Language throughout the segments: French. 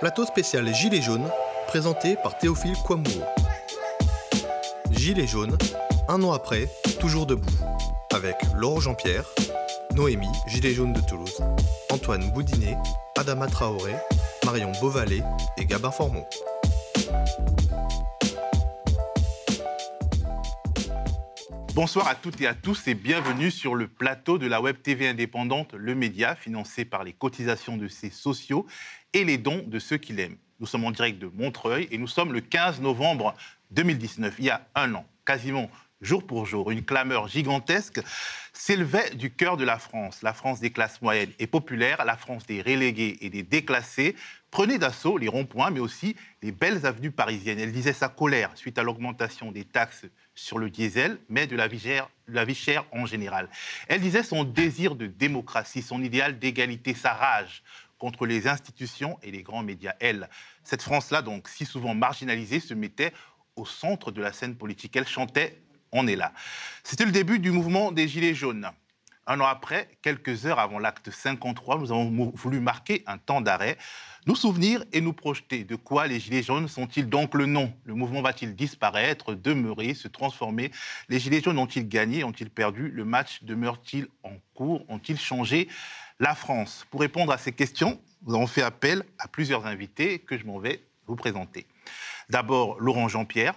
Plateau spécial Gilets jaunes, présenté par Théophile Kouamouo. Gilets jaunes, un an après, toujours debout, avec Laurent Jean-Pierre, Noémie, Gilets jaunes de Toulouse, Antoine Boudinet, Adama Traoré, Marion Beauvalet et Gabin Formont. Bonsoir à toutes et à tous et bienvenue sur le plateau de la Web TV indépendante Le Média, financé par les cotisations de ses sociaux et les dons de ceux qui l'aiment. Nous sommes en direct de Montreuil et nous sommes le 15 novembre 2019, il y a un an, quasiment jour pour jour. Une clameur gigantesque s'élevait du cœur de la France, la France des classes moyennes et populaires, la France des relégués et des déclassés, prenait d'assaut les ronds-points, mais aussi les belles avenues parisiennes. Elle disait sa colère suite à l'augmentation des taxes sur le diesel, mais de la vie, chère, la en général. Elle disait son désir de démocratie, son idéal d'égalité, sa rage contre les institutions et les grands médias. Elle, cette France-là, donc si souvent marginalisée, se mettait au centre de la scène politique. Elle chantait On est là. C'était le début du mouvement des Gilets jaunes. Un an après, quelques heures avant l'acte 53, nous avons voulu marquer un temps d'arrêt nous souvenir et nous projeter. De quoi les Gilets jaunes sont-ils donc le nom? Le mouvement va-t-il disparaître, demeurer, se transformer? Les Gilets jaunes ont-ils gagné Ont-ils perdu? Le match demeure-t-il en cours? Ont-ils changé la France? Pour répondre à ces questions, nous avons fait appel à plusieurs invités que je m'en vais vous présenter. D'abord, Laurent Jean-Pierre.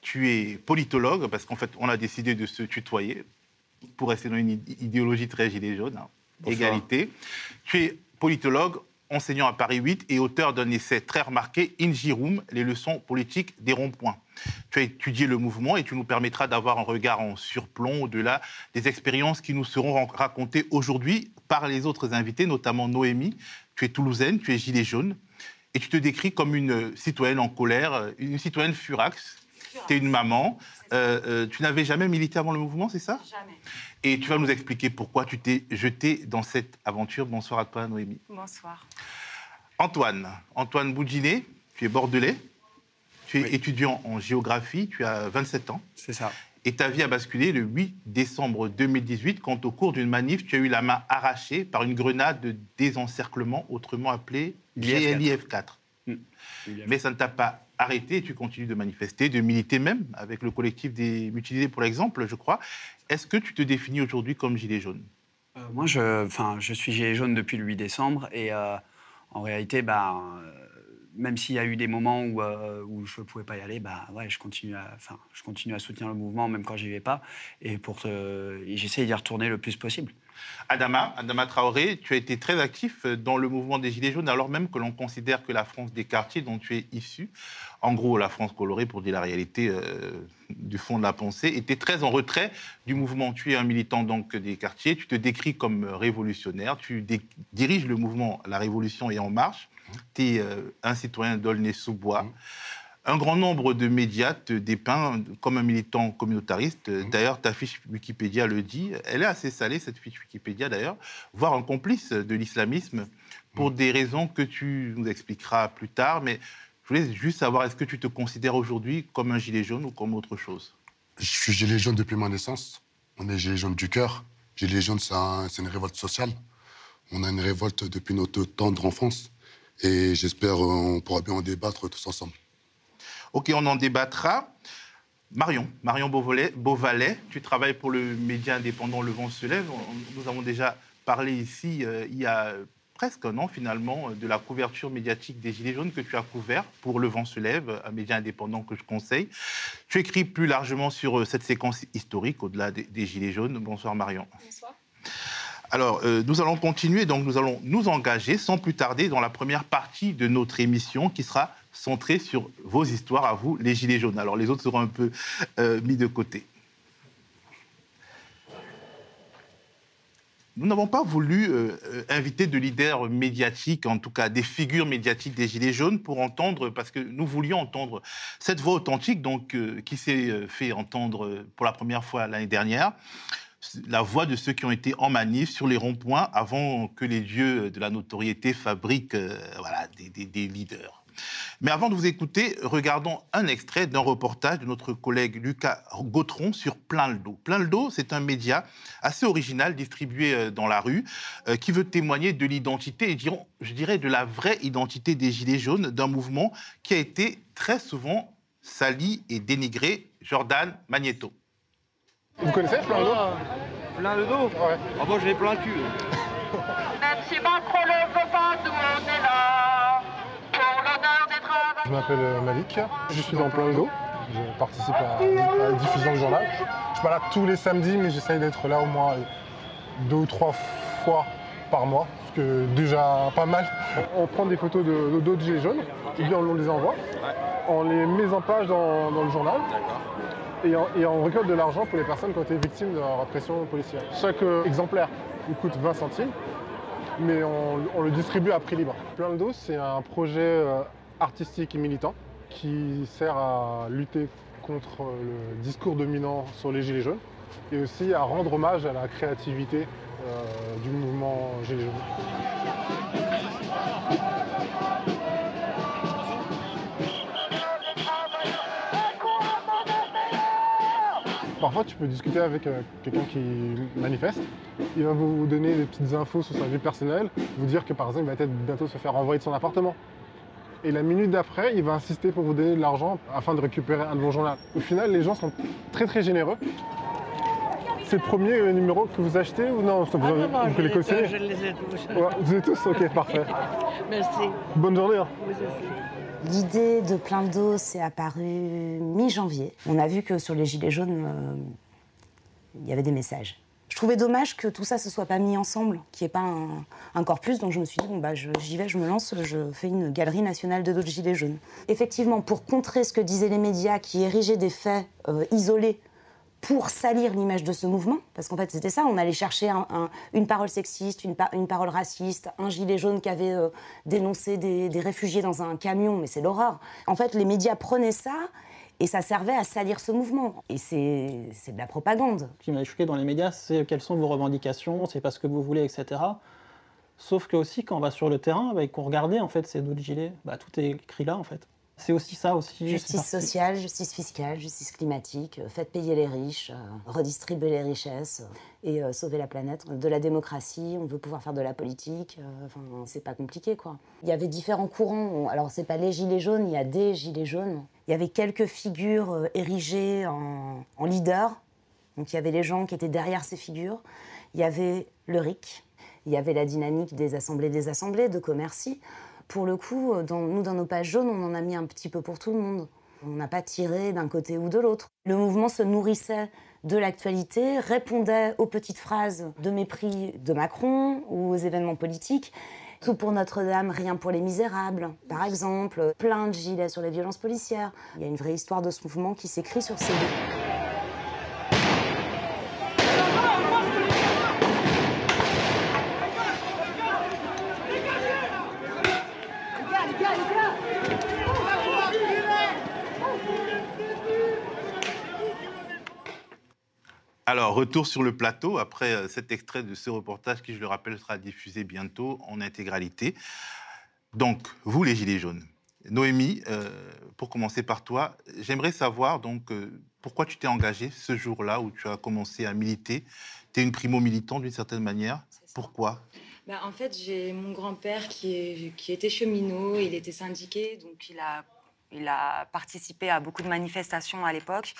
Tu es politologue, parce qu'en fait, on a décidé de se tutoyer pour rester dans une idéologie très gilet jaune, hein. égalité. Tu es politologue, enseignant à Paris 8 et auteur d'un essai très remarqué, Injirum, les leçons politiques des ronds-points. Tu as étudié le mouvement et tu nous permettras d'avoir un regard en surplomb au-delà des expériences qui nous seront racontées aujourd'hui par les autres invités, notamment Noémie. Tu es toulousaine, tu es gilet jaune et tu te décris comme une citoyenne en colère, une citoyenne furax. Tu es une maman. Euh, euh, tu n'avais jamais milité avant le mouvement, c'est ça? Jamais. Et tu vas nous expliquer pourquoi tu t'es jeté dans cette aventure. Bonsoir à toi, Noémie. Bonsoir. Antoine, Antoine Boudinet, tu es bordelais, tu es Oui. étudiant en géographie, tu as 27 ans. C'est ça. Et ta vie a basculé le 8 décembre 2018 quand au cours d'une manif, tu as eu la main arrachée par une grenade de désencerclement, autrement appelée l'IF4. GLIF4. Mais ça ne t'a pas arrêté, tu continues de manifester, de militer même, avec le collectif des mutilés pour l'exemple, je crois. Est-ce que tu te définis aujourd'hui comme gilet jaune? Euh, moi, je, je suis gilet jaune depuis le 8 décembre et euh, en réalité, bah, euh, même s'il y a eu des moments où, je ne pouvais pas y aller, bah, ouais, je, continue à, je continue à soutenir le mouvement même quand j'y vais pas et, pour et j'essaie d'y retourner le plus possible. Adama, Adama Traoré, tu as été très actif dans le mouvement des Gilets jaunes, alors même que l'on considère que la France des quartiers dont tu es issu, en gros la France colorée pour dire la réalité euh, du fond de la pensée, était très en retrait du mouvement. Tu es un militant donc des quartiers, tu te décris comme révolutionnaire, tu diriges le mouvement La Révolution est en marche, tu es euh, un citoyen d'Aulnay-sous-Bois. Un grand nombre de médias te dépeint comme un militant communautariste. D'ailleurs, ta fiche Wikipédia le dit. Elle est assez salée, cette fiche Wikipédia d'ailleurs, voire un complice de l'islamisme, pour des raisons que tu nous expliqueras plus tard. Mais je voulais juste savoir, est-ce que tu te considères aujourd'hui comme un gilet jaune ou comme autre chose? Je suis gilet jaune depuis ma naissance. On est gilet jaune du cœur. Gilet jaune, c'est un- c'est une révolte sociale. On a une révolte depuis notre tendre enfance. Et j'espère euh, on pourra bien en débattre tous ensemble. Ok, on en débattra. Marion, Marion Beauvalet, Beauvalet, tu travailles pour le média indépendant Le Vent se lève. On- Nous avons déjà parlé ici, euh, il y a presque un an finalement, euh, de la couverture médiatique des Gilets jaunes que tu as couvert pour Le Vent se lève, un média indépendant que je conseille. Tu écris plus largement sur euh, cette séquence historique au-delà des, des Gilets jaunes. Bonsoir Marion. Bonsoir. Alors, euh, nous allons continuer, donc nous allons nous engager sans plus tarder dans la première partie de notre émission qui sera centrée sur vos histoires à vous, les Gilets jaunes. Alors, les autres seront un peu euh, mis de côté. Nous n'avons pas voulu euh, euh, inviter de leaders médiatiques, en tout cas des figures médiatiques des Gilets jaunes, pour entendre, parce que nous voulions entendre cette voix authentique, donc qui s'est fait entendre pour la première fois l'année dernière, la voix de ceux qui ont été en manif sur les ronds-points avant que les dieux de la notoriété fabriquent voilà, des leaders. Mais avant de vous écouter, regardons un extrait d'un reportage de notre collègue Lucas Gautron sur Plein le dos. Plein le dos, c'est un média assez original distribué euh, dans la rue euh, qui veut témoigner de l'identité et je dirais de la vraie identité des Gilets jaunes, d'un mouvement qui a été très souvent sali et dénigré. Jordan Magneto. Vous connaissez Plein le dos Plein le dos Ouais. Ah bon, je l'ai plein le cul. Même si Macron ne veut pas, tout le monde est là. Je m'appelle euh, Malik, je suis dans le dos. Je participe à, la diffusion du journal. Je suis pas là tous les samedis, mais j'essaye d'être là au moins deux ou trois fois par mois, ce que déjà pas mal. On, prend des photos de d'autres gilets jaunes, et bien on les envoie. On les met en page dans, le journal. Et on, récolte de l'argent pour les personnes qui ont été victimes de la répression policière. Chaque euh, exemplaire il coûte 20 centimes, mais on, le distribue à prix libre. Plein le dos, c'est un projet euh, artistique et militant qui sert à lutter contre le discours dominant sur les Gilets jaunes et aussi à rendre hommage à la créativité euh, du mouvement Gilets jaunes. Parfois, tu peux discuter avec euh, quelqu'un qui manifeste. Il va vous donner des petites infos sur sa vie personnelle, vous dire que par exemple, il va peut-être bientôt se faire renvoyer de son appartement. Et la minute d'après, il va insister pour vous donner de l'argent afin de récupérer un de vos journaux. Au final, les gens sont très très généreux. C'est le premier euh, numéro que vous achetez ou non? Vous, Ah non, non, vous les les, cautionnez je les ai tous. Ouais, Vous êtes tous? Ok, parfait. Merci. Bonne journée. hein. Vous aussi. L'idée de plein de dos s'est apparue mi-janvier. On a vu que sur les Gilets jaunes, euh, il y avait des messages. Je trouvais dommage que tout ça se soit pas mis ensemble, qu'il n'y ait pas un, corpus. Donc je me suis dit, bon, bah, j'y vais, je me lance, je fais une galerie nationale de d'autres Gilets jaunes. Effectivement, pour contrer ce que disaient les médias qui érigeaient des faits euh, isolés pour salir l'image de ce mouvement, parce qu'en fait c'était ça, on allait chercher un- un- une parole sexiste, une, pa- une parole raciste, un gilet jaune qui avait euh, dénoncé des réfugiés dans un camion, mais c'est l'horreur. En fait, les médias prenaient ça et ça servait à salir ce mouvement. Et c'est de la propagande. Ce qui m'a choqué dans les médias, c'est quelles sont vos revendications, c'est pas ce que vous voulez, etc. Sauf que aussi, quand on va sur le terrain bah, et qu'on regardait en fait ces d'autres gilets, bah, tout est écrit là en fait. C'est aussi ça aussi. Justice sociale, justice fiscale, justice climatique, euh, faites payer les riches, euh, redistribuer les richesses euh, et euh, sauver la planète. De la démocratie, on veut pouvoir faire de la politique, enfin, c'est pas compliqué quoi. Il y avait différents courants, alors c'est pas les gilets jaunes, il y a des gilets jaunes. Il y avait quelques figures euh, érigées en, en leader, donc il y avait les gens qui étaient derrière ces figures. Il y avait le RIC, il y avait la dynamique des assemblées des assemblées, de Commercy. Pour le coup, euh, dans, nous, dans nos pages jaunes, on en a mis un petit peu pour tout le monde. On n'a pas tiré d'un côté ou de l'autre. Le mouvement se nourrissait de l'actualité, répondait aux petites phrases de mépris de Macron ou aux événements politiques. Tout pour Notre-Dame, rien pour les misérables, par exemple. Plein de gilets sur les violences policières. Il y a une vraie histoire de ce mouvement qui s'écrit sur ces deux. Alors, retour sur le plateau après euh, cet extrait de ce reportage qui, je le rappelle, sera diffusé bientôt en intégralité. Donc, vous, les Gilets jaunes. Noémie, euh, pour commencer par toi, j'aimerais savoir donc euh, pourquoi tu t'es engagée ce jour-là où tu as commencé à militer? Tu es une primo-militant d'une certaine manière. Pourquoi? Bah, en fait, j'ai mon grand-père qui, est, qui était cheminot, il était syndiqué, donc il a, il a participé à beaucoup de manifestations à l'époque.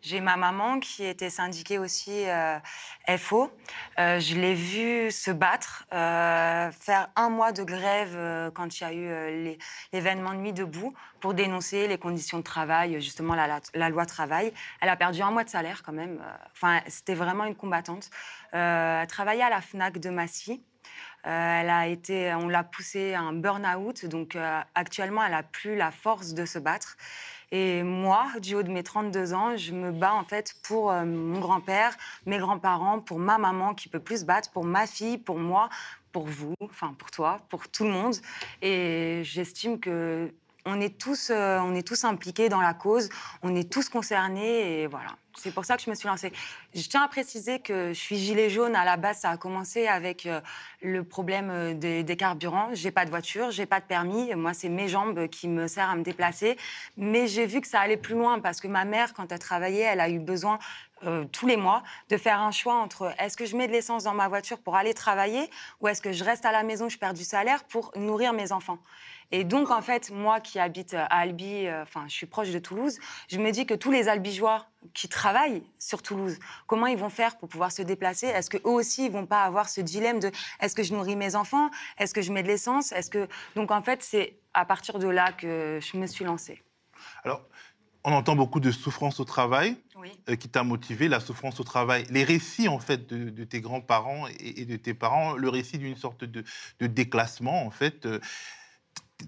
J'ai ma maman qui était syndiquée aussi euh, FO. Euh, je l'ai vue se battre, euh, faire un mois de grève quand il y a eu l'événement Nuit debout pour dénoncer les conditions de travail, justement la, la- loi travail. Elle a perdu un mois de salaire quand même. Enfin, c'était vraiment une combattante. Elle travaillait à la FNAC de Massy. Euh, elle a été, on l'a poussée à un burn-out, donc euh, actuellement, elle n'a plus la force de se battre. Et moi, du haut de mes 32 ans, je me bats en fait pour euh, mon grand-père, mes grands-parents, pour ma maman qui peut plus se battre, pour ma fille, pour moi, pour vous, enfin pour toi, pour tout le monde. Et j'estime que on est tous, on est tous impliqués dans la cause, on est tous concernés et voilà. C'est pour ça que je me suis lancée. Je tiens à préciser que je suis gilet jaune. À la base, ça a commencé avec euh, le problème euh, des, des carburants. J'ai pas de voiture, j'ai pas de permis. Moi, c'est mes jambes qui me servent à me déplacer. Mais j'ai vu que ça allait plus loin parce que ma mère, quand elle travaillait, elle a eu besoin euh, tous les mois de faire un choix entre est-ce que je mets de l'essence dans ma voiture pour aller travailler ou est-ce que je reste à la maison, je perds du salaire pour nourrir mes enfants. Et donc, en fait, moi qui habite à Albi, euh, enfin, je suis proche de Toulouse, je me dis que tous les Albigeois qui travaillent sur Toulouse, comment ils vont faire pour pouvoir se déplacer? Est-ce qu'eux aussi, ils vont pas avoir ce dilemme de est-ce que je nourris mes enfants? Est-ce que je mets de l'essence? Est-ce que... Donc, en fait, c'est à partir de là que je me suis lancée. Alors, on entend beaucoup de souffrance au travail Oui. euh, qui t'a motivé, la souffrance au travail, les récits en fait de, de tes grands-parents et, et de tes parents, le récit d'une sorte de, de déclassement en fait. euh,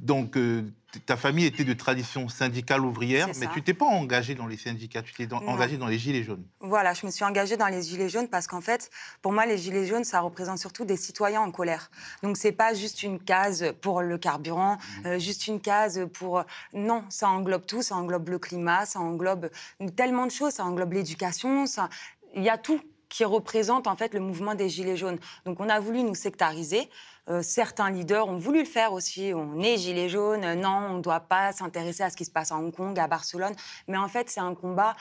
donc, euh, ta famille était de tradition syndicale ouvrière, mais tu t'es pas engagé dans les syndicats, tu t'es dans- Non. engagé dans les Gilets jaunes. Voilà, je me suis engagée dans les Gilets jaunes parce qu'en fait, pour moi, les Gilets jaunes, ça représente surtout des citoyens en colère. Donc, c'est pas juste une case pour le carburant, euh, juste une case pour. Non, ça englobe tout. Ça englobe le climat, ça englobe tellement de choses. Ça englobe l'éducation. Ça... Il y a tout qui représente en fait le mouvement des Gilets jaunes. Donc, on a voulu nous sectariser. Euh, certains leaders ont voulu le faire aussi. On est Gilets jaunes. euh, Non, on ne doit pas s'intéresser à ce qui se passe à Hong Kong, à Barcelone. Mais en fait, c'est un combat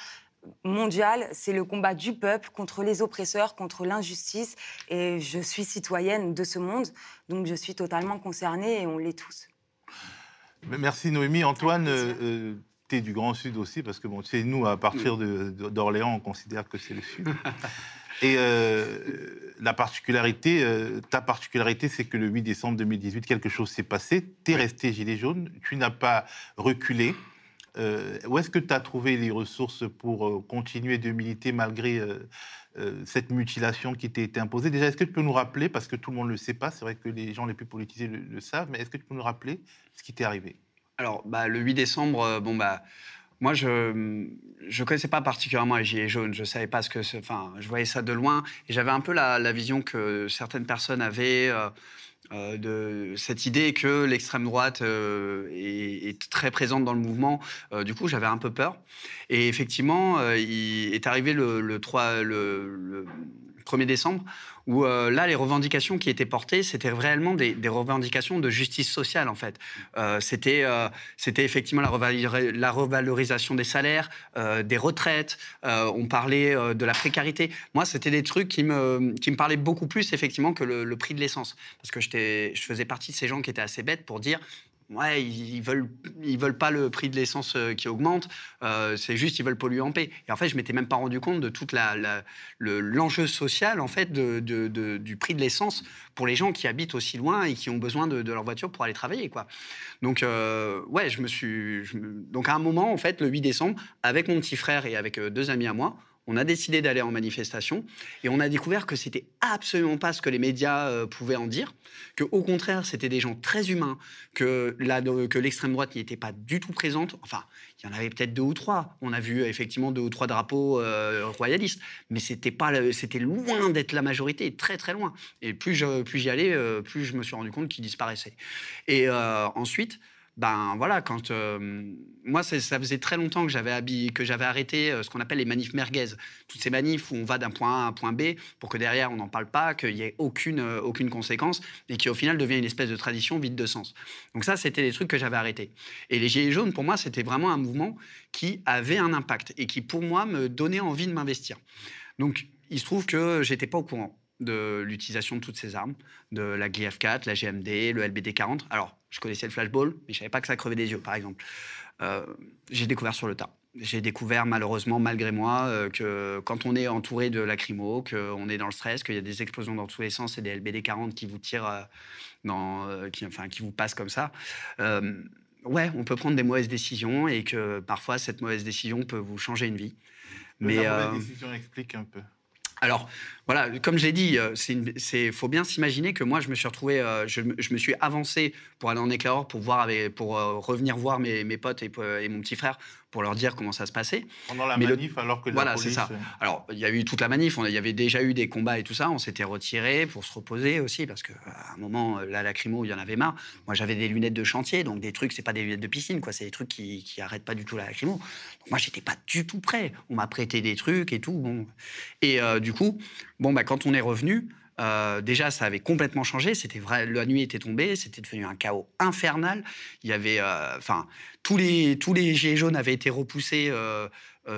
mondial, c'est le combat du peuple contre les oppresseurs, contre l'injustice. Et je suis citoyenne de ce monde, donc je suis totalement concernée et on l'est tous. Merci Noémie. Antoine, plaisir. euh, tu es du Grand Sud aussi, parce que bon, c'est nous, à partir d'Orléans, on considère que c'est le Sud. Et euh, la particularité, euh, ta particularité, c'est que le 8 décembre 2018, quelque chose s'est passé. Tu es resté gilet jaune, tu n'as pas reculé. Euh, où est-ce que tu as trouvé les ressources pour euh, continuer de militer malgré euh, cette mutilation qui t'a été imposée? Déjà, est-ce que tu peux nous rappeler, parce que tout le monde ne le sait pas, c'est vrai que les gens les plus politisés le, le savent, mais est-ce que tu peux nous rappeler ce qui t'est arrivé? Alors, bah, le 8 décembre, bon, bah, moi, je ne connaissais pas particulièrement les Gilets jaunes. Je savais pas ce que. Enfin, je voyais ça de loin. Et j'avais un peu la, vision que certaines personnes avaient. euh, euh, de cette idée que l'extrême droite euh, est, très présente dans le mouvement. Du coup, j'avais un peu peur. Et effectivement, il est arrivé le, le 3, le, le 1er décembre, où euh, là, les revendications qui étaient portées, c'était réellement des, revendications de justice sociale, en fait. Euh, c'était, euh, c'était effectivement la, revalori- la revalorisation des salaires, des retraites, on parlait de la précarité. Moi, c'était des trucs qui me, qui me parlaient beaucoup plus, effectivement, que le, le prix de l'essence. Parce que je faisais partie de ces gens qui étaient assez bêtes pour dire Ouais, ils veulent, ils veulent pas le prix de l'essence euh, qui augmente. euh, c'est juste, ils veulent polluer en paix. Et en fait, je m'étais même pas rendu compte de toute la, la- le- l'enjeu social en fait du prix de l'essence pour les gens qui habitent aussi loin et qui ont besoin de, leur voiture pour aller travailler, quoi. Donc, euh, ouais, je me suis. Donc, à un moment, en fait, le 8 décembre, avec mon petit frère et avec euh, deux amis à moi, on a décidé d'aller en manifestation et on a découvert que c'était absolument pas ce que les médias euh, pouvaient en dire, que au contraire c'était des gens très humains, que l'extrême droite n'y était pas du tout présente. Enfin, il y en avait peut-être deux ou trois. On a vu effectivement deux ou trois drapeaux euh, royalistes, mais c'était loin d'être la majorité, très très loin. Et plus je, j'y allais, euh, plus je me suis rendu compte qu'ils disparaissaient. Et ensuite. Ben voilà, quand euh, moi ça faisait très longtemps que j'avais que j'avais arrêté euh, ce qu'on appelle les manifs merguez, toutes ces manifs où on va d'un point A à un point B pour que derrière on n'en parle pas, qu'il n'y ait aucune euh, aucune conséquence et qui au final devient une espèce de tradition vide de sens. Donc ça c'était des trucs que j'avais arrêtés. Et les gilets jaunes pour moi c'était vraiment un mouvement qui avait un impact et qui pour moi me donnait envie de m'investir. Donc il se trouve que j'étais pas au courant de l'utilisation de toutes ces armes, de la GLF4, la GMD, le LBD40. Alors, je connaissais le flashball, mais je savais pas que ça crevait des yeux, par exemple. Euh, j'ai découvert sur le tas. J'ai découvert malheureusement, malgré moi, euh, que quand on est entouré de lacrymo, qu'on est dans le stress, qu'il y a des explosions dans tous les sens et des LBD40 qui vous tirent, euh, dans, qui, enfin, qui vous passent comme ça, ouais, on peut prendre des mauvaises décisions et que parfois cette mauvaise décision peut vous changer une vie. Mais la mauvaise décision explique un peu. alors, voilà, comme je l'ai dit, il faut bien s'imaginer que moi, je me suis retrouvé, je, me suis avancé pour aller en éclaireur, pour, voir avec, pour revenir voir mes, mes potes et, et, mon petit frère pour leur dire comment ça se passait. Pendant la manif, alors que Voilà, c'est ça. Alors, il y a eu toute la manif, il y avait déjà eu des combats et tout ça, on s'était retiré pour se reposer aussi, parce qu'à un moment, la lacrymo, il y en avait marre. Moi, j'avais des lunettes de chantier, donc des trucs, c'est pas des lunettes de piscine, quoi, c'est des trucs qui, qui arrêtent pas du tout la lacrymo. Donc moi, j'étais pas du tout prêt. On m'a prêté des trucs et tout. Bon. Et du coup, bon, bah, quand on est revenu, euh, déjà, ça avait complètement changé. C'était vrai, la nuit était tombée, c'était devenu un chaos infernal. Il y avait, euh, enfin, tous les tous les gilets jaunes avaient été repoussés euh,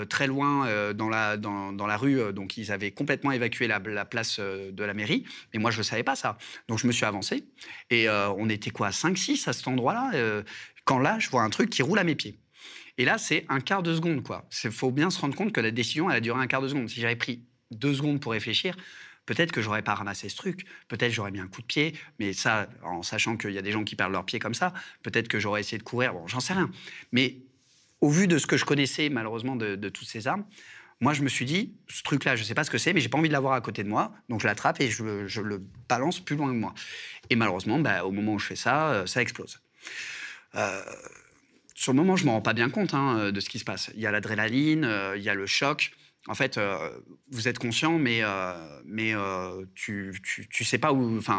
très loin dans la dans, dans, la rue, donc ils avaient complètement évacué la, la place de la mairie. Mais moi, je ne savais pas ça, donc je me suis avancé et on était quoi, 5-6 à cet endroit-là. quand là, je vois un truc qui roule à mes pieds. Et là, c'est un quart de seconde, quoi. Il faut bien se rendre compte que la décision, elle a duré un quart de seconde. Si j'avais pris deux secondes pour réfléchir, Peut-être que j'aurais pas ramassé ce truc, peut-être j'aurais mis un coup de pied, mais ça, en sachant qu'il y a des gens qui perdent leurs pieds comme ça, peut-être que j'aurais essayé de courir, bon, j'en sais rien. Mais au vu de ce que je connaissais malheureusement de, toutes ces armes, moi je me suis dit, ce truc-là, je sais pas ce que c'est, mais j'ai pas envie de l'avoir à côté de moi, donc je l'attrape et je, le balance plus loin que moi. Et malheureusement, bah, au moment où je fais ça, euh, ça explose. Euh, sur le moment, je m'en rends pas bien compte hein, de ce qui se passe. Il y a l'adrénaline, euh, il y a le choc en fait, euh, vous êtes conscient, mais, euh, euh, tu, tu, sais pas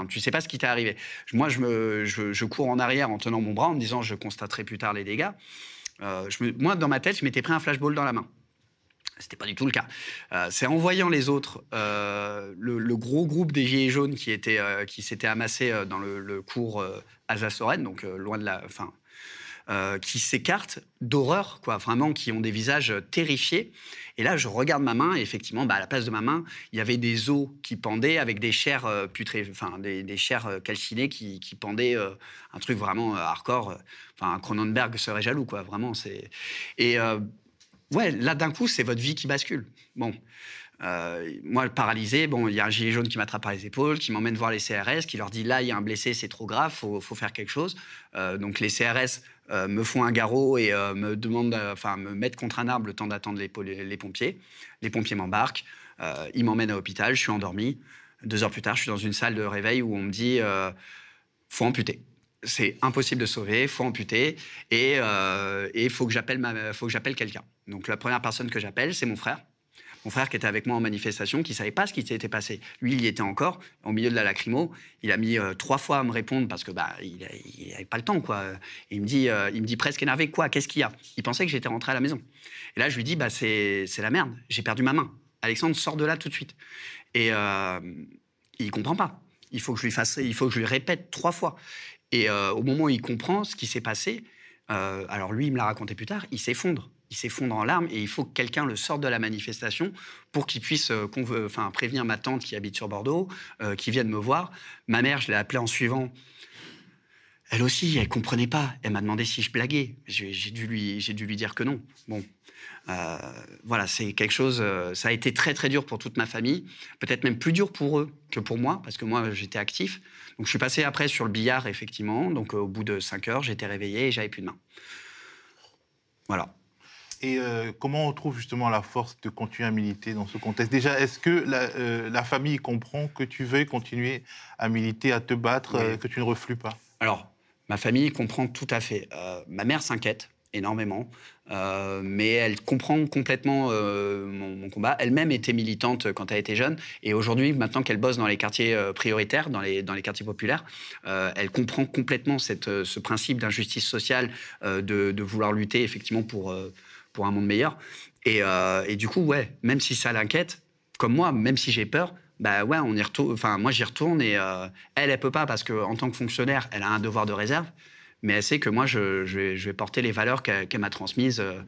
tu sais pas ce qui t'est arrivé. Moi, je, me, cours en arrière en tenant mon bras, en me disant, je constaterai plus tard les dégâts. Je moi, dans ma tête, je m'étais pris un flashball dans la main. C'était pas du tout le cas. c'est en voyant les autres, le, gros groupe des Gilets jaunes qui s'était amassé dans le, cours Alsace-Lorraine, donc loin de la, enfin, euh, qui s'écartent d'horreur, quoi, vraiment, qui ont des visages terrifiés. Et là, je regarde ma main, et effectivement, bah, à la place de ma main, il y avait des os qui pendaient avec des chairs euh, enfin, des, chairs euh, calcinées qui, pendaient, un truc vraiment hardcore. Enfin, Cronenberg serait jaloux, quoi, vraiment. C'est et ouais, là, d'un coup, c'est votre vie qui bascule. Bon. Euh, moi, paralysé, bon, il y a un gilet jaune qui m'attrape par les épaules, qui m'emmène voir les CRS, qui leur dit là, il y a un blessé, c'est trop grave, faut, faut faire quelque chose. Euh, donc les CRS euh, me font un garrot et me demandent, enfin, me mettent contre un arbre le temps d'attendre les, pompiers. Les pompiers m'embarquent, ils m'emmènent à l'hôpital, je suis endormi. Deux heures plus tard, je suis dans une salle de réveil où on me dit faut amputer c'est impossible de sauver, faut amputer et il faut que j'appelle quelqu'un. Donc la première personne que j'appelle, c'est mon frère, mon frère qui était avec moi en manifestation, qui savait pas ce qui s'était passé. Lui, il y était encore, au milieu de la lacrymo. Il a mis euh, trois fois à me répondre parce que bah il n'avait pas le temps quoi. il me dit, euh, il me dit presque énervé quoi, qu'est-ce qu'il y a? Il pensait que j'étais rentré à la maison. Et là, je lui dis bah c'est la merde, j'ai perdu ma main. Alexandre sort de là tout de suite. Et euh, il comprend pas. Il faut que je lui fasse, il faut que je lui répète trois fois. Et euh, au moment où il comprend ce qui s'est passé, alors lui, il me l'a raconté plus tard, il s'effondre il s'effondre en larmes et il faut que quelqu'un le sorte de la manifestation pour qu'il puisse euh, enfin, prévenir ma tante qui habite sur Bordeaux, euh, qui vienne me voir. Ma mère, je l'ai appelée en suivant. Elle aussi, elle comprenait pas. Elle m'a demandé si je blaguais. J'ai dû lui, j'ai dû lui dire que non. Bon, euh, voilà, c'est quelque chose. ça a été très très dur pour toute ma famille. Peut-être même plus dur pour eux que pour moi, parce que moi j'étais actif. Donc je suis passé après sur le billard effectivement. Donc au bout de 5 heures, j'étais réveillé et j'avais plus de main. Voilà. Et euh, comment on trouve justement la force de continuer à militer dans ce contexte? Déjà, est-ce que la, euh, famille comprend que tu veux continuer à militer, à te battre, euh, que tu ne reflues pas? Alors, ma famille comprend tout à fait. ma mère s'inquiète énormément, mais elle comprend complètement mon, combat. Elle-même était militante quand elle était jeune, et aujourd'hui, maintenant qu'elle bosse dans les quartiers prioritaires, dans les, dans les quartiers populaires, elle comprend complètement cette, ce principe d'injustice sociale, de, de, vouloir lutter effectivement pour pour un monde meilleur. Euh, et, du coup, ouais, même si ça l'inquiète, comme moi, même si j'ai peur, bah ouais, on y retourne. Enfin, moi, j'y retourne et euh, elle, elle peut pas parce qu'en tant que fonctionnaire, elle a un devoir de réserve, mais elle sait que moi, je, vais, porter les valeurs qu'elle m'a transmises. Euh,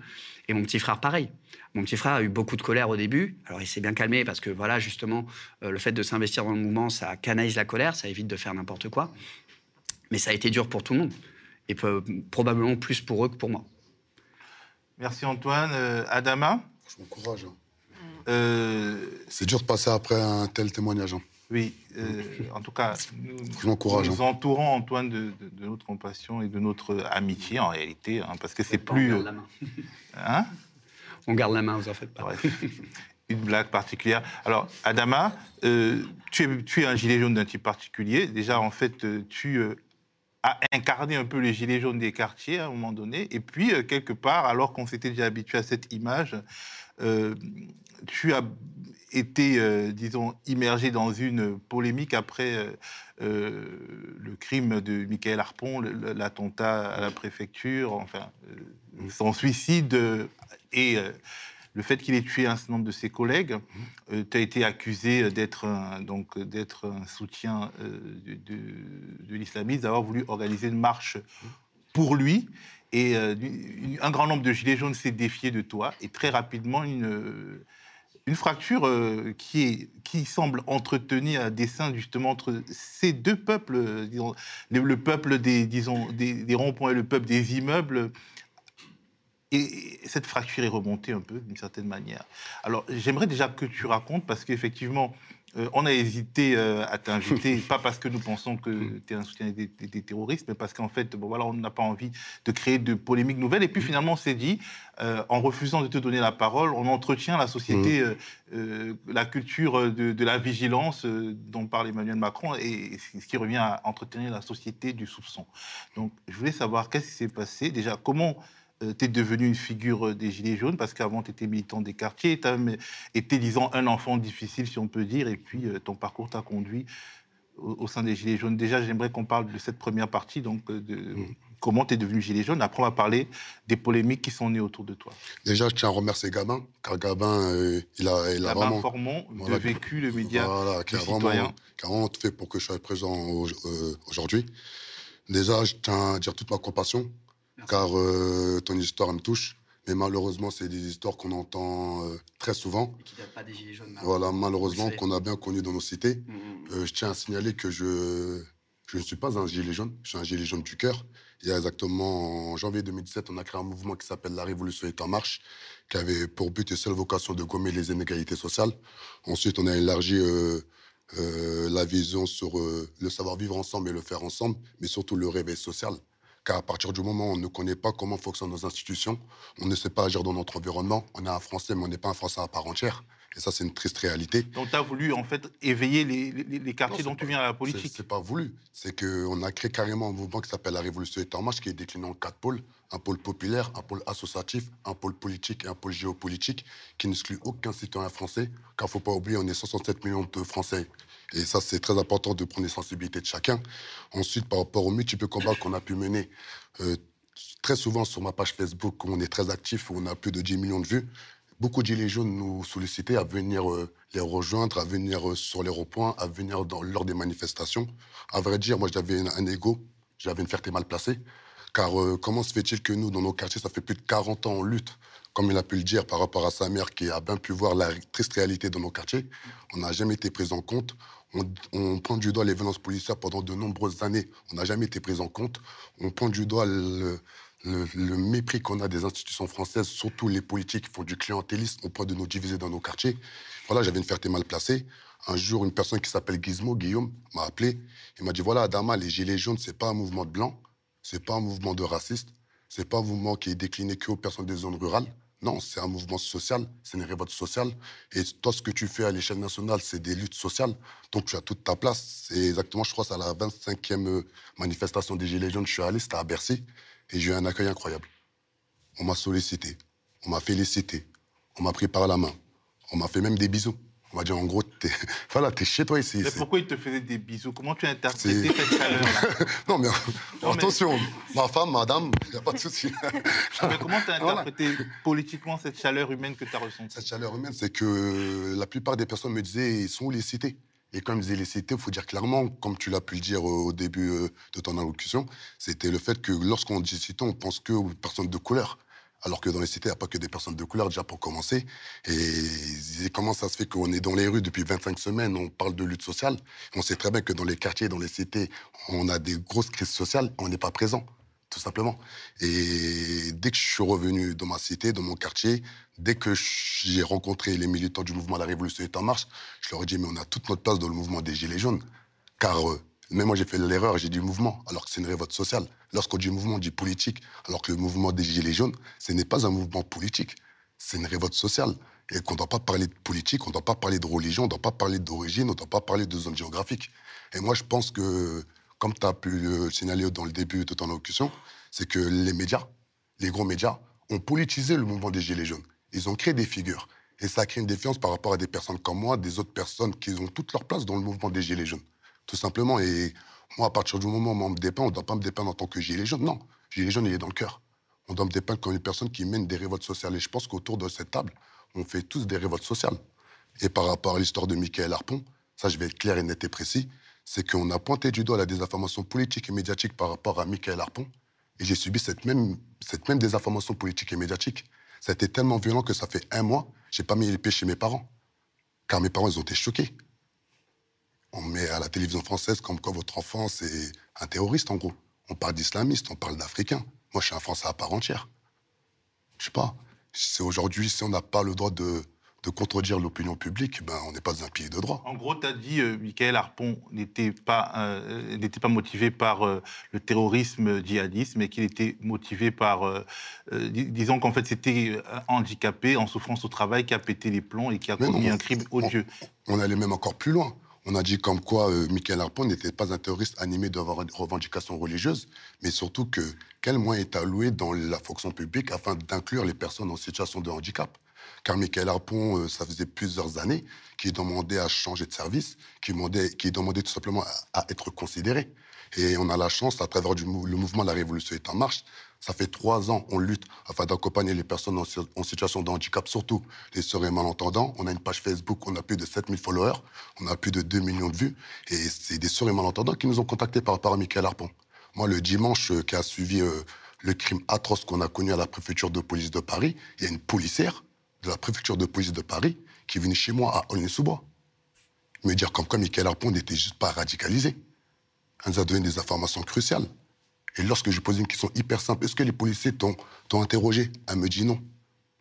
et mon petit frère, pareil. Mon petit frère a eu beaucoup de colère au début. Alors, il s'est bien calmé parce que, voilà, justement, le fait de s'investir dans le mouvement, ça canalise la colère, ça évite de faire n'importe quoi. Mais ça a été dur pour tout le monde. Et probablement plus pour eux que pour moi. Merci Antoine. Euh, Adama Je m'encourage. Hein. Euh, C'est dur de passer après un tel témoignage. Hein. Oui, euh, en tout cas, nous, nous hein. entourons Antoine de, notre compassion et de notre amitié en réalité, parce que c'est plus. On garde la main. Hein On garde la main, vous en faites pas. une blague particulière. Alors, Adama, euh, tu, es, tu, es, un gilet jaune d'un type particulier. Déjà, en fait, euh, tu as incarné un peu les gilets jaunes des quartiers à un moment donné. Et puis, euh, quelque part, alors qu'on s'était déjà habitué à cette image, euh, tu as été, euh, disons, immergé dans une polémique après le crime de Michael Harpon, l'attentat à la préfecture, enfin, son suicide et le fait qu'il ait tué un certain nombre de ses collègues. Euh, tu as été accusé d'être un, donc d'être un soutien euh, de, de, de l'islamisme, d'avoir voulu organiser une marche pour lui. Et euh, un grand nombre de gilets jaunes s'est défié de toi. Et très rapidement, une, une fracture euh, qui, est, qui semble entretenir à dessein justement entre ces deux peuples, disons, le, le peuple des, disons, des, des ronds-points et le peuple des immeubles, et cette fracture est remontée un peu, d'une certaine manière. Alors, j'aimerais déjà que tu racontes, parce qu'effectivement, euh, on a hésité euh, à t'inviter, pas parce que nous pensons que tu es un soutien des, terroristes, mais parce qu'en fait, bon, voilà, on n'a pas envie de créer de polémiques nouvelles. Et puis finalement, on s'est dit, euh, en refusant de te donner la parole, on entretient la société, mmh. la culture de, de la vigilance dont parle Emmanuel Macron, et ce qui revient à entretenir la société du soupçon. Donc, je voulais savoir qu'est-ce qui s'est passé? Déjà, comment euh, tu es devenu une figure des Gilets jaunes parce qu'avant tu étais militant des quartiers, tu as été, disons, un enfant difficile, si on peut dire, et puis euh, ton parcours t'a conduit au, au, sein des Gilets jaunes. Déjà, j'aimerais qu'on parle de cette première partie, donc euh, de mmh. comment tu es devenu Gilet jaune. Après, on va parler des polémiques qui sont nées autour de toi. Déjà, je tiens à remercier Gabin, car Gabin, euh, il a, il a Gabin vraiment. Formon, voilà, de vécu, le média voilà, qui a, vraiment, qui a vraiment tout fait pour que je sois présent euh, aujourd'hui. Déjà, je tiens à dire toute ma compassion Merci. car euh, ton histoire me touche. Mais malheureusement, c'est des histoires qu'on entend euh, très souvent. Et qui datent pas des Gilets jaunes. Voilà, malheureusement, qu'on a bien connu dans nos cités. Mmh. Euh, je tiens à signaler que je, je ne suis pas un gilet jaune, je suis un gilet jaune du cœur. Il y a exactement, en janvier 2017, on a créé un mouvement qui s'appelle La Révolution est en marche, qui avait pour but et seule vocation de gommer les inégalités sociales. Ensuite, on a élargi la vision sur le savoir-vivre ensemble et le faire ensemble, mais surtout le réveil social car à partir du moment où on ne connaît pas comment fonctionnent nos institutions, on ne sait pas agir dans notre environnement. On est un Français, mais on n'est pas un Français à part entière. Et ça, c'est une triste réalité. Donc, tu as voulu, en fait, éveiller les, les, les quartiers non, dont tu viens à la politique C'est pas voulu. C'est qu'on a créé carrément un mouvement qui s'appelle la Révolution est en marche, qui est décliné en quatre pôles. Un pôle populaire, un pôle associatif, un pôle politique et un pôle géopolitique, qui n'exclut aucun citoyen français. Car il ne faut pas oublier, on est 67 millions de Français et ça, c'est très important de prendre les sensibilités de chacun. Ensuite, par rapport aux multiples combats qu'on a pu mener, euh, très souvent sur ma page Facebook, où on est très actif, où on a plus de 10 millions de vues, beaucoup de gilets jaunes nous sollicitaient à venir euh, les rejoindre, à venir euh, sur les ronds-points, à venir lors des manifestations. À vrai dire, moi, j'avais un, ego, j'avais une fierté mal placée. Car comment se fait-il que nous, dans nos quartiers, ça fait plus de 40 ans, on lutte comme il a pu le dire par rapport à sa mère qui a bien pu voir la triste réalité dans nos quartiers, on n'a jamais été pris en compte. On, pointe du doigt les violences policières pendant de nombreuses années. On n'a jamais été pris en compte. On pointe du doigt le, mépris qu'on a des institutions françaises, surtout les politiques qui font du clientélisme au point de nous diviser dans nos quartiers. Voilà, j'avais une fierté mal placée. Un jour, une personne qui s'appelle Gizmo, Guillaume, m'a appelé. Il m'a dit voilà, Adama, les Gilets jaunes, c'est pas un mouvement de blanc, c'est pas un mouvement de raciste, c'est pas un mouvement qui est décliné que aux personnes des zones rurales. Non, c'est un mouvement social, c'est une révolte sociale. Et toi, ce que tu fais à l'échelle nationale, c'est des luttes sociales. Donc, tu as toute ta place. C'est exactement, je crois, c'est à la 25e manifestation des Gilets jaunes. Je suis allé, c'était à Bercy. Et j'ai eu un accueil incroyable. On m'a sollicité, on m'a félicité, on m'a pris par la main, on m'a fait même des bisous. On m'a dit en gros, t'es voilà, es chez toi ici. Mais pourquoi il te faisait des bisous? Comment tu as interprété cette chaleur Non, mais non, attention, mais... ma femme, madame, il n'y a pas de souci. mais comment tu as interprété voilà. politiquement cette chaleur humaine que tu as ressentie? Cette chaleur humaine, c'est que la plupart des personnes me disaient ils sont où les cités et comme je disais les cités, il faut dire clairement, comme tu l'as pu le dire au début euh, de ton allocution, c'était le fait que lorsqu'on dit cité, on pense que aux personnes de couleur. Alors que dans les cités, il n'y a pas que des personnes de couleur, déjà pour commencer. Et comment ça se fait qu'on est dans les rues depuis 25 semaines, on parle de lutte sociale? On sait très bien que dans les quartiers, dans les cités, on a des grosses crises sociales, on n'est pas présent, tout simplement. Et dès que je suis revenu dans ma cité, dans mon quartier, dès que j'ai rencontré les militants du mouvement La Révolution est en marche, je leur ai dit, mais on a toute notre place dans le mouvement des Gilets jaunes. Car euh, même moi, j'ai fait l'erreur, j'ai dit mouvement, alors que c'est une révolte sociale. Lorsqu'on dit mouvement, on dit politique, alors que le mouvement des Gilets jaunes, ce n'est pas un mouvement politique, c'est une révolte sociale. Et qu'on ne doit pas parler de politique, on ne doit pas parler de religion, on ne doit pas parler d'origine, on ne doit pas parler de zone géographique. Et moi, je pense que, comme tu as pu le signaler dans le début de ton allocution, c'est que les médias, les gros médias, ont politisé le mouvement des Gilets jaunes. Ils ont créé des figures. Et ça crée une défiance par rapport à des personnes comme moi, des autres personnes qui ont toute leur place dans le mouvement des Gilets jaunes. Tout simplement. Et moi, à partir du moment où on me dépeint, on ne doit pas me dépeindre en tant que Gilet jaune. Non. Gilet jaune, il est dans le cœur. On doit me dépeindre comme une personne qui mène des révoltes sociales. Et je pense qu'autour de cette table, on fait tous des révoltes sociales. Et par rapport à l'histoire de Michael Harpon, ça, je vais être clair et net et précis, c'est qu'on a pointé du doigt la désinformation politique et médiatique par rapport à Michael Harpon. Et j'ai subi cette même, cette même désinformation politique et médiatique. Ça a été tellement violent que ça fait un mois, j'ai pas mis les pieds chez mes parents. Car mes parents, ils ont été choqués. On met à la télévision française comme quoi votre enfant, c'est un terroriste, en gros. On parle d'islamiste, on parle d'africain. Moi, je suis un Français à part entière. Je sais pas. C'est aujourd'hui, si on n'a pas le droit de, de contredire l'opinion publique, ben, on n'est pas un pays de droit. En gros, tu as dit euh, Michael Harpon n'était pas, euh, n'était pas motivé par euh, le terrorisme djihadiste, mais qu'il était motivé par, euh, dis- disons qu'en fait, c'était un handicapé en souffrance au travail qui a pété les plombs et qui a Mais commis non, un crime odieux. On allait même encore plus loin. On a dit comme quoi euh, Michael Harpon n'était pas un terroriste animé de reven- revendications religieuses, mais surtout que quel moyen est alloué dans la fonction publique afin d'inclure les personnes en situation de handicap? Car Michael Harpon, euh, ça faisait plusieurs années qu'il demandait à changer de service, qu'il demandait, demandait tout simplement à, être considéré. Et on a la chance, à travers le mouvement La Révolution est en marche, ça fait trois ans, on lutte afin d'accompagner les personnes en situation de handicap, surtout les sœurs et malentendants. On a une page Facebook, on a plus de 7000 followers, on a plus de 2 millions de vues. Et c'est des sœurs et malentendants qui nous ont contactés par rapport à Michael Harpon. Moi, le dimanche euh, qui a suivi euh, le crime atroce qu'on a connu à la préfecture de police de Paris, il y a une policière de la préfecture de police de Paris qui est venue chez moi à Aulnay-sous-Bois me dire comme quoi Michael Harpon n'était juste pas radicalisé. Elle nous a donné des informations cruciales. Et lorsque je posais une question hyper simple, est-ce que les policiers t'ont interrogé? Elle me dit non.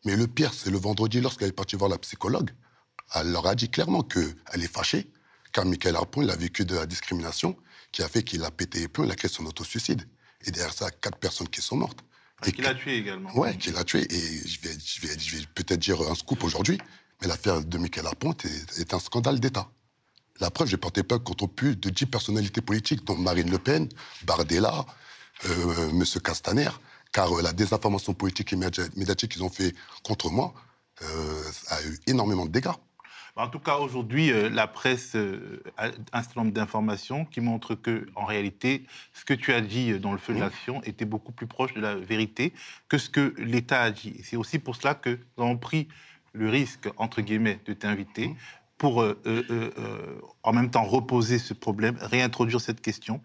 Mais le pire, c'est le vendredi, lorsqu'elle est partie voir la psychologue, elle leur a dit clairement qu'elle est fâchée, car Michael Harpon, il a vécu de la discrimination qui a fait qu'il a pété les plombs, il a créé son autosuicide. Et derrière ça, quatre personnes qui sont mortes. Et qu'il a tué également. Ouais, qui l'a tué. Et je vais, je vais, je vais peut-être dire un scoop aujourd'hui, mais l'affaire de Michael Harpon est, est un scandale d'État. La preuve, j'ai porté plainte contre plus de 10 personnalités politiques, dont Marine Le Pen, Bardella, euh, M. Castaner, car euh, la désinformation politique et média- médiatique qu'ils ont fait contre moi euh, a eu énormément de dégâts. Bah, En tout cas, aujourd'hui, euh, la presse a un certain nombre d'informations qui montrent que, en réalité, ce que tu as dit dans le feu de l'action était beaucoup plus proche de la vérité que ce que l'État a dit. C'est aussi pour cela que nous avons pris le risque, entre guillemets, de t'inviter pour, euh, euh, euh, en même temps, reposer ce problème, réintroduire cette question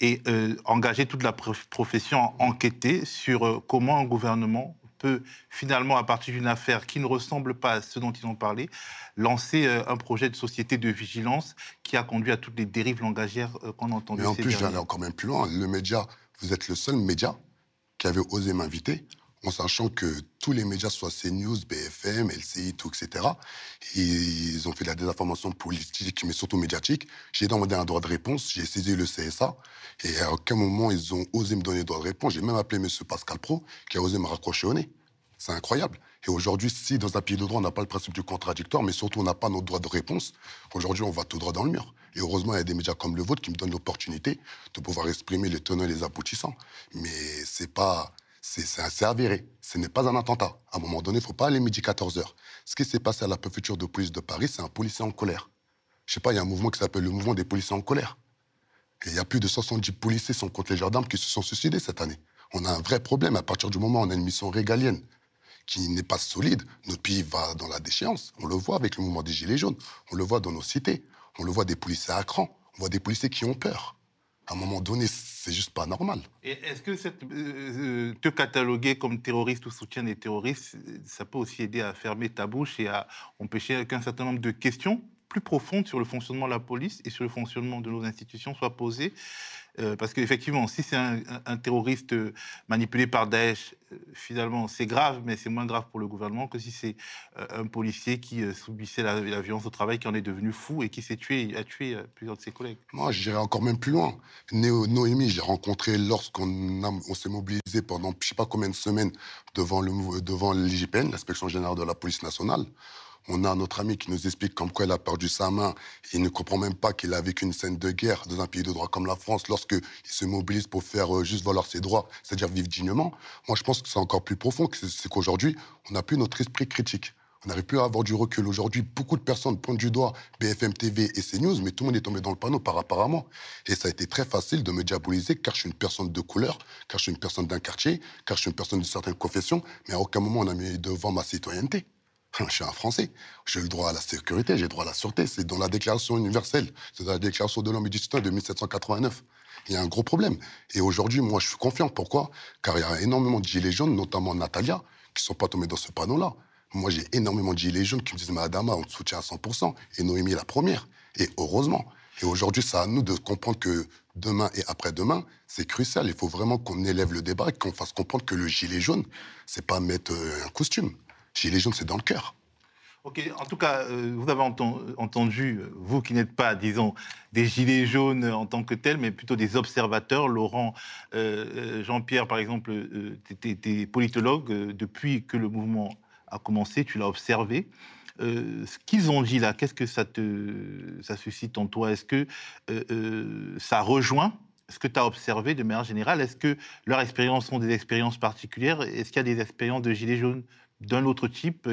et euh, engager toute la prof- profession à enquêter sur euh, comment un gouvernement peut finalement, à partir d'une affaire qui ne ressemble pas à ce dont ils ont parlé, lancer euh, un projet de société de vigilance qui a conduit à toutes les dérives langagières euh, qu'on a entendues. Mais en ces plus, aller encore même plus loin. Le média, vous êtes le seul média qui avait osé m'inviter, en sachant que tous les médias, soit CNews, BFM, LCI, tout, etc., ils ont fait de la désinformation politique, mais surtout médiatique. J'ai demandé un droit de réponse, j'ai saisi le CSA, et à aucun moment ils ont osé me donner le droit de réponse. J'ai même appelé M. Pascal Pro, qui a osé me raccrocher au nez. C'est incroyable. Et aujourd'hui, si dans un pays de droit, on n'a pas le principe du contradictoire, mais surtout on n'a pas notre droit de réponse, aujourd'hui, on va tout droit dans le mur. Et heureusement, il y a des médias comme le vôtre qui me donnent l'opportunité de pouvoir exprimer les tenants et les aboutissants. Mais c'est pas. C'est assez avéré. Ce n'est pas un attentat. À un moment donné, il ne faut pas aller midi 14h. Ce qui s'est passé à la préfecture de police de Paris, c'est un policier en colère. Je sais pas, il y a un mouvement qui s'appelle le mouvement des policiers en colère. Et il y a plus de 70 policiers sont contre les gendarmes qui se sont suicidés cette année. On a un vrai problème à partir du moment où on a une mission régalienne qui n'est pas solide. Notre pays va dans la déchéance. On le voit avec le mouvement des Gilets jaunes. On le voit dans nos cités. On le voit des policiers à cran. On voit des policiers qui ont peur. À un moment donné, c'est juste pas normal. Est-ce que euh, euh, te cataloguer comme terroriste ou soutien des terroristes, ça peut aussi aider à fermer ta bouche et à empêcher qu'un certain nombre de questions plus profondes sur le fonctionnement de la police et sur le fonctionnement de nos institutions soient posées Euh, parce qu'effectivement, si c'est un, terroriste euh, manipulé par Daesh, euh, finalement, c'est grave, mais c'est moins grave pour le gouvernement que si c'est un policier qui subissait la, violence au travail, qui en est devenu fou et qui s'est tué, a tué plusieurs de ses collègues. Moi, j'irais encore même plus loin. Noémie, j'ai rencontré lorsqu'on on, s'est mobilisé pendant je ne sais pas combien de semaines devant l'IGPN, devant l'inspection générale de la police nationale. On a notre ami qui nous explique comme quoi il a perdu sa main. Il ne comprend même pas qu'il a vécu une scène de guerre dans un pays de droit comme la France lorsqu'il se mobilise pour faire euh, juste valoir ses droits, c'est-à-dire vivre dignement. Moi, je pense que c'est encore plus profond. C'est qu'aujourd'hui, on n'a plus notre esprit critique. On n'arrive plus à avoir du recul. Aujourd'hui, beaucoup de personnes pointent du doigt BFM TV et CNews, mais tout le monde est tombé dans le panneau par moi. Et ça a été très facile de me diaboliser car je suis une personne de couleur, car je suis une personne d'un quartier, car je suis une personne d'une certaine confession, mais à aucun moment on a mis devant ma citoyenneté. Je suis un Français. J'ai le droit à la sécurité, j'ai le droit à la sûreté. C'est dans la Déclaration universelle. C'est dans la Déclaration de l'homme et du de 1789. Il y a un gros problème. Et aujourd'hui, moi, je suis confiant. Pourquoi? Car il y a énormément de gilets jaunes, notamment Natalia, qui ne sont pas tombés dans ce panneau-là. Moi, j'ai énormément de gilets jaunes qui me disent Madame, on te soutient à 100%. Et Noémie la première. Et heureusement. Et aujourd'hui, c'est à nous de comprendre que demain et après-demain, c'est crucial. Il faut vraiment qu'on élève le débat et qu'on fasse comprendre que le gilet jaune, c'est pas mettre euh, un costume. Gilets jaunes, c'est dans le cœur. Ok, en tout cas, euh, vous avez entendu, vous qui n'êtes pas, disons, des gilets jaunes en tant que tels, mais plutôt des observateurs. Laurent, euh, euh, Jean-Pierre, par exemple, tu es, politologue. depuis que le mouvement a commencé, tu l'as observé. ce qu'ils ont dit là, qu'est-ce que ça te ça suscite en toi? Est-ce que ça rejoint ce que tu as observé de manière générale? Est-ce que leurs expériences sont des expériences particulières? Est-ce qu'il y a des expériences de gilets jaunes? D'un autre type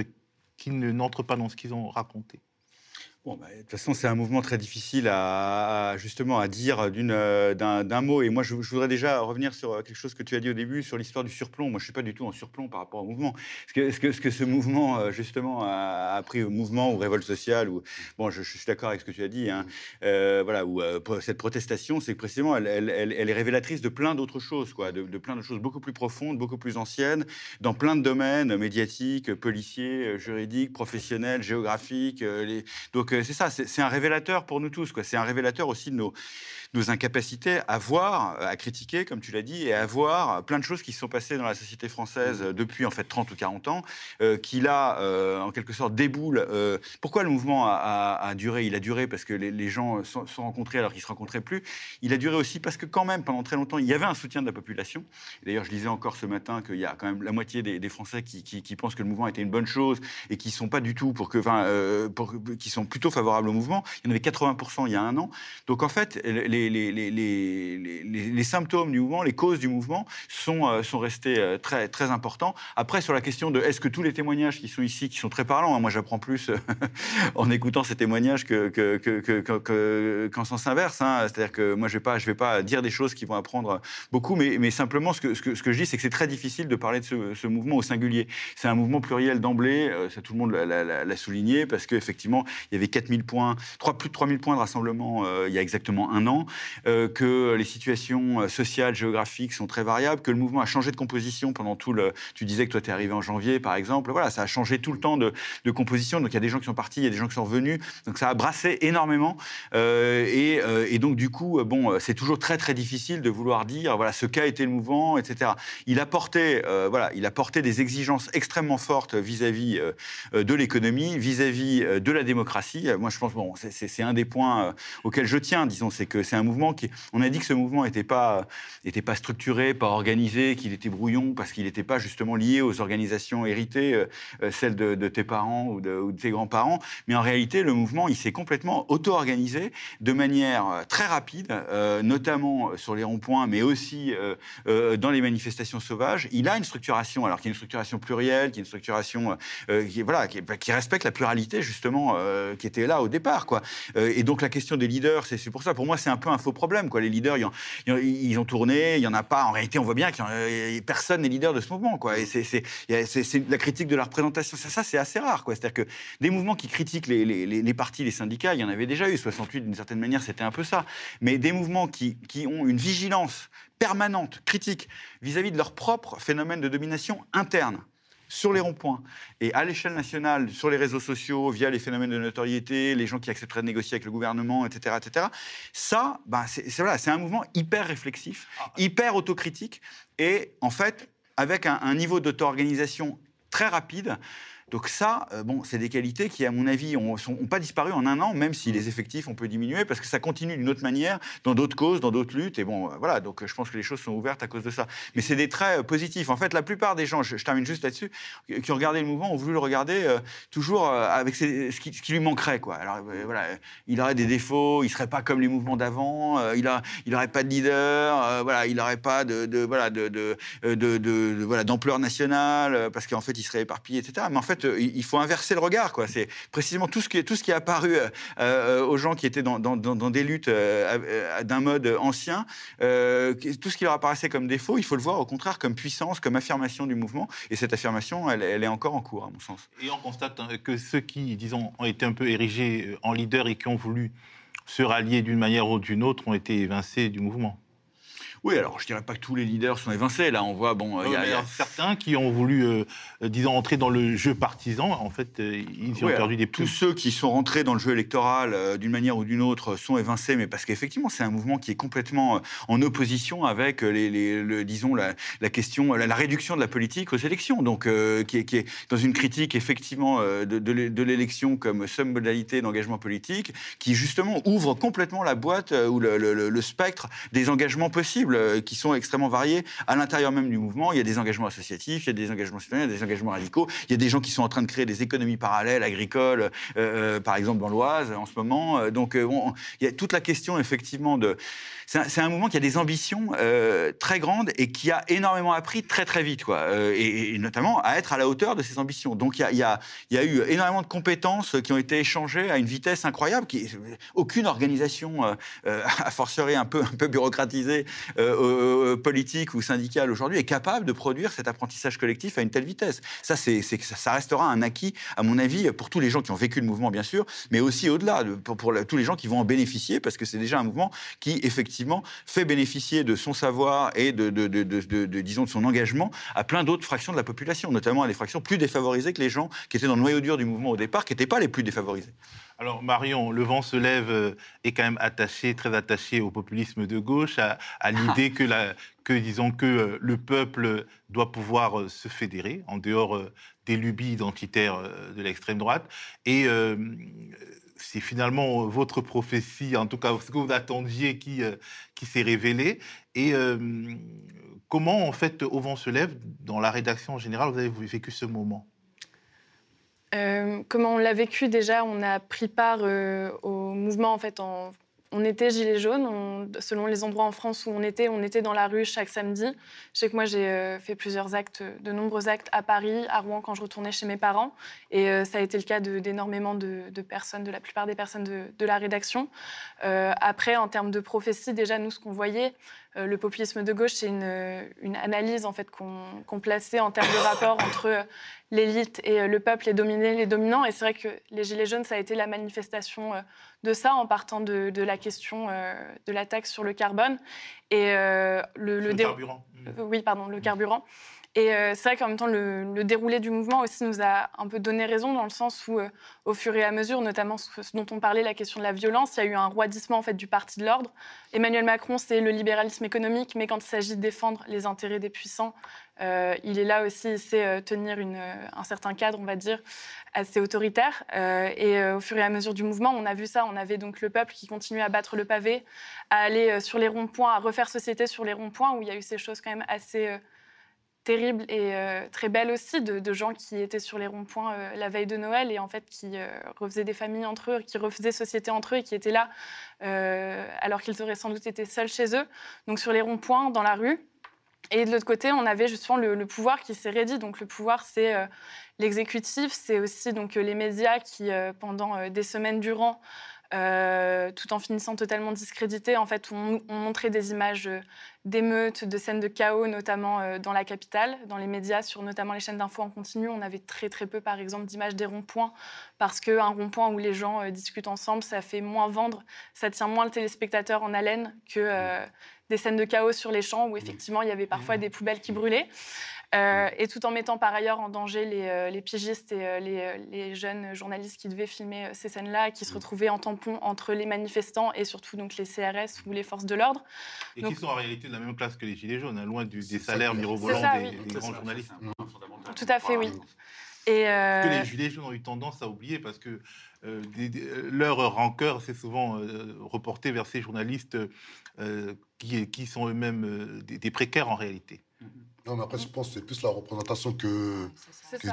qui n'entrent pas dans ce qu'ils ont raconté. Bon, bah, de toute façon, c'est un mouvement très difficile à, justement à dire euh, d'un mot. Et moi, je, voudrais déjà revenir sur euh, quelque chose que tu as dit au début sur l'histoire du surplomb. Moi, je suis pas du tout en surplomb par rapport au mouvement. Est-ce que, ce que, ce que, ce mouvement, euh, justement, a, pris au mouvement ou révolte sociale ou bon, je, suis d'accord avec ce que tu as dit. Hein, voilà, ou cette protestation, c'est que précisément, elle, elle, elle, est révélatrice de plein d'autres choses, quoi, de, plein de choses beaucoup plus profondes, beaucoup plus anciennes, dans plein de domaines médiatiques, policiers, juridiques, professionnels, géographiques. Les... Donc c'est ça, c'est un révélateur pour nous tous. C'est un révélateur aussi de nos, nos incapacités à voir, à critiquer, comme tu l'as dit, et à voir plein de choses qui se sont passées dans la société française mmh. depuis en fait 30 ou 40 ans, euh, qui là, euh, en quelque sorte, déboule. Euh, pourquoi le mouvement a, duré? Il a duré parce que les, gens sont, rencontrés alors qu'ils ne se rencontraient plus. Il a duré aussi parce que quand même, pendant très longtemps, il y avait un soutien de la population. D'ailleurs, je lisais encore ce matin qu'il y a quand même la moitié des, Français qui, qui, pensent que le mouvement était une bonne chose et qui sont pas du tout pour que, enfin, pour, qui sont plutôt favorables au mouvement. Il y en avait 80% il y a un an. Donc en fait, les les, symptômes du mouvement, les causes du mouvement sont, euh, sont restés euh, très, très importants. Après, sur la question de est-ce que tous les témoignages qui sont ici, qui sont très parlants, hein, moi j'apprends plus en écoutant ces témoignages qu'en que, que, sens inverse. Hein. C'est-à-dire que moi je ne vais, vais pas dire des choses qui vont apprendre beaucoup, mais, simplement ce que, ce, que, ce que je dis, c'est que c'est très difficile de parler de ce, mouvement au singulier. C'est un mouvement pluriel d'emblée, euh, ça tout le monde l'a souligné, parce qu'effectivement, il y avait 4000 points, 3, plus de 3000 points de rassemblement il y a exactement un an. Euh, que les situations euh, sociales, géographiques sont très variables, que le mouvement a changé de composition pendant tout le. Tu disais que toi, tu es arrivé en janvier, par exemple. Voilà, ça a changé tout le temps de, composition. Donc, il y a des gens qui sont partis, il y a des gens qui sont revenus. Donc, ça a brassé énormément. Euh, et, donc, du coup, bon, c'est toujours très, très difficile de vouloir dire, voilà, ce qu'a été le mouvement, etc. Il a porté, voilà, il a porté des exigences extrêmement fortes vis-à-vis de l'économie, vis-à-vis de la démocratie. Moi, je pense, bon, c'est un des points auxquels je tiens, disons, c'est que c'est un mouvement qui. On a dit que ce mouvement n'était pas, était pas structuré, pas organisé, qu'il était brouillon parce qu'il n'était pas justement lié aux organisations héritées, euh, euh, celles de, tes parents ou de, tes grands-parents. Mais en réalité, le mouvement, il s'est complètement auto-organisé de manière euh, très rapide, notamment sur les ronds-points, mais aussi dans les manifestations sauvages. Il a une structuration, alors qui est une structuration plurielle, qui est une structuration qui, voilà, qui, respecte la pluralité justement qui était là au départ, quoi. et donc la question des leaders, c'est pour ça. Pour moi, c'est un peu un faux problème. Quoi. Les leaders, ils ont, tourné, il n'y en a pas. En réalité, on voit bien que personne n'est leader de ce mouvement. Quoi. Et c'est la critique de la représentation. Ça, ça c'est assez rare. C'est-à-dire que des mouvements qui critiquent les, les, partis, les syndicats, il y en avait déjà eu. 68, d'une certaine manière, c'était un peu ça. Mais des mouvements qui, qui ont une vigilance permanente, critique, vis-à-vis -vis de leur propre phénomène de domination interne sur les ronds-points et à l'échelle nationale, sur les réseaux sociaux, via les phénomènes de notoriété, les gens qui accepteraient de négocier avec le gouvernement, etc., etc. Ça, ben, c'est voilà, un mouvement hyper réflexif, hyper autocritique et en fait avec un, un niveau d'auto-organisation très rapide. Donc ça, euh, bon, c'est des qualités qui, à mon avis, n'ont pas disparu en un an, même si les effectifs, on peut diminuer, parce que ça continue d'une autre manière, dans d'autres causes, dans d'autres luttes. Et bon, euh, voilà, donc euh, je pense que les choses sont ouvertes à cause de ça. Mais c'est des traits positifs. En fait, la plupart des gens, je, je termine juste là-dessus, qui ont regardé le mouvement, ont voulu le regarder euh, toujours avec ses- ce, qui, ce qui lui manquerait. Quoi. Alors euh, voilà, il aurait des défauts, il serait pas comme les mouvements d'avant, il, a, il aurait pas de leader, voilà, il aurait pas de, de, voilà, de, voilà, d'ampleur nationale, parce qu'en fait, il serait éparpillé, etc. Mais en fait, il faut inverser le regard. Quoi. C'est précisément tout ce, qui tout ce qui est apparu euh, euh, aux gens qui étaient dans, des luttes euh, d'un mode ancien, tout ce qui leur apparaissait comme défaut, il faut le voir au contraire comme puissance, comme affirmation du mouvement. Et cette affirmation, elle, elle est encore en cours, à mon sens. Et on constate hein, que ceux qui, disons, ont été un peu érigés en leader et qui ont voulu se rallier d'une manière ou d'une autre ont été évincés du mouvement. Oui, alors je dirais pas que tous les leaders sont évincés. Là, on voit, bon, euh, il y a- y certains qui ont voulu, euh, euh, disons, entrer dans le jeu partisan, en fait, ils y ont Oui, perdu des tous plumes. ceux qui sont rentrés dans le jeu électoral euh, d'une manière ou d'une autre sont évincés, mais parce qu'effectivement, c'est un mouvement qui est complètement en opposition avec les, les- le- disons, la, la question, la, la réduction de la politique aux élections. Donc, euh, qui, est, qui est dans une critique effectivement de, de l'é- de l'élection comme seule modalité d'engagement politique, qui justement ouvre complètement la boîte ou le, le- le- le spectre des engagements possibles, euh, qui sont extrêmement variés à l'intérieur même du mouvement. Il y a des engagements associatifs, il y a des engagements citoyens, il y a des engagements radicaux. Il y a des gens qui sont en train de créer des économies parallèles agricoles, euh, euh, par exemple dans l'Oise en ce moment. Donc, il y a toute la question effectivement de. C'est un, mouvement qui a des ambitions très grandes et qui a énormément appris très très vite, quoi. Et, notamment à être à la hauteur de ses ambitions. Donc, il y a, eu énormément de compétences qui ont été échangées à une vitesse incroyable. Qui, aucune organisation, euh, a fortiori un peu, un peu bureaucratisée, euh, euh, politique ou syndicale aujourd'hui, est capable de produire cet apprentissage collectif à une telle vitesse. Ça, ça, restera un acquis, à mon avis, pour tous les gens qui ont vécu le mouvement, bien sûr, mais aussi au-delà, de- pour, tous les gens qui vont en bénéficier, parce que c'est déjà un mouvement qui, effectivement, fait bénéficier de son savoir et de- de, disons, de son engagement à plein d'autres fractions de la population, notamment à des fractions plus défavorisées que les gens qui étaient dans le noyau dur du mouvement au départ, qui n'étaient pas les plus défavorisés. Alors Marion, le vent se lève euh, est quand même attaché, très attaché au populisme de gauche, à, à l'idée que, la, que, disons, que euh, le peuple doit pouvoir euh, se fédérer en dehors des lubies identitaires de l'extrême droite. Et euh, c'est finalement votre prophétie, en tout cas ce que vous attendiez, qui, qui s'est révélé. Et euh, comment, en fait, au vent se lève, dans la rédaction en général, vous avez vécu ce moment? Euh, comment on l'a vécu déjà On a pris part euh, au mouvement en fait. En, on était gilets jaunes. on- selon les endroits en France où on était, on était dans la rue chaque samedi. Je sais que moi j'ai euh, fait plusieurs actes, de nombreux actes à Paris, à Rouen quand je retournais chez mes parents, et ça a été le cas d'énormément de, personnes, de la plupart des personnes de, de la rédaction. Après, en termes de prophétie, déjà nous ce qu'on voyait. Euh, le populisme de gauche, c'est une, une analyse en fait qu'on qu'on plaçait en termes de rapport entre euh, l'élite et euh, le peuple, les dominés, les dominants. Et c'est vrai que les Gilets jaunes, ça a été la manifestation euh, de ça en partant de, de la question euh, de la taxe sur le carbone. Et euh, le, carburant. Euh, Oui, pardon, le carburant. Et euh, c'est vrai qu'en même temps, le, déroulé du mouvement aussi nous a un peu donné raison dans le sens où, euh, au fur et à mesure, notamment ce, dont on parlait, la question de la violence, il y a eu un roidissement en fait du parti de l'ordre. Emmanuel Macron, c'est le libéralisme économique, mais quand il s'agit de défendre les intérêts des puissants, euh, il est là aussi, il sait tenir un certain cadre, on va dire, assez autoritaire. Et au fur et à mesure du mouvement, on a vu ça. On avait donc le peuple qui continuait à battre le pavé, à aller sur les ronds-points, à refaire société sur les ronds-points, où il y a eu ces choses quand même assez terribles et euh, très belles aussi, de, gens qui étaient sur les ronds-points euh, la veille de Noël et en fait qui euh, refaisaient des familles entre eux, qui refaisaient société entre eux et qui étaient là euh, alors qu'ils auraient sans doute été seuls chez eux. Donc sur les ronds-points, dans la rue. Et de l'autre côté, on avait justement le, pouvoir qui s'est raidi. Donc le pouvoir, c'est l'exécutif, c'est aussi donc les médias qui, pendant des semaines durant, euh, tout en finissant totalement discrédités, en fait, ont montré des images euh, d'émeutes, de scènes de chaos, notamment euh, dans la capitale, dans les médias, sur notamment les chaînes d'infos en continu. On avait très très peu, par exemple, d'images des ronds-points, parce qu'un rond-point où les gens euh, discutent ensemble, ça fait moins vendre, ça tient moins le téléspectateur en haleine que euh, des scènes de chaos sur les champs où effectivement il y avait parfois des poubelles qui brûlaient. Euh, et tout en mettant par ailleurs en danger les, euh, les pigistes et euh, les, les jeunes journalistes qui devaient filmer ces scènes-là, qui se retrouvaient en tampon entre les manifestants et surtout donc les CRS ou les forces de l'ordre. Et Donc- qui sont en réalité de la même classe que les Gilets jaunes, hein, loin du- des salaires mirobolants ça, des, oui. des grands journalistes. Tout à fait, oui. Et que les Gilets jaunes ont eu tendance à oublier parce que euh, des- des- leur rancœur, c'est souvent euh, reporté vers ces journalistes euh, qui, qui sont eux-mêmes euh, des, des précaires en réalité? Non, mais après, je pense que c'est plus la représentation que,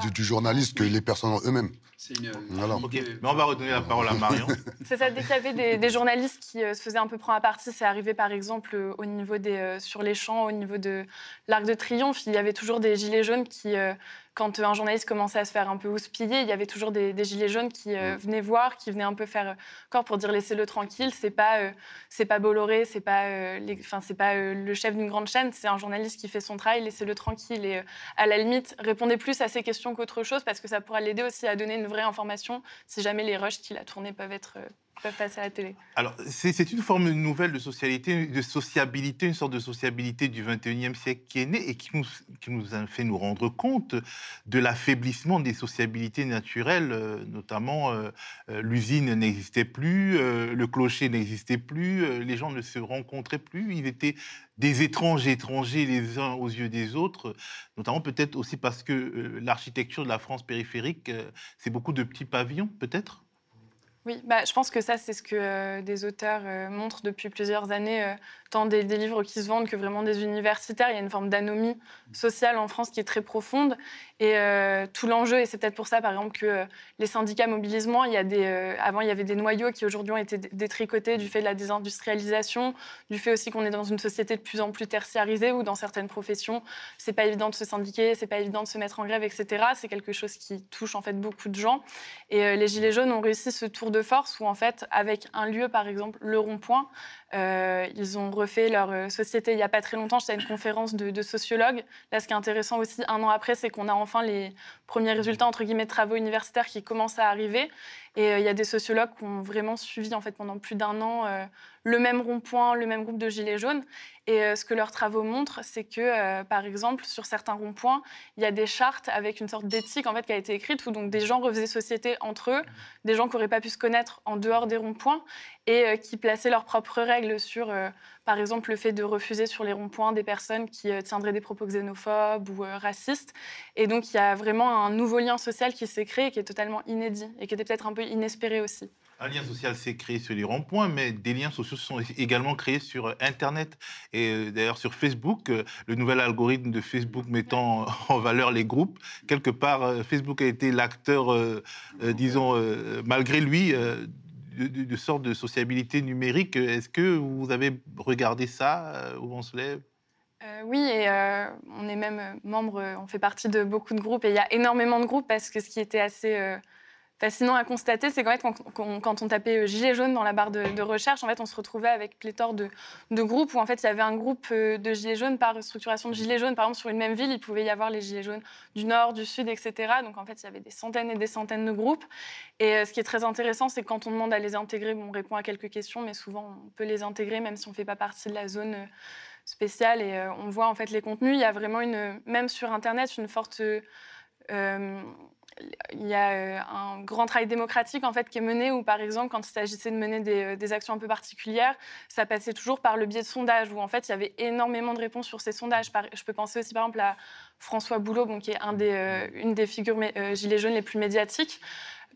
du, du journaliste que les personnes eux-mêmes. C'est une. Voilà. Ok, mais on va redonner la parole à Marion. C'est ça, dès qu'il y avait des, des journalistes qui euh, se faisaient un peu prendre à partie, c'est arrivé par exemple euh, au niveau des, euh, sur les champs, au niveau de l'Arc de Triomphe, il y avait toujours des gilets jaunes qui, euh, quand euh, un journaliste commençait à se faire un peu houspiller, il y avait toujours des, des gilets jaunes qui euh, venaient voir, qui venaient un peu faire euh, corps pour dire laissez-le tranquille, c'est pas, euh, c'est pas Bolloré, c'est pas, euh, les- enfin, c'est pas le chef d'une grande chaîne, c'est un journaliste qui fait son travail, laissez-le tranquille. Et à la limite, répondez plus à ces questions qu'autre chose parce que ça pourra l'aider aussi à donner une vraie information si jamais les rushs qu'il a tournés peuvent, être, passer à la télé. Alors, c'est une forme nouvelle de socialité, de sociabilité, une sorte de sociabilité du 21e siècle qui est née et qui nous, a fait nous rendre compte de l'affaiblissement des sociabilités naturelles, euh, notamment euh, euh, l'usine n'existait plus, le clocher n'existait plus, les gens ne se rencontraient plus, ils étaient des étranges étrangers les uns aux yeux des autres, notamment peut-être aussi parce que l'architecture de la France périphérique, c'est beaucoup de petits pavillons, peut-être? Oui, bah, je pense que ça, c'est ce que euh, des auteurs euh, montrent depuis plusieurs années, euh, tant des, des livres qui se vendent que vraiment des universitaires. Il y a une forme d'anomie sociale en France qui est très profonde. Et euh, tout l'enjeu, et c'est peut-être pour ça, par exemple, que euh, les syndicats mobilisement, il y euh, avant, il y avait des noyaux qui aujourd'hui ont été dé- détricotés du fait de la désindustrialisation, du fait aussi qu'on est dans une société de plus en plus tertiarisée où dans certaines professions, c'est pas évident de se syndiquer, c'est pas évident de se mettre en grève, etc. C'est quelque chose qui touche en fait beaucoup de gens. Et les Gilets jaunes ont réussi ce tour de force où, en fait, avec un lieu, par exemple, le rond-point, euh, ils ont refait leur euh, société il n'y a pas très longtemps. J'étais à une conférence de, sociologues. Là, ce qui est intéressant aussi, un an après, c'est qu'on a enfin les premiers résultats, entre guillemets, de travaux universitaires qui commencent à arriver. Et euh, il y a des sociologues qui ont vraiment suivi, en fait, pendant plus d'un an, euh, le même rond-point, le même groupe de Gilets jaunes. Et euh, ce que leurs travaux montrent, c'est que, par exemple, sur certains ronds-points, il y a des chartes avec une sorte d'éthique en fait, qui a été écrite où donc, des gens refaisaient société entre eux, des gens qui n'auraient pas pu se connaître en dehors des ronds-points et qui plaçaient leurs propres règles sur, par exemple, le fait de refuser sur les ronds-points des personnes qui euh, tiendraient des propos xénophobes ou euh, racistes. Et donc, il y a vraiment un nouveau lien social qui s'est créé et qui est totalement inédit et qui était peut-être un peu inespéré aussi. Un lien social s'est créé sur les ronds-points, mais des liens sociaux sont également créés sur euh, Internet. Et d'ailleurs, sur Facebook, le nouvel algorithme de Facebook mettant en valeur les groupes, quelque part, Facebook a été l'acteur, disons, malgré lui, de, sorte de sociabilité numérique. Est-ce que vous avez regardé ça euh, où on se lève Euh, oui, et euh, on est même membre, on fait partie de beaucoup de groupes, et il y a énormément de groupes parce que ce qui était assez fascinant à constater, c'est qu'en fait, quand, on tapait euh, Gilets jaunes dans la barre de, recherche, en fait, on se retrouvait avec pléthore de, groupes où en fait, il y avait un groupe euh, de Gilets jaunes par structuration de Gilets jaunes. Par exemple, sur une même ville, il pouvait y avoir les Gilets jaunes du Nord, du Sud, etc. Donc en fait, il y avait des centaines et des centaines de groupes. Et euh, ce qui est très intéressant, c'est que quand on demande à les intégrer, on répond à quelques questions, mais souvent, on peut les intégrer même si on ne fait pas partie de la zone. euh, spéciale et on voit en fait les contenus. Il y a vraiment une, même sur Internet, une forte, il y a euh, un grand travail démocratique en fait qui est mené où par exemple quand il s'agissait de mener des, euh, des actions un peu particulières, ça passait toujours par le biais de sondages où en fait il y avait énormément de réponses sur ces sondages. Je peux penser aussi par exemple à François Boulot, qui est euh, une des figures gilets jaunes les plus médiatiques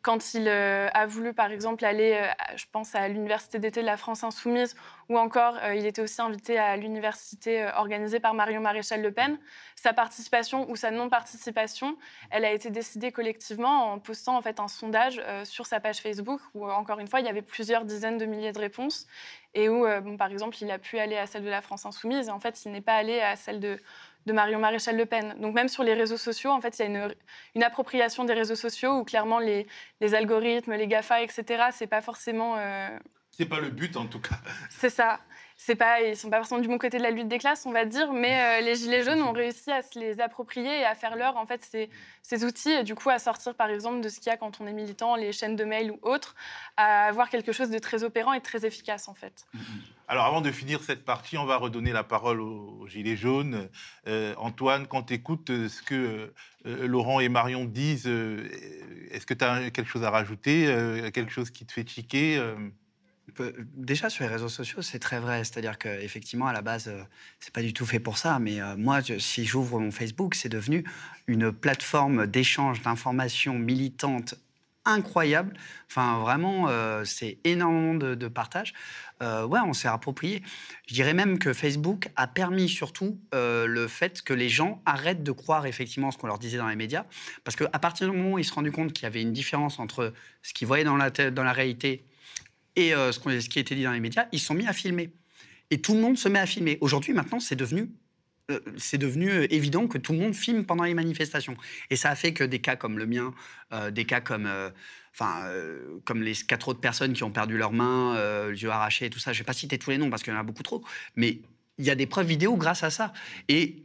quand il euh, a voulu, par exemple, aller, euh, je pense, à l'université d'été de la France Insoumise, ou encore, euh, il était aussi invité à l'université organisée par Marion Maréchal Le Pen. Sa participation ou sa non-participation, elle a été décidée collectivement en postant en fait un sondage sur sa page Facebook, où encore une fois, il y avait plusieurs dizaines de milliers de réponses, et où, bon, par exemple, il a pu aller à celle de la France Insoumise, et en fait, il n'est pas allé à celle de de Marion Maréchal Le Pen. Donc même sur les réseaux sociaux, en fait, il y a une, une appropriation des réseaux sociaux où clairement les, les algorithmes, les GAFA, etc., c'est pas forcément... euh, C'est pas le but en tout cas. c'est ça. C'est pas, ils sont pas forcément du bon côté de la lutte des classes, on va dire, mais euh, les gilets jaunes ont réussi à se les approprier et à faire leur en fait ces, ces outils et du coup à sortir par exemple de ce qu'il y a quand on est militant, les chaînes de mail ou autres, à avoir quelque chose de très opérant et très efficace en fait. Alors avant de finir cette partie, on va redonner la parole aux gilets jaunes. Euh, Antoine, quand tu écoutes euh, ce que euh, Laurent et Marion disent, est-ce que tu as quelque chose à rajouter, quelque chose qui te fait tiquer Déjà sur les réseaux sociaux, c'est très vrai. C'est-à-dire qu'effectivement, à la base, euh, c'est pas du tout fait pour ça. Mais euh, moi, si j'ouvre mon Facebook, c'est devenu une plateforme d'échange d'informations militantes incroyable. Enfin, vraiment, euh, c'est énormément de, partage. Ouais, on s'est approprié. Je dirais même que Facebook a permis surtout le fait que les gens arrêtent de croire effectivement ce qu'on leur disait dans les médias. Parce qu'à partir du moment où ils se sont rendus compte qu'il y avait une différence entre ce qu'ils voyaient dans la, dans la réalité et euh, ce, qui était dit dans les médias, ils sont mis à filmer. Et tout le monde se met à filmer. Aujourd'hui, maintenant, c'est devenu euh, euh, évident que tout le monde filme pendant les manifestations. Et ça a fait que des cas comme le mien, des cas comme, enfin, comme les quatre autres personnes qui ont perdu leurs mains, les yeux arrachés, tout ça, je ne vais pas citer tous les noms parce qu'il y en a beaucoup trop, mais il y a des preuves vidéo grâce à ça. Et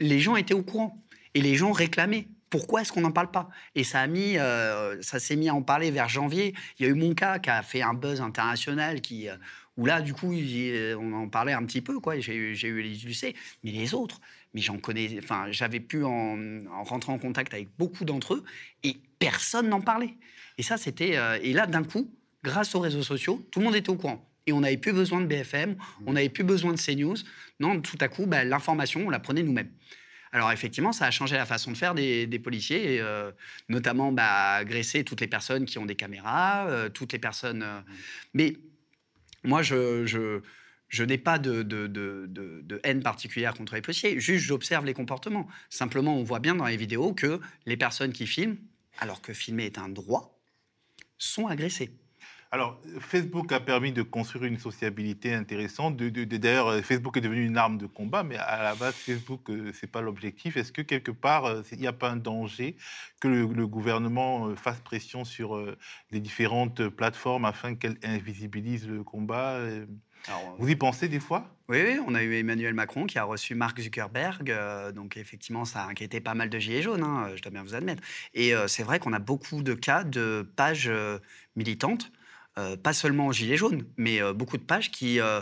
les gens étaient au courant. Et les gens réclamaient. Pourquoi est-ce qu'on n'en parle pas? Et ça a mis, euh, ça s'est mis à en parler vers janvier. Il y a eu mon cas qui a fait un buzz international qui, euh, où là, du coup, il- on en parlait un petit peu. Quoi. J'ai, eu- j'ai eu les UC, mais les autres, mais j'en connais. Enfin, j'avais pu en, en rentrer en contact avec beaucoup d'entre eux et personne n'en parlait. Et ça, c'était. euh, et là, d'un coup, grâce aux réseaux sociaux, tout le monde était au courant. Et on n'avait plus besoin de BFM, on n'avait plus besoin de CNews. Non, tout à coup, bah, l'information, on la prenait nous-mêmes. Alors effectivement, ça a changé la façon de faire des, des policiers, et, euh, notamment bah, agresser toutes les personnes qui ont des caméras, euh, toutes les personnes. euh, Mais moi, je, je, je n'ai pas de, de, de- de- de haine particulière contre les policiers. Juste, j'observe les comportements. Simplement, on voit bien dans les vidéos que les personnes qui filment, alors que filmer est un droit, sont agressées. Alors, Facebook a permis de construire une sociabilité intéressante. D'ailleurs, euh, Facebook est devenu une arme de combat, mais à la base, Facebook, ce n'est pas l'objectif. Est-ce que quelque part, euh, il n'y a pas un danger que le, le gouvernement euh, fasse pression sur euh, les différentes plateformes afin qu'elles invisibilisent le combat euh, Vous y pensez des fois? Oui, oui, on a eu Emmanuel Macron qui a reçu Mark Zuckerberg. euh, donc, effectivement, ça a inquiété pas mal de gilets jaunes, hein, je dois bien vous admettre. Et euh, c'est vrai qu'on a beaucoup de cas de pages euh, militantes, euh, pas seulement aux gilets jaunes, mais euh, beaucoup de pages qui, euh,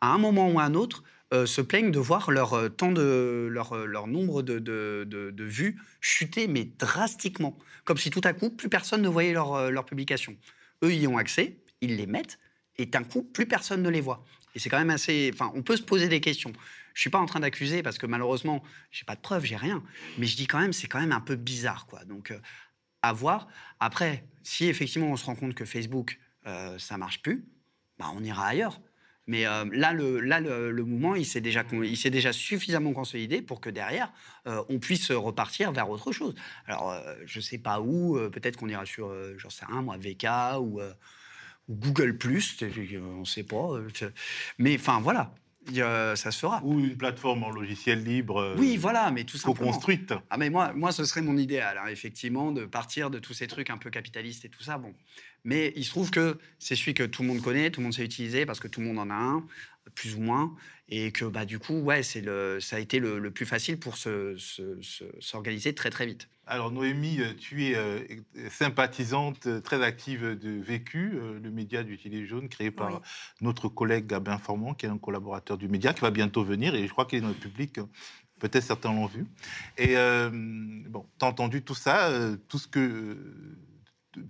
à un moment ou à un autre, euh, se plaignent de voir leur euh, temps de leur, euh, leur nombre de, de- de- vues chuter, mais drastiquement. Comme si tout à coup, plus personne ne voyait leur, euh, leur publication. Eux y ont accès, ils les mettent, et d'un coup, plus personne ne les voit. Et c'est quand même assez. Enfin, on peut se poser des questions. Je suis pas en train d'accuser parce que malheureusement, j'ai pas de preuves, j'ai rien. Mais je dis quand même, c'est quand même un peu bizarre, quoi. Donc, euh, à voir. Après, si effectivement on se rend compte que Facebook, euh, ça marche plus, bah, on ira ailleurs. Mais euh, là, le, là mouvement, il s'est déjà, suffisamment consolidé pour que derrière, euh, on puisse repartir vers autre chose. Alors, euh, je sais pas où, peut-être qu'on ira sur, j'en sais rien, moi, VK ou, ou Google+, on ne sait pas. Mais enfin, voilà, a- ça se fera. Ou une plateforme en logiciel libre euh, Oui, voilà, mais tout simplement. co-construite Ah, mais moi, moi, ce serait mon idéal, hein, effectivement, de partir de tous ces trucs un peu capitalistes et tout ça. Bon. Mais il se trouve que c'est celui que tout le monde connaît, tout le monde sait utiliser parce que tout le monde en a un, plus ou moins. Et que bah, du coup, ouais, c'est le, ça a été le, le plus facile pour se- se- se- s'organiser très, très vite. Alors Noémie, tu es euh, sympathisante, très active de Vécu, euh, le média du Gilet jaune créé par Oui. notre collègue Gabin Formand, qui est un collaborateur du média, qui va bientôt venir, et je crois qu'il est dans le public, peut-être certains l'ont vu. Et euh, bon, tu as entendu tout ça, euh, tout ce que euh,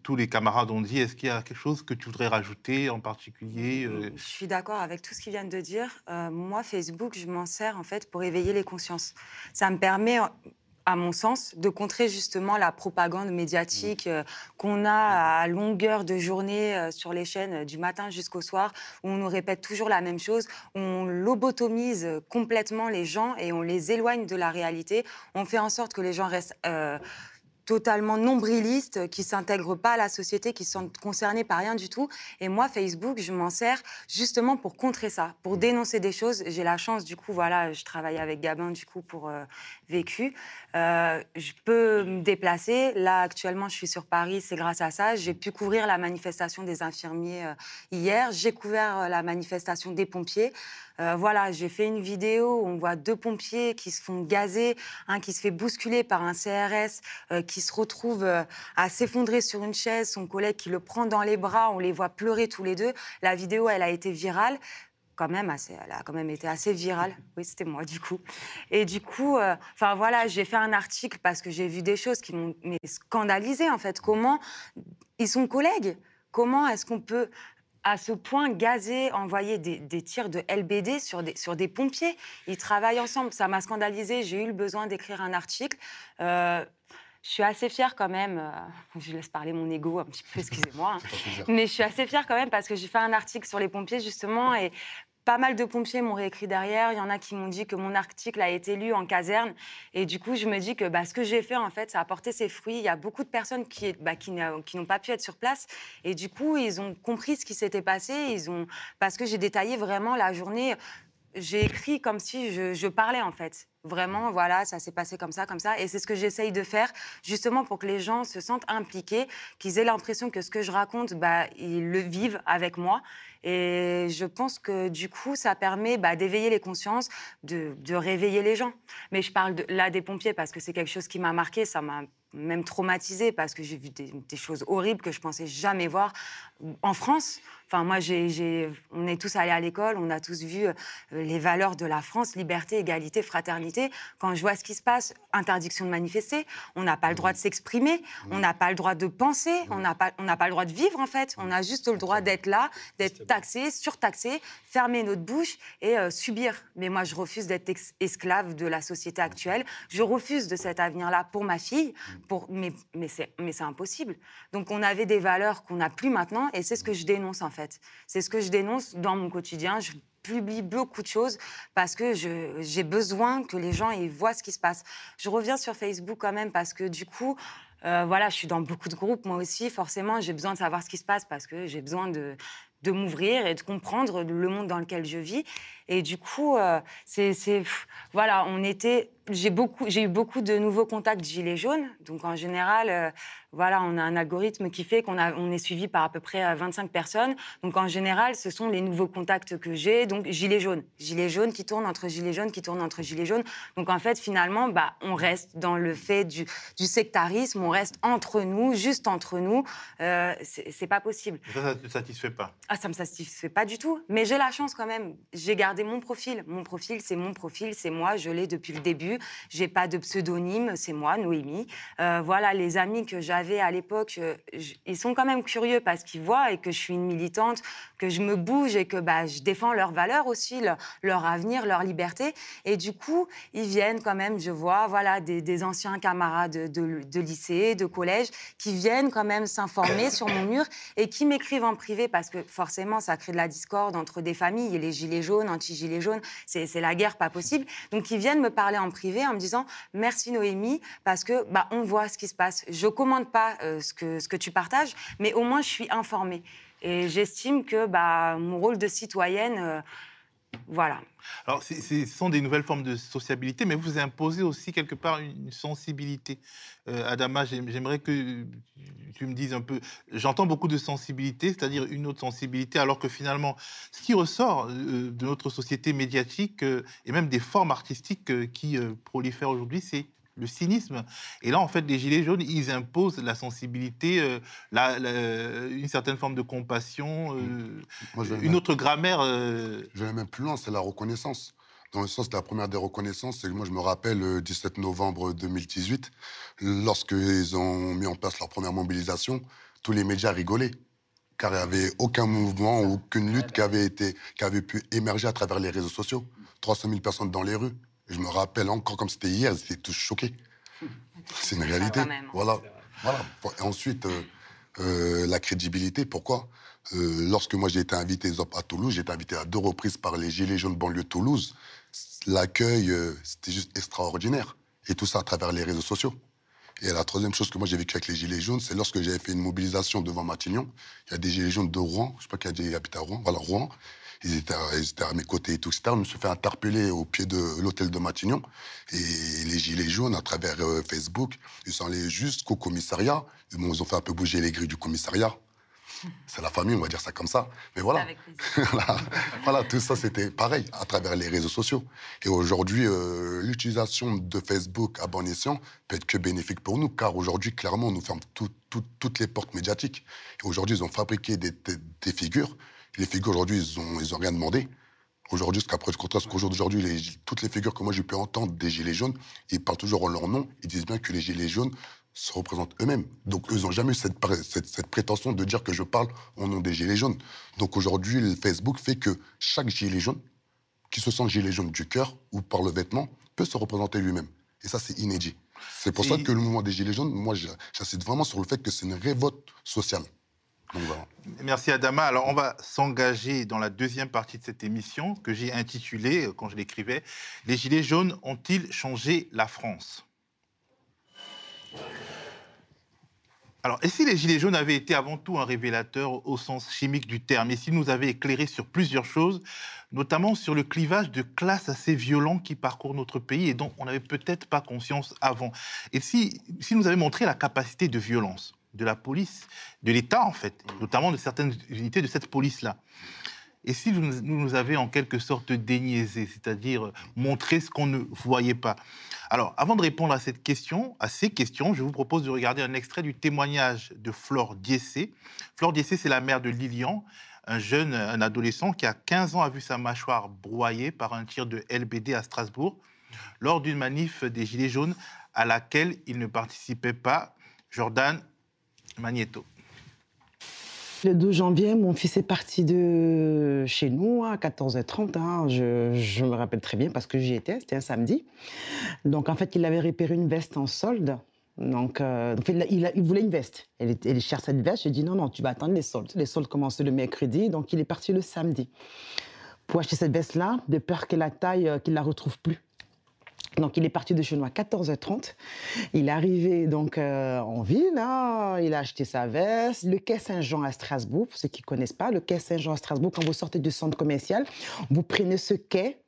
tous les camarades ont dit. Est-ce qu'il y a quelque chose que tu voudrais rajouter en particulier euh, Je suis d'accord avec tout ce qu'ils viennent de dire. Euh, moi, Facebook, je m'en sers en fait pour éveiller les consciences. Ça me permet, à mon sens, de contrer justement la propagande médiatique euh, qu'on a à longueur de journée euh, sur les chaînes euh, du matin jusqu'au soir, où on nous répète toujours la même chose, on lobotomise complètement les gens et on les éloigne de la réalité. On fait en sorte que les gens restent totalement nombrilistes, qui s'intègrent pas à la société, qui sont concernés par rien du tout. Et moi, Facebook, je m'en sers justement pour contrer ça, pour dénoncer des choses. J'ai la chance, du coup, voilà, je travaille avec Gabin, du coup, pour euh, Vécu. Euh, je peux me déplacer. Là, actuellement, je suis sur Paris, c'est grâce à ça. J'ai pu couvrir la manifestation des infirmiers euh, hier. J'ai couvert euh, la manifestation des pompiers. Euh, voilà, j'ai fait une vidéo où on voit deux pompiers qui se font gazer, un qui se fait bousculer par un CRS, euh, qui se retrouve euh, à s'effondrer sur une chaise, son collègue qui le prend dans les bras, on les voit pleurer tous les deux. La vidéo, elle a été virale. Quand même assez, elle a quand même été assez virale. Oui, c'était moi du coup. Et du coup, enfin voilà, j'ai fait un article parce que j'ai vu des choses qui m'ont mais scandalisé en fait. Comment ils sont collègues Comment est-ce qu'on peut à ce point gazer, envoyer des, des tirs de LBD sur des, sur des pompiers. Ils travaillent ensemble. Ça m'a scandalisé. J'ai eu le besoin d'écrire un article. Euh, je suis assez fière quand même. euh, je laisse parler mon ego un petit peu, excusez-moi. hein. Mais je suis assez fière quand même parce que j'ai fait un article sur les pompiers justement et pas mal de pompiers m'ont réécrit derrière. Il y en a qui m'ont dit que mon article a été lu en caserne. Et du coup, je me dis que bah, ce que j'ai fait, en fait, ça a porté ses fruits. Il y a beaucoup de personnes qui, bah, qui n'ont pas pu être sur place. Et du coup, ils ont compris ce qui s'était passé. Ils ont... Parce que j'ai détaillé vraiment la journée. J'ai écrit comme si je, je parlais, en fait. Vraiment, voilà, ça s'est passé comme ça, comme ça. Et c'est ce que j'essaye de faire, justement pour que les gens se sentent impliqués, qu'ils aient l'impression que ce que je raconte, bah, ils le vivent avec moi. Et je pense que du coup, ça permet bah, d'éveiller les consciences, de, de réveiller les gens. Mais je parle de- là des pompiers parce que c'est quelque chose qui m'a marqué, ça m'a même traumatisée parce que j'ai vu des, des choses horribles que je pensais jamais voir en France. Enfin, moi, on est tous allés à l'école, on a tous vu euh, les valeurs de la France, liberté, égalité, fraternité. Quand je vois ce qui se passe, interdiction de manifester, on n'a pas le droit de s'exprimer, on n'a pas le droit de penser, on n'a pas, on n'a pas le droit de vivre en fait. On a juste le droit d'être là, d'être taxé, surtaxé, fermer notre bouche et euh, subir. Mais moi, je refuse d'être esclave de la société actuelle. Je refuse de cet avenir-là pour ma fille. Pour, mais mais c'est impossible. Donc on avait des valeurs qu'on n'a plus maintenant et c'est ce que je dénonce en fait. C'est ce que je dénonce dans mon quotidien. Je publie beaucoup de choses parce que j'ai besoin que les gens ils voient ce qui se passe. Je reviens sur Facebook quand même parce que du coup, euh, voilà, je suis dans beaucoup de groupes moi aussi. Forcément, j'ai besoin de savoir ce qui se passe parce que j'ai besoin de de m'ouvrir et de comprendre le monde dans lequel je vis. Et du coup, euh, c'est, voilà, on était, j'ai beaucoup, j'ai eu beaucoup de nouveaux contacts gilets jaunes. Donc en général, euh, voilà, on a un algorithme qui fait qu'on on est suivi par à peu près euh, 25 personnes. Donc en général, ce sont les nouveaux contacts que j'ai. Donc gilets jaunes, gilets jaunes qui tournent entre gilets jaunes, qui tournent entre gilets jaunes. Donc en fait, finalement, bah, on reste dans le fait du, du sectarisme, on reste entre nous, juste entre nous. Euh, c'est, pas possible. Ça, ça ne te satisfait pas? Ah, ça me satisfait pas du tout. Mais j'ai la chance quand même. J'ai gardé mon profil. Mon profil, c'est mon profil, c'est moi. Je l'ai depuis le début. J'ai pas de pseudonyme, c'est moi, Noémie. Euh, voilà, les amis que j'avais à l'époque, euh, ils sont quand même curieux parce qu'ils voient et que je suis une militante, que je me bouge et que bah, je défends leurs valeurs aussi, leur, avenir, leur liberté. Et du coup, ils viennent quand même, je vois, voilà, des, anciens camarades de, de- de lycée, de collège, qui viennent quand même s'informer sur mon mur et qui m'écrivent en privé parce que forcément, ça crée de la discorde entre des familles et les gilets jaunes, anti-gilets jaunes, c'est la guerre pas possible. Donc, ils viennent me parler en privé en me disant merci Noémie parce que bah, on voit ce qui se passe. Je commande pas euh, ce, que, ce que tu partages, mais au moins je suis informée. Et j'estime que bah, mon rôle de citoyenne, euh, voilà. Alors, ce sont des nouvelles formes de sociabilité, mais vous imposez aussi quelque part une sensibilité. Euh, Adama, j'aim- j'aimerais que tu me dises un peu. J'entends beaucoup de sensibilité, c'est-à-dire une autre sensibilité, alors que finalement, ce qui ressort euh, de notre société médiatique euh, et même des formes artistiques qui prolifèrent aujourd'hui, c'est le cynisme. Et là, en fait, les Gilets jaunes, ils imposent la sensibilité, euh, la- la- une certaine forme de compassion, euh, Moi, vais une même- autre grammaire. euh, Je vais même plus loin, c'est la reconnaissance. Dans le sens de la première des reconnaissances, c'est que moi je me rappelle le 17 novembre 2018, lorsqu'ils ont mis en place leur première mobilisation, tous les médias rigolaient. Car il n'y avait aucun mouvement ou aucune lutte qui avait, été, qui avait pu émerger à travers les réseaux sociaux. 300 000 personnes dans les rues. Je me rappelle encore comme c'était hier, ils étaient tous choqués. C'est une réalité. hein. Voilà. voilà. Et ensuite, euh, euh, la crédibilité, pourquoi? Euh, Lorsque moi j'ai été invité à Toulouse, j'ai été invité à deux reprises par les Gilets jaunes banlieue de Toulouse. L'accueil, c'était juste extraordinaire. Et tout ça à travers les réseaux sociaux. Et la troisième chose que moi j'ai vécu avec les Gilets jaunes, c'est lorsque j'avais fait une mobilisation devant Matignon. Il y a des Gilets jaunes de Rouen, je sais pas qui a habitent à Rouen, voilà, Rouen. Ils étaient, à, ils étaient à mes côtés et tout, etc. Je me suis fait interpeller au pied de l'hôtel de Matignon. Et les Gilets jaunes, à travers euh, Facebook, ils sont allés jusqu'au commissariat. Ils, ils ont fait un peu bouger les grilles du commissariat. C'est la famille, on va dire ça comme ça. Mais voilà. voilà, Voilà, tout ça, c'était pareil à travers les réseaux sociaux. Et aujourd'hui, euh, l'utilisation de Facebook à bon escient peut être que bénéfique pour nous, car aujourd'hui, clairement, on nous ferme tout- tout- toutes les portes médiatiques. Et aujourd'hui, ils ont fabriqué des, des- des figures. Les figures, aujourd'hui, ils n'ont ils ont rien demandé. Aujourd'hui, jusqu'à preuve contraire, parce qu'aujourd'hui, toutes les figures que moi j'ai pu entendre des Gilets jaunes, ils parlent toujours en leur nom. Ils disent bien que les Gilets jaunes se représentent eux-mêmes. Donc, eux, ils n'ont jamais eu cette, cette, cette prétention de dire que je parle au nom des Gilets jaunes. Donc, aujourd'hui, Facebook fait que chaque Gilet jaune, qui se sent Gilet jaune du cœur ou par le vêtement, peut se représenter lui-même. Et ça, c'est inédit. C'est pour ça que le mouvement des Gilets jaunes, moi, j'insiste vraiment sur le fait que c'est une révolte sociale. Merci Adama. Alors on va s'engager dans la deuxième partie de cette émission que j'ai intitulée, euh, quand je l'écrivais, Les Gilets jaunes ont-ils changé la France? Alors, et si les Gilets jaunes avaient été avant tout un révélateur au sens chimique du terme, et s'ils nous avaient éclairé sur plusieurs choses, notamment sur le clivage de classes assez violent qui parcourt notre pays et dont on n'avait peut-être pas conscience avant, et si, si nous avaient montré la capacité de violence? De la police, de l'État en fait, notamment de certaines unités de cette police-là. Et si vous nous, avez en quelque sorte déniaisé, c'est-à-dire montré ce qu'on ne voyait pas. Alors, avant de répondre à cette question, à ces questions, je vous propose de regarder un extrait du témoignage de Flore Diessé. Flore Diessé, c'est la mère de Lilian, un jeune, un adolescent qui a 15 ans a vu sa mâchoire broyée par un tir de LBD à Strasbourg lors d'une manif des Gilets jaunes à laquelle il ne participait pas. Jordan Magneto. Le 12 janvier, mon fils est parti de chez nous à 14h30. hein. Je, je me rappelle très bien parce que j'y étais, c'était un samedi. Donc en fait, il avait repéré une veste en solde. Donc, euh, il, il il voulait une veste. Était- elle cherche cette veste. J'ai dit non, non, tu vas attendre les soldes. Les soldes commençaient le mercredi, donc il est parti le samedi pour acheter cette veste-là, de peur que la taille, euh, qu'il la retrouve plus. Donc il est parti de chez nous à 14h30. Il est arrivé donc euh, en ville, hein. il a acheté sa veste. Le quai Saint-Jean à Strasbourg, pour ceux qui ne connaissent pas, le quai Saint-Jean à Strasbourg, quand vous sortez du centre commercial, vous prenez ce quai.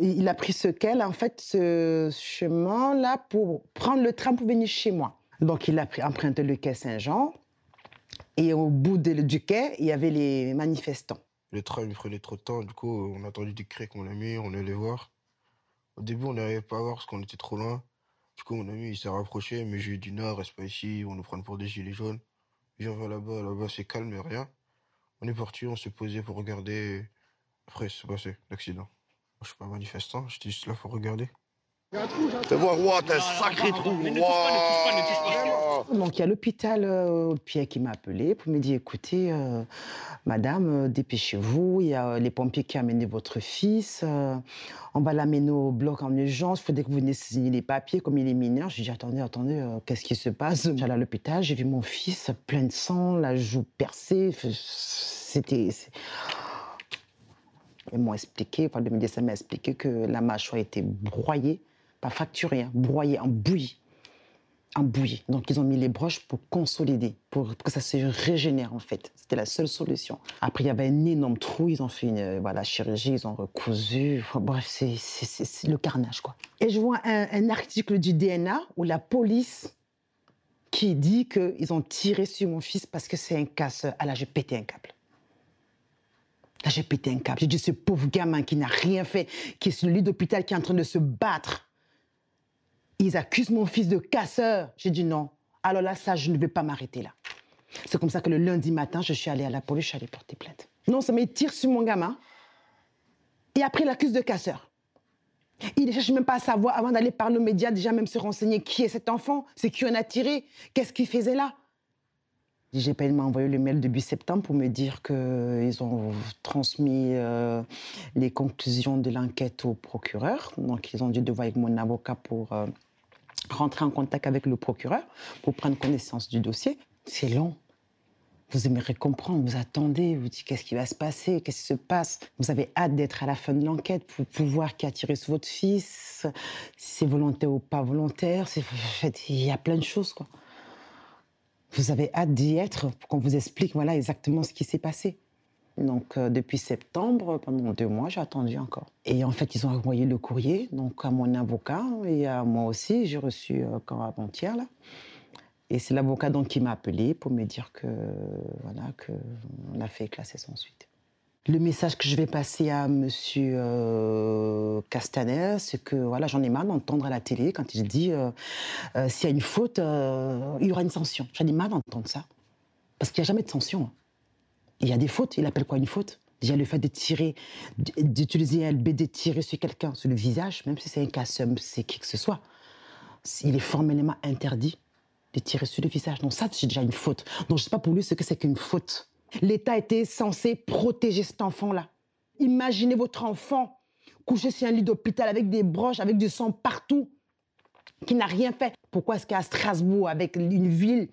il a pris ce quai, là, en fait, ce chemin-là pour prendre le train pour venir chez moi. Donc il a pris, emprunté le quai Saint-Jean. Et au bout de- du quai, il y avait les manifestants. Le train il prenait trop de temps, du coup, on a attendu des cris qu'on a mis, on allait voir. Au début, on n'arrivait pas à voir parce qu'on était trop loin. Du coup, mon ami, il s'est rapproché, mais j'ai dit non, reste pas ici, on nous prend pour des gilets jaunes. Viens, va là-bas, là-bas, c'est calme, et rien. On est parti, on s'est posé pour regarder. Après, c'est passé, l'accident. Je suis pas manifestant, j'étais juste là pour regarder. Fais voir, t'es un sacré trou. Donc il y a l'hôpital euh, Pierre qui m'a appelé pour me dire écoutez, euh, madame, euh, dépêchez-vous, il y a euh, les pompiers qui ont amené votre fils, euh, on va l'amener au bloc en urgence, il faudrait que vous venez signer les papiers comme il est mineur. J'ai dit attendez, attendez, euh, qu'est-ce qui se passe? J'allais à l'hôpital, j'ai vu mon fils plein de sang, la joue percée, c'était. c'est- Ils m'ont expliqué, enfin, le médecin m'a expliqué que la mâchoire était broyée, pas fracturée, hein, broyée en bouillie en bouillie. Donc, ils ont mis les broches pour consolider, pour que ça se régénère, en fait. C'était la seule solution. Après, il y avait un énorme trou. Ils ont fait une euh, voilà, chirurgie, ils ont recousu. Bref, c'est le carnage, quoi. Et je vois un, un article du DNA où la police qui dit qu'ils ont tiré sur mon fils parce que c'est un casseur. Ah là, j'ai pété un câble. Là, j'ai pété un câble. J'ai dit, ce pauvre gamin qui n'a rien fait, qui est sur le lit d'hôpital, qui est en train de se battre. Ils accusent mon fils de casseur. J'ai dit non. Alors là, ça, je ne vais pas m'arrêter là. C'est comme ça que le lundi matin, je suis allée à la police, je suis allée porter plainte. Non, ça me tire sur mon gamin. Et après, il l'accuse de casseur. Il ne cherche même pas à savoir, avant d'aller parler aux médias, déjà même se renseigner qui est cet enfant, c'est qui en a tiré, qu'est-ce qu'il faisait là. Pas m'a envoyé le mail début septembre pour me dire qu'ils ont transmis euh, les conclusions de l'enquête au procureur. Donc, ils ont dû devoir avec mon avocat pour euh, rentrer en contact avec le procureur pour prendre connaissance du dossier. C'est long. Vous aimeriez comprendre, vous attendez, vous dites qu'est-ce qui va se passer, qu'est-ce qui se passe? Vous avez hâte d'être à la fin de l'enquête pour pouvoir qui a tiré sur votre fils, si c'est volontaire ou pas volontaire. Il y a plein de choses, quoi. Vous avez hâte d'y être pour qu'on vous explique voilà, exactement ce qui s'est passé. Donc, euh, depuis septembre, pendant deux mois, j'ai attendu encore. Et en fait, ils ont envoyé le courrier donc à mon avocat et à moi aussi. J'ai reçu euh, quand avant-hier. Et c'est l'avocat donc qui m'a appelé pour me dire que voilà que on a fait classer sans suite. Le message que je vais passer à Monsieur euh, Castaner, c'est que voilà, j'en ai marre d'entendre à la télé quand il dit euh, euh, s'il y a une faute, il y aura une sanction. J'en ai marre d'entendre ça parce qu'il n'y a jamais de sanction. hein. Il y a des fautes. Il appelle quoi une faute? Déjà le fait de tirer, d'utiliser un LBD, tirer sur quelqu'un sur le visage, même si c'est un casseur, c'est qui que ce soit, il est formellement interdit de tirer sur le visage. Donc ça, c'est déjà une faute. Donc je ne sais pas pour lui ce que c'est qu'une faute. L'État était censé protéger cet enfant-là. Imaginez votre enfant couché sur un lit d'hôpital avec des broches, avec du sang partout, qui n'a rien fait. Pourquoi est-ce qu'à Strasbourg, avec une ville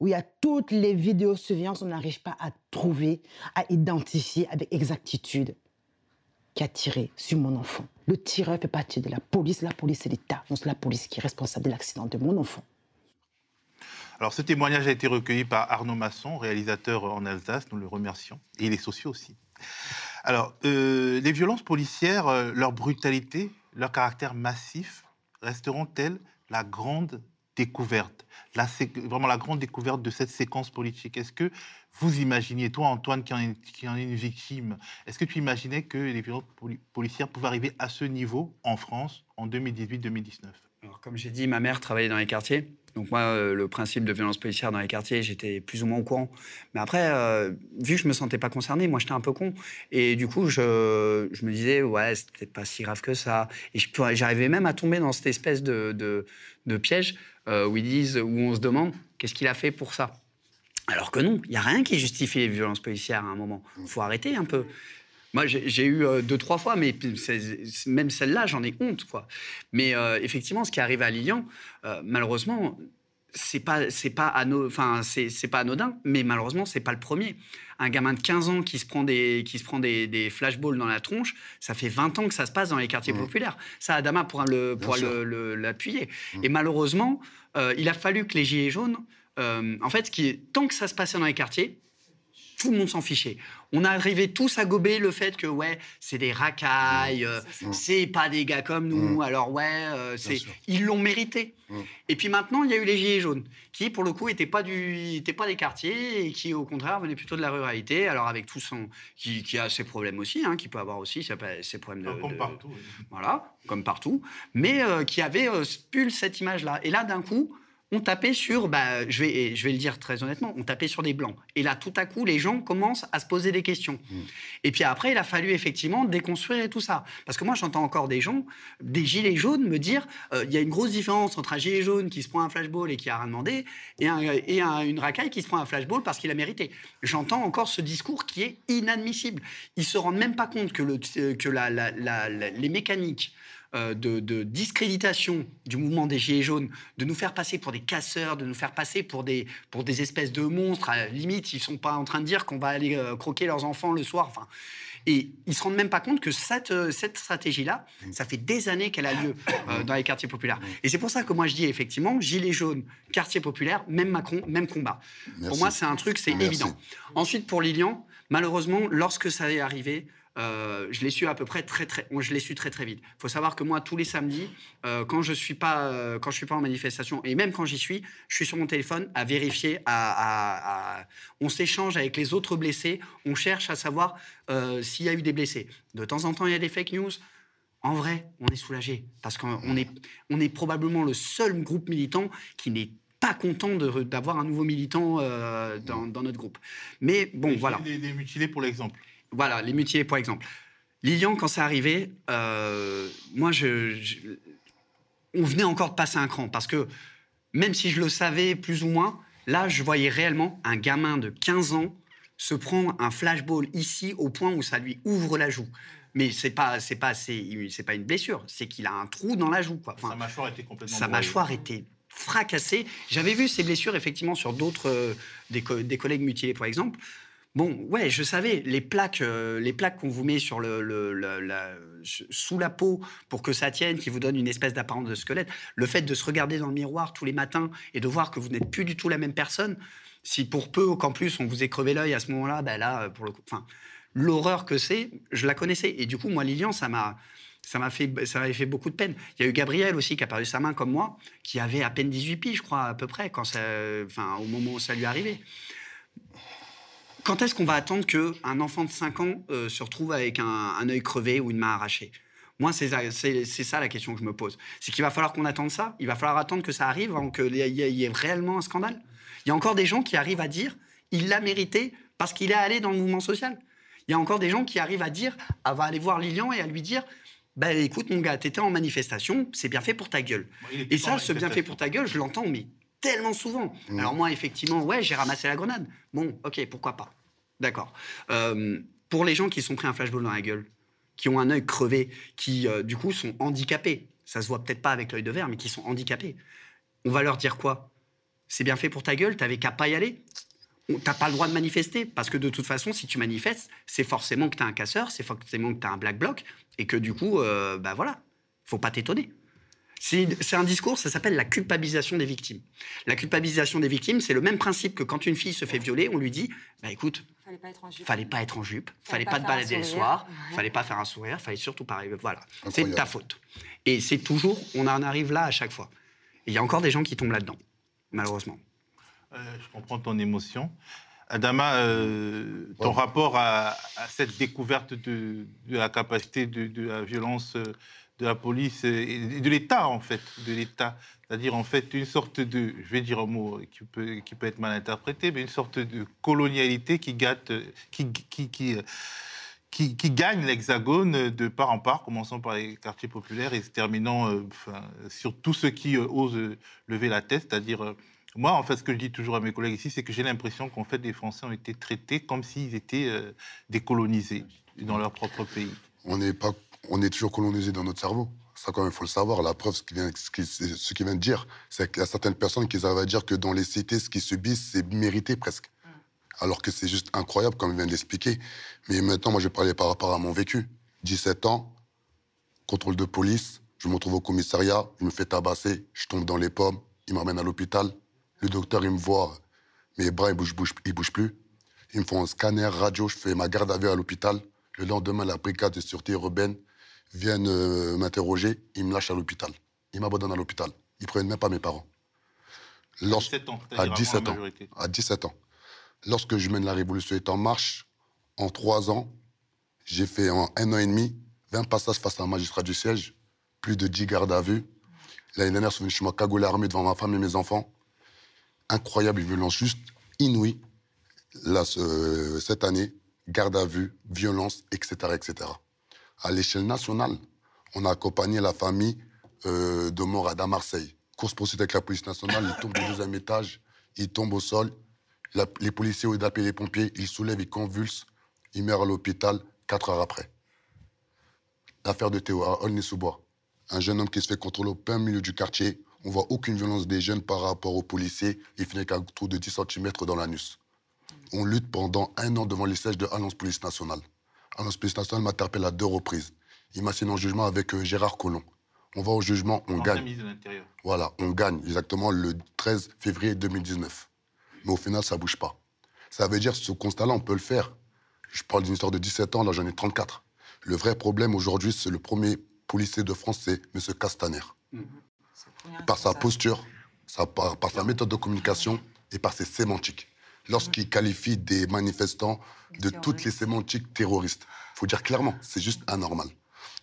où il y a toutes les vidéosurveillances, on n'arrive pas à trouver, à identifier avec exactitude qui a tiré sur mon enfant? Le tireur fait partie de la police. La police, c'est l'État. Donc c'est la police qui est responsable de l'accident de mon enfant. Alors, ce témoignage a été recueilli par Arnaud Masson, réalisateur en Alsace, nous le remercions, et les sociaux aussi. Alors, euh, les violences policières, euh, leur brutalité, leur caractère massif, resteront-elles la grande découverte, la vraiment la grande découverte de cette séquence politique. Est-ce que vous imaginiez, toi Antoine, qui en est, qui en est une victime, est-ce que tu imaginais que les violences poli- policières pouvaient arriver à ce niveau en France en 2018-2019 Comme j'ai dit, ma mère travaillait dans les quartiers. Donc moi, euh, le principe de violence policière dans les quartiers, j'étais plus ou moins au courant. Mais après, euh, vu que je me sentais pas concerné, moi j'étais un peu con. Et du coup, je, me disais, ouais, c'est peut-être pas si grave que ça. Et j'arrivais même à tomber dans cette espèce de piège euh, où ils disent, où on se demande, qu'est-ce qu'il a fait pour ça? Alors que non, il n'y a rien qui justifie les violences policières à un moment. Il faut arrêter un peu. Moi, j'ai eu euh, deux, trois fois, mais même celle-là, j'en ai honte. quoi. Mais euh, effectivement, ce qui arrive à Lilian, euh, malheureusement, c'est pas, c'est pas, enfin, c'est pas anodin, mais malheureusement, c'est pas le premier. Un gamin de 15 ans qui se prend des, qui se prend des, des flashballs dans la tronche, ça fait 20 ans que ça se passe dans les quartiers populaires. Ça, Adama pourra le- pourra sûr. le- le- l'appuyer. Et malheureusement, il a fallu que les Gilets jaunes, en fait, qui, tant que ça se passait dans les quartiers, tout le monde s'en fichait. On arrivait tous à gober le fait que, ouais, c'est des racailles, euh, c'est pas des gars comme nous, alors ouais, euh, c'est- ils l'ont mérité. Et puis maintenant, il y a eu les Gilets jaunes, qui, pour le coup, n'étaient pas, du, pas des quartiers et qui, au contraire, venaient plutôt de la ruralité, alors avec tout son. qui, qui a ses problèmes aussi, hein, qui peut avoir aussi ses, problèmes de. Comme de- partout. oui. voilà, comme partout, mais euh, qui avait euh, spul cette image-là. Et là, d'un coup, on tapait sur, bah, je, vais, je vais le dire très honnêtement, on tapait sur des blancs. Et là, tout à coup, les gens commencent à se poser des questions. Et puis après, il a fallu effectivement déconstruire et tout ça. Parce que moi, j'entends encore des gens, des gilets jaunes, me dire euh, il y a une grosse différence entre un gilet jaune qui se prend un flashball et qui a rien demandé, et, un- et un- une racaille qui se prend un flashball parce qu'il a mérité. J'entends encore ce discours qui est inadmissible. Ils se rendent même pas compte que, le, que la- la- la- la- les mécaniques euh, de, de discréditation du mouvement des Gilets jaunes, de nous faire passer pour des casseurs, de nous faire passer pour des, pour des espèces de monstres. À la limite, ils sont pas en train de dire qu'on va aller euh, croquer leurs enfants le soir. Enfin, et ils se rendent même pas compte que cette, euh, cette stratégie-là, ça fait des années qu'elle a lieu euh, dans les quartiers populaires. Et c'est pour ça que moi je dis effectivement, Gilets jaunes, quartier populaire, même Macron, même combat. Pour moi, c'est un truc, c'est évident. Ensuite, pour Lilian, malheureusement, lorsque ça est arrivé, euh, je l'ai su à peu près très très, je l'ai su très très vite. Il faut savoir que moi tous les samedis, euh, quand je suis pas euh, quand je suis pas en manifestation et même quand j'y suis, je suis sur mon téléphone à vérifier, à, à- à- on s'échange avec les autres blessés, on cherche à savoir s'il y a eu des blessés. De temps en temps, il y a des fake news. En vrai, on est soulagé parce qu'on est on est probablement le seul groupe militant qui n'est pas content d'avoir un nouveau militant euh, dans, dans notre groupe. Mais bon, voilà. Les, les mutilés, pour l'exemple. Voilà, les mutilés, par exemple. Lilian, quand c'est arrivé, euh, moi, je, je- on venait encore de passer un cran. Parce que même si je le savais plus ou moins, là, je voyais réellement un gamin de 15 ans se prendre un flashball ici au point où ça lui ouvre la joue. Mais c'est pas, c'est pas, c'est, pas une blessure, c'est qu'il a un trou dans la joue. Quoi. Enfin, Sa mâchoire était complètement sa broyée. mâchoire était fracassé. J'avais vu ces blessures effectivement sur d'autres euh, des, co- des collègues mutilés, par exemple. Bon, ouais, je savais, les plaques, euh, les plaques qu'on vous met sous la peau pour que ça tienne, qui vous donne une espèce d'apparence de squelette, le fait de se regarder dans le miroir tous les matins et de voir que vous n'êtes plus du tout la même personne, si pour peu qu'en plus on vous ait crevé l'œil à ce moment-là, ben là, pour le enfin, l'horreur que c'est, je la connaissais. Et du coup, moi, Lilian, ça m'a, ça m'a fait, m'avait fait beaucoup de peine. Il y a eu Gabriel aussi qui a perdu sa main comme moi, qui avait à peine 18 piges, je crois, à peu près, quand enfin, au moment où ça lui arrivait. Quand est-ce qu'on va attendre qu'un enfant de 5 ans euh, se retrouve avec un, un œil crevé ou une main arrachée? Moi, c'est ça, la question que je me pose. C'est qu'il va falloir qu'on attende ça? Il va falloir attendre que ça arrive avant qu'il y, ait- il y ait réellement un scandale? Il y a encore des gens qui arrivent à dire il l'a mérité parce qu'il est allé dans le mouvement social. Il y a encore des gens qui arrivent à dire, à va aller voir Lilian et à lui dire bah, écoute, mon gars, t'étais en manifestation, c'est bien fait pour ta gueule. Et ça, ce bien fait pour ta gueule, je l'entends, mais tellement souvent. Alors, moi, effectivement, ouais, j'ai ramassé la grenade. Bon, ok, pourquoi pas. D'accord. Euh, pour les gens qui sont pris un flashball dans la gueule, qui ont un œil crevé, qui, euh, du coup, sont handicapés, ça se voit peut-être pas avec l'œil de verre, mais qui sont handicapés, on va leur dire quoi? C'est bien fait pour ta gueule, t'avais qu'à pas y aller T'as pas le droit de manifester, parce que de toute façon, si tu manifestes, c'est forcément que t'es un casseur, c'est forcément que t'as un black bloc, et que du coup, euh, bah voilà, faut pas t'étonner. C'est un discours, ça s'appelle la culpabilisation des victimes. La culpabilisation des victimes, c'est le même principe que quand une fille se fait violer, on lui dit, bah écoute, Fallait pas être en jupe. fallait pas être en jupe, fallait Fallait pas pas te balader le soir, Ouais. fallait pas faire un sourire, fallait surtout pas arriver. Voilà, c'est ta faute. Et c'est toujours, on en arrive là à chaque fois. Il y a encore des gens qui tombent là-dedans, malheureusement. Euh, je comprends ton émotion. Adama, euh, ton rapport à, à cette découverte de, de la capacité de, de la violence euh, de la police et de l'État, en fait, de l'État. C'est-à-dire, en fait, une sorte de, je vais dire un mot qui peut, qui peut être mal interprété, mais une sorte de colonialité qui gâte, qui, qui, qui, euh, qui, gagne l'Hexagone de part en part, commençant par les quartiers populaires et se terminant euh, sur tous ceux qui euh, osent lever la tête, c'est-à-dire moi, en fait, ce que je dis toujours à mes collègues ici, c'est que j'ai l'impression qu'en fait, les Français ont été traités comme s'ils étaient décolonisés dans leur propre pays. On n'est pas, on est toujours colonisé dans notre cerveau. Ça, quand même, il faut le savoir. La preuve, ce qu'il vient, ce qui- ce qu'il vient de dire, c'est qu'il y a certaines personnes qui arrivent à dire que dans les cités, ce qui subissent, c'est mérité presque. Alors que c'est juste incroyable, comme il vient de l'expliquer. Mais maintenant, moi, je parlais par rapport à mon vécu. 17 ans, contrôle de police, je me retrouve au commissariat, il me fait tabasser, je tombe dans les pommes, il m'emmène à l'hôpital. Le docteur, il me voit, mes bras, ils bougent, bougent, ils bougent plus. Ils me font un scanner, radio, je fais ma garde à vue à l'hôpital. Le lendemain, la brigade de sûreté urbaine viennent euh, m'interroger, ils me lâchent à l'hôpital. Ils m'abandonnent à l'hôpital. Ils prennent même pas mes parents. Lors- 17 ans, à avant la 17 ans. À 17 ans. Lorsque je mène la révolution est en marche, en trois ans, j'ai fait en un an et demi 20 passages face à un magistrat du siège, plus de 10 gardes à vue. L'année dernière, je suis venu chez moi cagoulé armé devant ma femme et mes enfants. Incroyable violence, juste inouïe. Là, ce- cette année, garde à vue, violence, etc. etc. À l'échelle nationale, on a accompagné la famille euh, de Morad à Marseille. Course-poursuite avec la police nationale, il tombe du deuxième étage, il tombe au sol. Les policiers, au lieu les pompiers, ils soulèvent, ils convulsent. Il meurt à l'hôpital quatre heures après. L'affaire de Théo à Aulnay-sous-Bois. Un jeune homme qui se fait contrôler au plein milieu du quartier. On voit aucune violence des jeunes par rapport aux policiers. Il finit avec un trou de 10 cm dans l'anus. On lutte pendant un an devant les sièges de Alliance Police Nationale. Alliance Police Nationale m'interpelle à deux reprises. Il m'assigne en jugement avec euh, Gérard Collomb. On va au jugement, on Ancien gagne. de. Voilà, on gagne exactement le 13 février 2019. Mais au final, ça bouge pas. Ça veut dire, ce constat-là, on peut le faire. Je parle d'une histoire de 17 ans, là j'en ai 34. Le vrai problème aujourd'hui, c'est le premier policier de France, c'est M. Castaner. Par sa posture, sa- par, par sa méthode de communication et par ses sémantiques. Lorsqu'il qualifie des manifestants de toutes les sémantiques terroristes. Il faut dire clairement, c'est juste anormal.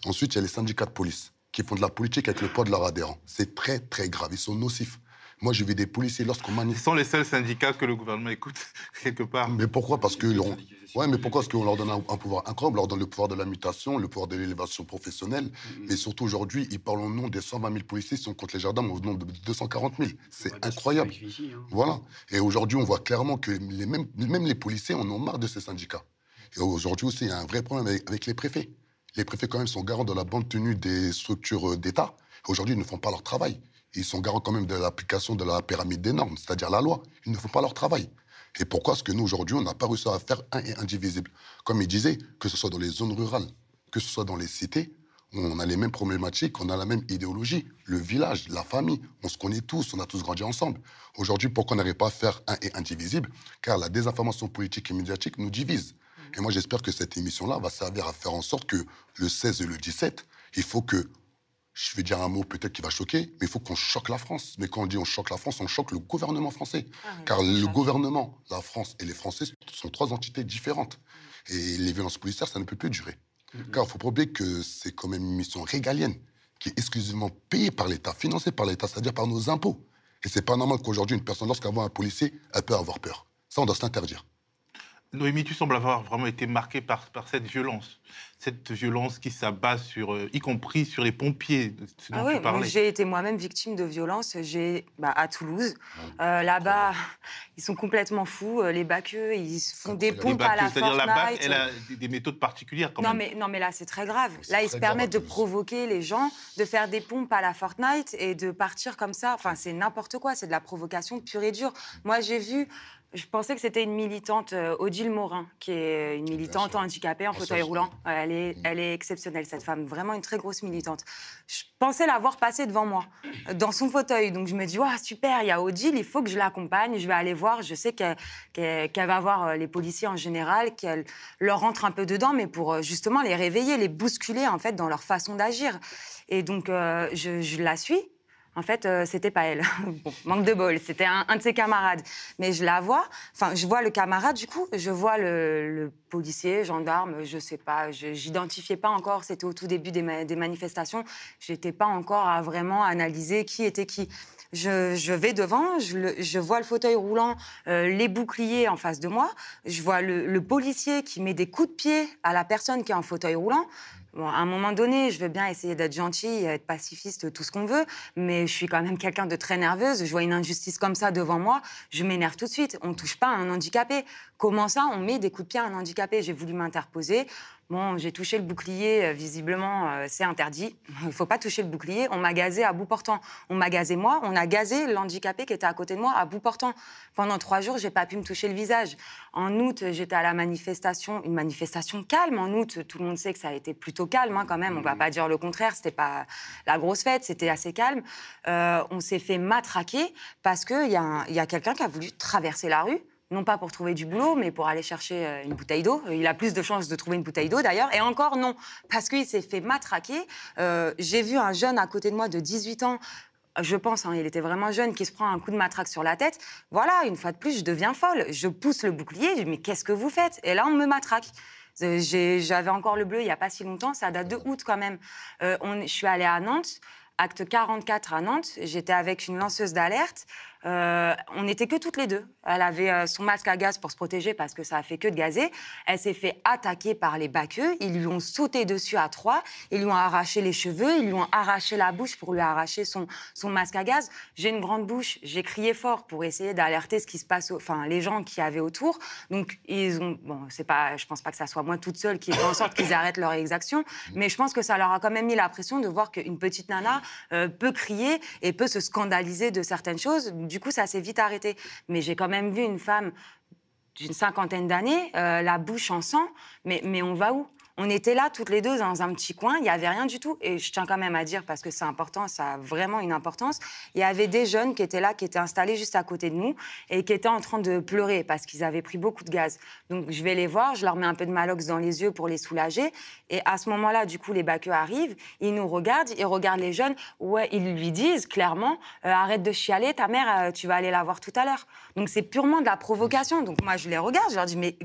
Ensuite, il y a les syndicats de police qui font de la politique avec le poids de leurs adhérents. C'est très, très grave. Ils sont nocifs. Moi, j'ai vu des policiers lorsqu'on manifeste. Ce sont les seuls syndicats que le gouvernement écoute, quelque part. Mais pourquoi? Parce que ouais, mais pourquoi? Parce qu'on leur donne un, un pouvoir incroyable, on leur donne le pouvoir de la mutation, le pouvoir de l'élévation professionnelle. Mais surtout aujourd'hui, ils parlent au nom des 120 000 policiers, si on compte les jardins, au nom de 240 000. C'est incroyable. Voilà. Et aujourd'hui, on voit clairement que les, même, même les policiers en ont marre de ces syndicats. Et aujourd'hui aussi, il y a un vrai problème avec, avec les préfets. Les préfets, quand même, sont garants de la bonne tenue des structures euh, d'État. Aujourd'hui, ils ne font pas leur travail. Ils sont garants quand même de l'application de la pyramide des normes, c'est-à-dire la loi. Ils ne font pas leur travail. Et pourquoi est-ce que nous, aujourd'hui, on n'a pas réussi à faire un et indivisible? Comme il disait, que ce soit dans les zones rurales, que ce soit dans les cités, on a les mêmes problématiques, on a la même idéologie. Le village, la famille, on se connaît tous, on a tous grandi ensemble. Aujourd'hui, pourquoi on n'arrive pas à faire un et indivisible? Car la désinformation politique et médiatique nous divise. Et moi, j'espère que cette émission-là va servir à faire en sorte que le 16 et le 17, il faut que, je vais dire un mot peut-être qui va choquer, mais il faut qu'on choque la France. Mais quand on dit on choque la France, on choque le gouvernement français. Car le gouvernement, la France et les Français sont trois entités différentes. Et les violences policières, ça ne peut plus durer. Car il faut pas oublier que c'est quand même une mission régalienne qui est exclusivement payée par l'État, financée par l'État, c'est-à-dire par nos impôts. Et c'est pas normal qu'aujourd'hui, une personne, lorsqu'elle voit un policier, elle peut avoir peur. Ça, on doit s'interdire. Noémie, tu sembles avoir vraiment été marquée par, par cette violence. Cette violence qui s'abat sur, euh, y compris sur les pompiers, ce dont Ah oui, j'ai été moi-même victime de violence. J'ai bah, à Toulouse. Euh, Là-bas, ils sont complètement fous. euh, Les baqueux, ils font des pompes à la C'est-à-dire la BAC, elle a des, des méthodes particulières quand Non même. mais, non, mais là, c'est très grave. Là, ils se permettent de provoquer les gens, de faire des pompes à la Fortnite et de partir comme ça. Enfin, c'est n'importe quoi. C'est de la provocation pure et dure. Moi, j'ai vu. Je pensais que c'était une militante, euh, Odile Morin, qui est une militante handicapée en fauteuil roulant. Ouais, Elle est, elle est exceptionnelle, cette femme. Vraiment une très grosse militante. Je pensais la voir passer devant moi, dans son fauteuil. Donc je me dis, Ouah, super, il y a Odile, il faut que je l'accompagne. Je vais aller voir. Je sais qu'elle va voir euh, les policiers en général, qu'elle leur rentre un peu dedans, mais pour euh, justement les réveiller, les bousculer en fait dans leur façon d'agir. Et donc euh, je, je la suis. En fait, euh, c'était pas elle. Bon, manque de bol, c'était un, de ses camarades. Mais je la vois, enfin, je vois le camarade, du coup, je vois le, policier, gendarme, je sais pas, j'identifiais pas encore, c'était au tout début des, ma- des manifestations, j'étais pas encore à vraiment analyser qui était qui. Je, vais devant, je vois le fauteuil roulant, euh, les boucliers en face de moi, je vois le, le policier qui met des coups de pied à la personne qui est en fauteuil roulant. Bon, à un moment donné, je veux bien essayer d'être gentille, être pacifiste, tout ce qu'on veut, mais je suis quand même quelqu'un de très nerveuse. Je vois une injustice comme ça devant moi, je m'énerve tout de suite. On ne touche pas à un handicapé. Comment ça, on met des coups de pied à un handicapé? J'ai voulu m'interposer. Bon, j'ai touché le bouclier, euh, visiblement, euh, c'est interdit. Il ne faut pas toucher le bouclier. On m'a gazé à bout portant. On m'a gazé moi, on a gazé l'handicapé qui était à côté de moi à bout portant. Pendant trois jours, j'ai pas pu me toucher le visage. En août, j'étais à la manifestation, une manifestation calme. En août, tout le monde sait que ça a été plutôt calme hein, quand même. On va pas dire le contraire. C'était pas la grosse fête, c'était assez calme. Euh, on s'est fait matraquer parce qu'il y a, un- il y a quelqu'un qui a voulu traverser la rue non pas pour trouver du boulot, mais pour aller chercher euh, une bouteille d'eau. Il a plus de chances de trouver une bouteille d'eau d'ailleurs. Et encore non, parce qu'il s'est fait matraquer. Euh, J'ai vu un jeune à côté de moi de 18 ans. Je pense, hein, il était vraiment jeune, qui se prend un coup de matraque sur la tête. Voilà, une fois de plus, je deviens folle. Je pousse le bouclier, je dis, mais qu'est-ce que vous faites? Et là, on me matraque. Euh, J'avais encore le bleu il n'y a pas si longtemps, ça date de août quand même. Euh, on, je suis allée à Nantes, acte 44 à Nantes. J'étais avec une lanceuse d'alerte. Euh, on n'était que toutes les deux. Elle avait euh, son masque à gaz pour se protéger parce que ça a fait que de gazer. Elle s'est fait attaquer par les baqueux. Ils lui ont sauté dessus à trois. Ils lui ont arraché les cheveux. Ils lui ont arraché la bouche pour lui arracher son, masque à gaz. J'ai une grande bouche. J'ai crié fort pour essayer d'alerter ce qui se passe, enfin les gens qui avaient autour. Donc ils ont, bon, c'est pas, je pense pas que ça soit moi toute seule qui ai fait en sorte qu'ils arrêtent leur exaction, mais je pense que ça leur a quand même mis la pression de voir qu'une petite nana euh, peut crier et peut se scandaliser de certaines choses. Coup, ça s'est vite arrêté. Mais j'ai quand même vu une femme d'une cinquantaine d'années, euh, la bouche en sang, mais, mais on va où? On était là toutes les deux dans un petit coin, il n'y avait rien du tout. Et je tiens quand même à dire, parce que c'est important, ça a vraiment une importance, il y avait des jeunes qui étaient là, qui étaient installés juste à côté de nous et qui étaient en train de pleurer parce qu'ils avaient pris beaucoup de gaz. Donc je vais les voir, je leur mets un peu de malox dans les yeux pour les soulager. Et à ce moment-là, du coup, les baqueux arrivent, ils nous regardent, ils regardent les jeunes, ouais, ils lui disent clairement, euh, arrête de chialer, ta mère, euh, tu vas aller la voir tout à l'heure. Donc c'est purement de la provocation. Donc moi, je les regarde, je leur dis, mais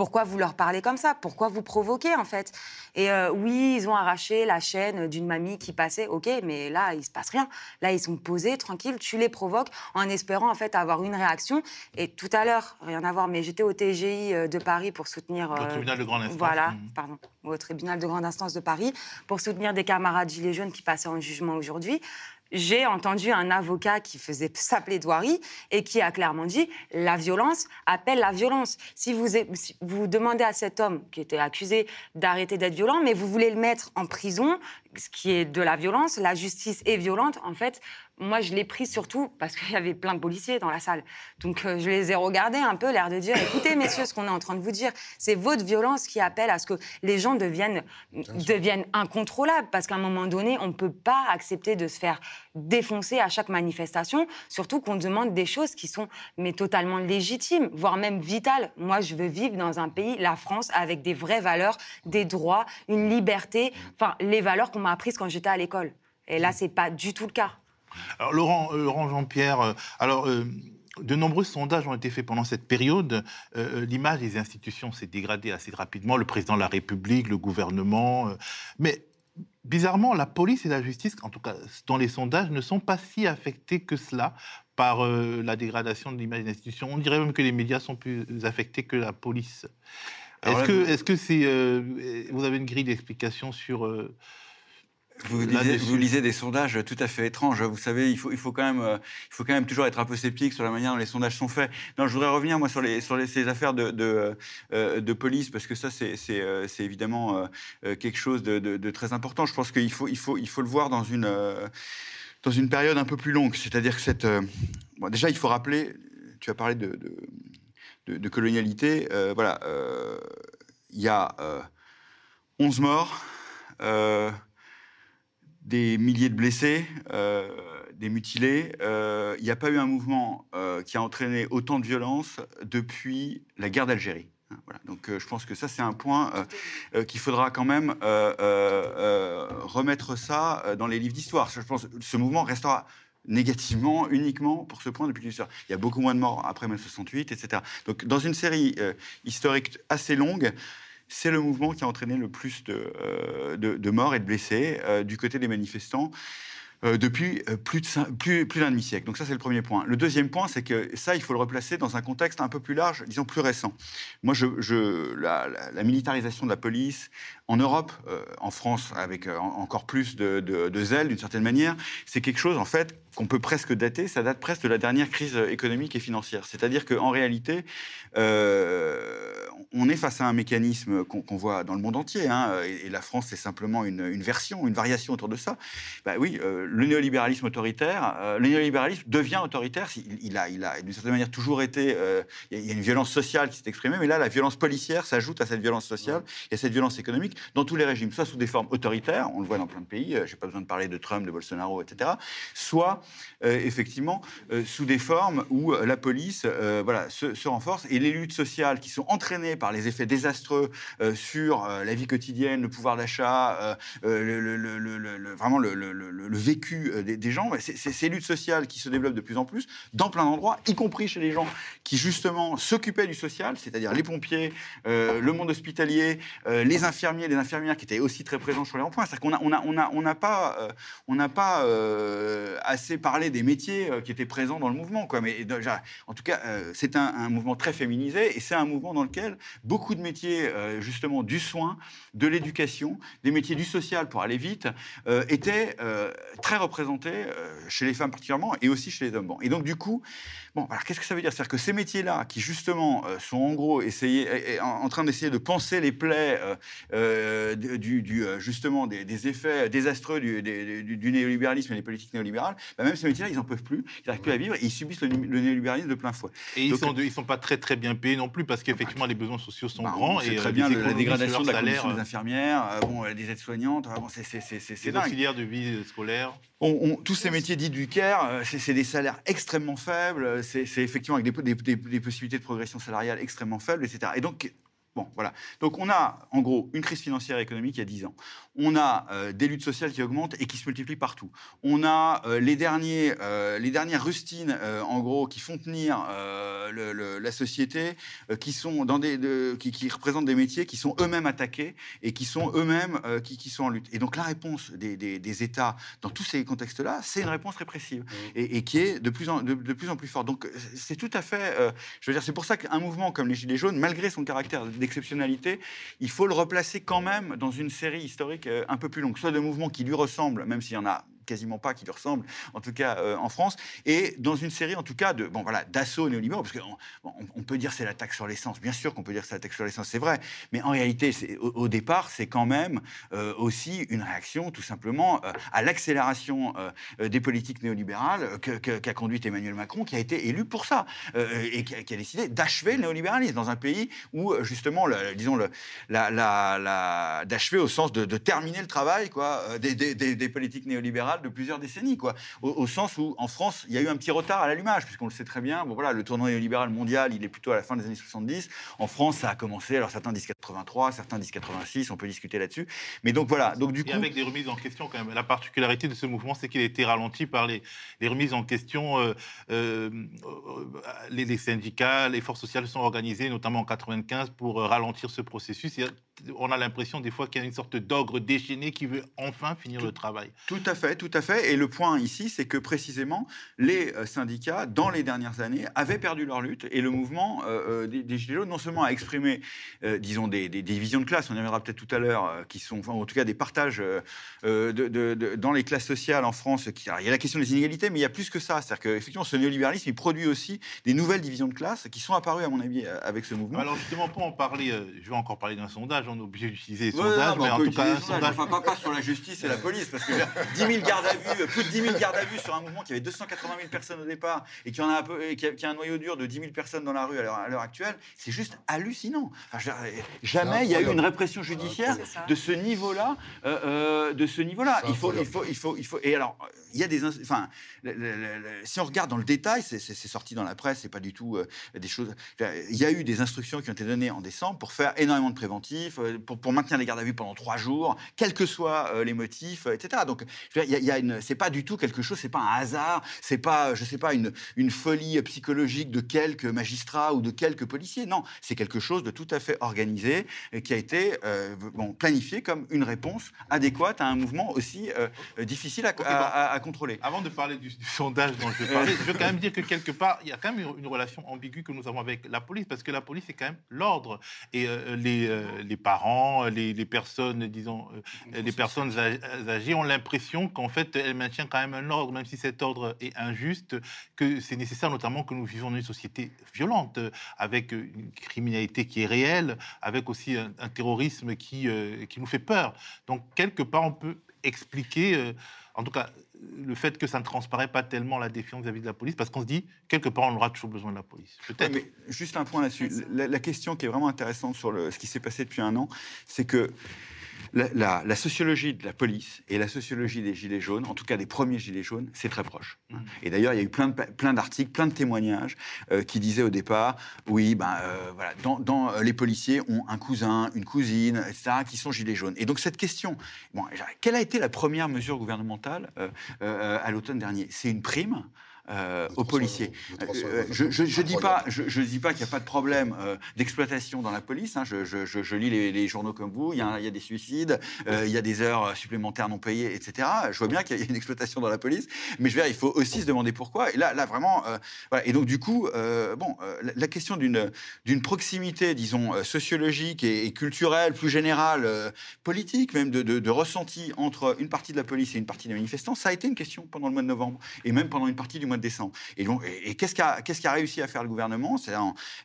pourquoi vous leur parlez comme ça? Pourquoi vous provoquez en fait? Et euh, oui, ils ont arraché la chaîne d'une mamie qui passait, ok, mais là, il se passe rien. Là, ils sont posés, tranquilles, tu les provoques en espérant en fait avoir une réaction. Et tout à l'heure, rien à voir, mais j'étais au TGI euh, de Paris pour soutenir... Au euh, tribunal de grande instance. Voilà, Mhm. pardon, au tribunal de grande instance de Paris pour soutenir des camarades gilets jaunes qui passaient en jugement aujourd'hui. J'ai entendu un avocat qui faisait sa plaidoirie et qui a clairement dit la violence appelle la violence. Si vous, si vous demandez à cet homme qui était accusé d'arrêter d'être violent, mais vous voulez le mettre en prison, ce qui est de la violence, la justice est violente, en fait, moi, je l'ai pris surtout parce qu'il y avait plein de policiers dans la salle. Donc, euh, je les ai regardés un peu, l'air de dire écoutez, messieurs, ce qu'on est en train de vous dire, c'est votre violence qui appelle à ce que les gens deviennent, deviennent incontrôlables. Parce qu'à un moment donné, on ne peut pas accepter de se faire défoncer à chaque manifestation, surtout qu'on demande des choses qui sont mais totalement légitimes, voire même vitales. Moi, je veux vivre dans un pays, la France, avec des vraies valeurs, des droits, une liberté, enfin, les valeurs qu'on m'a apprises quand j'étais à l'école. Et là, c'est pas du tout le cas. Alors, Laurent, euh, Laurent Jean-Pierre, euh, alors. euh, de nombreux sondages ont été faits pendant cette période. Euh, L'image des institutions s'est dégradée assez rapidement. Le président de la République, le gouvernement. euh, mais bizarrement, la police et la justice, en tout cas dans les sondages, ne sont pas si affectés que cela par euh, la dégradation de l'image des institutions. On dirait même que les médias sont plus affectés que la police. Est-ce que, vous- est-ce que c'est, vous avez une grille d'explication sur Vous lisez, là-dessus vous lisez des sondages tout à fait étranges. Vous savez, il faut, il faut, quand, même, euh, il faut quand même toujours être un peu sceptique sur la manière dont les sondages sont faits. Non, je voudrais revenir, moi, sur, les, sur les- ces affaires de, de, euh, de police, parce que ça, c'est euh, évidemment euh, euh, quelque chose de, très important. Je pense qu'il faut, il faut, il faut le voir dans une, euh, dans une période un peu plus longue. C'est-à-dire que cette... euh, bon, déjà, il faut rappeler, tu as parlé de, colonialité, euh, voilà, euh, il y a euh, 11 morts, euh, des milliers de blessés, euh, des mutilés. Euh, Il n'y a pas eu un mouvement euh, qui a entraîné autant de violence depuis la guerre d'Algérie. Hein, Voilà. Donc je pense que ça c'est un point qu'il faudra quand même remettre ça dans les livres d'histoire. Je pense que ce mouvement restera négativement uniquement pour ce point depuis l'histoire. Il y a beaucoup moins de morts après mai 68, etc. Donc dans une série historique assez longue, c'est le mouvement qui a entraîné le plus de, euh, de- de morts et de blessés euh, du côté des manifestants. euh, depuis plus de cin- plus, plus d'un demi-siècle. Donc ça, c'est le premier point. Le deuxième point, c'est que ça, il faut le replacer dans un contexte un peu plus large, disons plus récent. Moi, je, je- la, militarisation de la police en Europe, en France, avec en- encore plus de, de- de zèle, d'une certaine manière, c'est quelque chose, en fait, qu'on peut presque dater. Ça date presque de la dernière crise économique et financière. C'est-à-dire qu'en réalité, euh, on est face à un mécanisme qu'on voit dans le monde entier, hein, et, la France, c'est simplement une, version, une variation autour de ça. Bah oui, euh, le néolibéralisme autoritaire, euh, le néolibéralisme devient autoritaire. Il, il a, il a d'une certaine manière toujours été. il y a- une violence sociale qui s'est exprimée, mais là, la violence policière s'ajoute à cette violence sociale et à cette violence économique dans tous les régimes, soit sous des formes autoritaires, on le voit dans plein de pays. J'ai pas besoin de parler de Trump, de Bolsonaro, etc. Soit effectivement euh, sous des formes où euh, la police, euh, voilà, se, renforce et les luttes sociales qui sont entraînées par les effets désastreux euh, sur euh, la vie quotidienne, le pouvoir d'achat, euh, euh, vraiment le, vécu euh, des, des gens, c'est ces luttes sociales qui se développent de plus en plus dans plein d'endroits, y compris chez les gens qui justement s'occupaient du social, c'est-à-dire les pompiers, euh, le monde hospitalier, euh, les infirmiers, les infirmières qui étaient aussi très présents sur les ronds-points. C'est-à-dire qu'on a, on a, on a, on n'a pas, euh, on n'a pas euh, assez parlé des métiers euh, qui étaient présents dans le mouvement. Quoi. Mais déjà, en tout cas, euh, c'est un, un mouvement très féminisé et c'est un mouvement dans lequel beaucoup de métiers, euh, justement, du soin, de l'éducation, des métiers du social pour aller vite, étaient très représentés chez les femmes particulièrement et aussi chez les hommes. Et donc, du coup, bon, alors qu'est-ce que ça veut dire? C'est-à-dire que ces métiers-là, qui justement euh, sont en gros essayés, en, en train d'essayer de penser les plaies euh, euh, du, du, justement des, des effets désastreux du, des- néolibéralisme et des politiques néolibérales, bah, même ces métiers-là, ils n'en peuvent plus, ils n'arrivent plus à vivre et ils subissent le, le néolibéralisme de plein fouet. Et ils Donc, sont, de- ils sont pas très très bien payés non plus parce qu'effectivement les besoins sociaux sont bah, grands et très bien le- la dégradation de la condition des infirmières, bon, des aides-soignantes, c'est dingue. auxiliaires de vie scolaire. On- on- tous ces métiers dits du care, euh, c'est des salaires extrêmement faibles, euh, c'est effectivement avec des- des possibilités de progression salariale extrêmement faibles, etc. Et donc, bon, voilà. Donc, on a, en gros, une crise financière et économique il y a 10 ans. On a euh, des luttes sociales qui augmentent et qui se multiplient partout. On a euh, les, derniers, euh, les dernières rustines, en gros, qui font tenir le- le- la société, qui, sont dans des, de- qui, qui représentent des métiers qui sont eux-mêmes attaqués et qui sont eux-mêmes qui, qui sont en lutte. Et donc, la réponse des, des- des États dans tous ces contextes-là, c'est une réponse répressive et, et qui est de plus en, de, de plus, en plus forte. Donc, c'est tout à fait. je veux dire, c'est pour ça qu'un mouvement comme les Gilets jaunes, malgré son caractère d'exceptionnalité, il faut le replacer quand même dans une série historique euh, un peu plus longue, soit de mouvements qui lui ressemblent, même s'il y en a quasiment pas qui lui ressemble, en tout cas euh, en France, et dans une série en tout cas de bon voilà d'assauts néolibéraux, parce qu'on on, on peut dire c'est la taxe sur l'essence, bien sûr qu'on peut dire c'est la taxe sur l'essence, c'est vrai, mais en réalité au, départ c'est quand même euh, aussi une réaction tout simplement euh, à l'accélération des politiques néolibérales qu'a conduite Emmanuel Macron, qui a été élu pour ça et qui a, décidé d'achever le néolibéralisme dans un pays où justement, disons d'achever au sens de, terminer le travail quoi, des politiques néolibérales de plusieurs décennies. Quoi. Au, au sens où, en France, il y a eu un petit retard à l'allumage, puisqu'on le sait très bien. Bon, voilà, le tournoi néolibéral mondial, il est plutôt à la fin des années 70. En France, ça a commencé, alors certains disent 83, certains disent 86, on peut discuter là-dessus. Mais donc voilà, donc du Et coup... avec des remises en question quand même. La particularité de ce mouvement, c'est qu'il a été ralenti par les, les remises en question. euh, euh, les, les syndicats, les forces sociales sont organisées, notamment en 95, pour euh, ralentir ce processus. Et on a l'impression des fois qu'il y a une sorte d'ogre déchaîné qui veut enfin finir le travail. Tout à fait, tout à fait. Et le point ici, c'est que précisément, les euh, syndicats, dans les dernières années, avaient perdu leur lutte. Et le mouvement euh, euh, des, des Gilets jaunes, non seulement a exprimé, euh, disons, des, des- des divisions de classe, on y reviendra peut-être tout à l'heure, euh, qui sont, enfin, en tout cas, des partages de- de- de- dans les classes sociales en France. Qui, alors, il y a la question des inégalités, mais il y a plus que ça. C'est-à-dire qu'effectivement, ce néolibéralisme, il produit aussi des nouvelles divisions de classe qui sont apparues, à mon avis, avec ce mouvement. Alors justement, pour en parler, je vais encore parler d'un sondage, on est obligé d'utiliser les Ouais, sondages, non, mais en tout cas, un sondage, enfin, pas, pas sur la justice et la police, parce que je veux dire, 10 000 gardes à vue, plus de 10 000 gardes à vue sur un mouvement qui avait 280 000 personnes au départ et qui, en a, un peu, qui, a, qui a un noyau dur de 10 000 personnes dans la rue à l'heure- actuelle, c'est juste hallucinant. Enfin, je veux dire, jamais il y a eu une répression judiciaire de ce niveau-là. euh, euh, de ce niveau-là, il faut, il faut, il faut, il faut. Et alors, il y a des, enfin, le- le- le- le- si on regarde dans le détail, c'est sorti dans la presse, c'est pas du tout euh, des choses. Il y a eu des instructions qui ont été données en décembre pour faire énormément de préventifs, euh, pour, pour maintenir les gardes à vue pendant trois jours, quels que soient euh, les motifs, euh, etc. Donc, il y y a une, c'est pas du tout quelque chose, c'est pas un hasard, c'est pas, je sais pas, une, une folie psychologique de quelques magistrats ou de quelques policiers. Non, c'est quelque chose de tout à fait organisé et qui a été euh, bon, planifié comme une réponse adéquate à un mouvement aussi euh, difficile à, Ok, bon. à- à- à contrôler. Avant de parler du, du sondage dont je vais parler, je veux quand même dire que quelque part, il y a quand même une, relation ambiguë que nous avons avec la police, parce que la police, c'est quand même l'ordre. Et euh, les, les parents, les, les personnes, disons, les personnes âg- âgées ont l'impression qu'en fait, elles maintiennent quand même un ordre, même si cet ordre est injuste, que c'est nécessaire notamment que nous vivions dans une société violente, euh, avec une criminalité qui est réelle, avec aussi un, un terrorisme qui, euh, qui nous fait peur. Donc, quelque part, on peut expliquer, euh, en tout cas, le fait que ça ne transparaît pas tellement la défiance vis-à-vis de la police, parce qu'on se dit, quelque part, on aura toujours besoin de la police. Peut-être. Ouais, mais juste un point là-dessus. La, la question qui est vraiment intéressante sur le- ce qui s'est passé depuis un an, c'est que la, la- la sociologie de la police et la sociologie des gilets jaunes, en tout cas des premiers gilets jaunes, c'est très proche. Et d'ailleurs, il y a eu plein, de, plein d'articles, plein de témoignages euh, qui disaient au départ, oui, ben euh, voilà, dans, dans, euh, les policiers ont un cousin, une cousine, etc., qui sont gilets jaunes. Et donc cette question, bon, quelle a été la première mesure gouvernementale euh, à l'automne dernier? C'est une prime? Euh, aux policiers. Euh, je, je dis pas, je, je dis pas qu'il n'y a pas de problème euh, d'exploitation dans la police. hein. Je, je- je- je lis les, les journaux comme vous. Il y, a, il y a des suicides, il y a des heures supplémentaires non payées, etc. Je vois bien qu'il y a une exploitation dans la police, mais je veux dire, il faut aussi se demander pourquoi. Et là, là vraiment, voilà. Et donc du coup, bon, la, la question d'une d'une proximité, disons sociologique et, et culturelle, plus générale, politique, même de, de, de ressenti entre une partie de la police et une partie des manifestants, ça a été une question pendant le mois de novembre et même pendant une partie du mois de décembre. Et, qu'est-ce qu'a réussi à faire le gouvernement?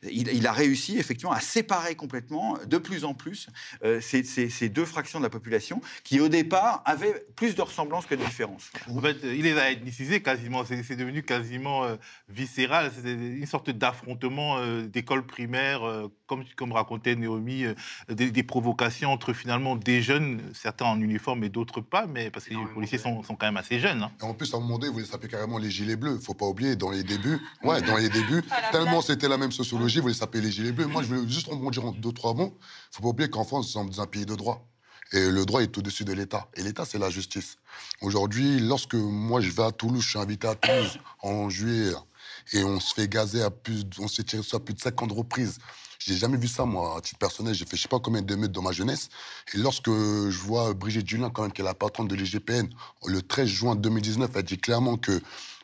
Il, a réussi effectivement à séparer complètement, de plus en plus, euh, ces, deux fractions de la population qui au départ avaient plus de ressemblances que de différences. En fait, il les a ethnicisés quasiment. C'est devenu quasiment euh, viscéral. C'est une sorte d'affrontement euh, d'école primaire, comme, comme racontait Naomi, euh, des, des provocations entre finalement des jeunes, certains en uniforme et d'autres pas, mais parce que les policiers sont, sont quand même assez jeunes. hein. Et en plus, à un moment donné, vous voulez s'appeler carrément les gilets bleus. Faut pas oublier, dans les débuts, ouais, dans les débuts, tellement c'était la même sociologie, vous voulez s'appeler les gilets bleus. Moi, je veux juste rebondir en deux, trois mots. Faut pas oublier qu'en France, nous sommes dans un pays de droit. Et le droit est au-dessus de l'État. Et l'État, c'est la justice. Aujourd'hui, lorsque moi, je vais à Toulouse, je suis invité à Toulouse en juillet, et on se fait gazer à plus, on s'est tiré sur à plus de 50 reprises. J'ai jamais vu ça, moi, à titre personnel. J'ai fait je sais pas combien de meutes dans ma jeunesse. Et lorsque je vois Brigitte Julien, quand même, qui est la patronne de l'IGPN, le 13 juin 2019, elle dit clairement que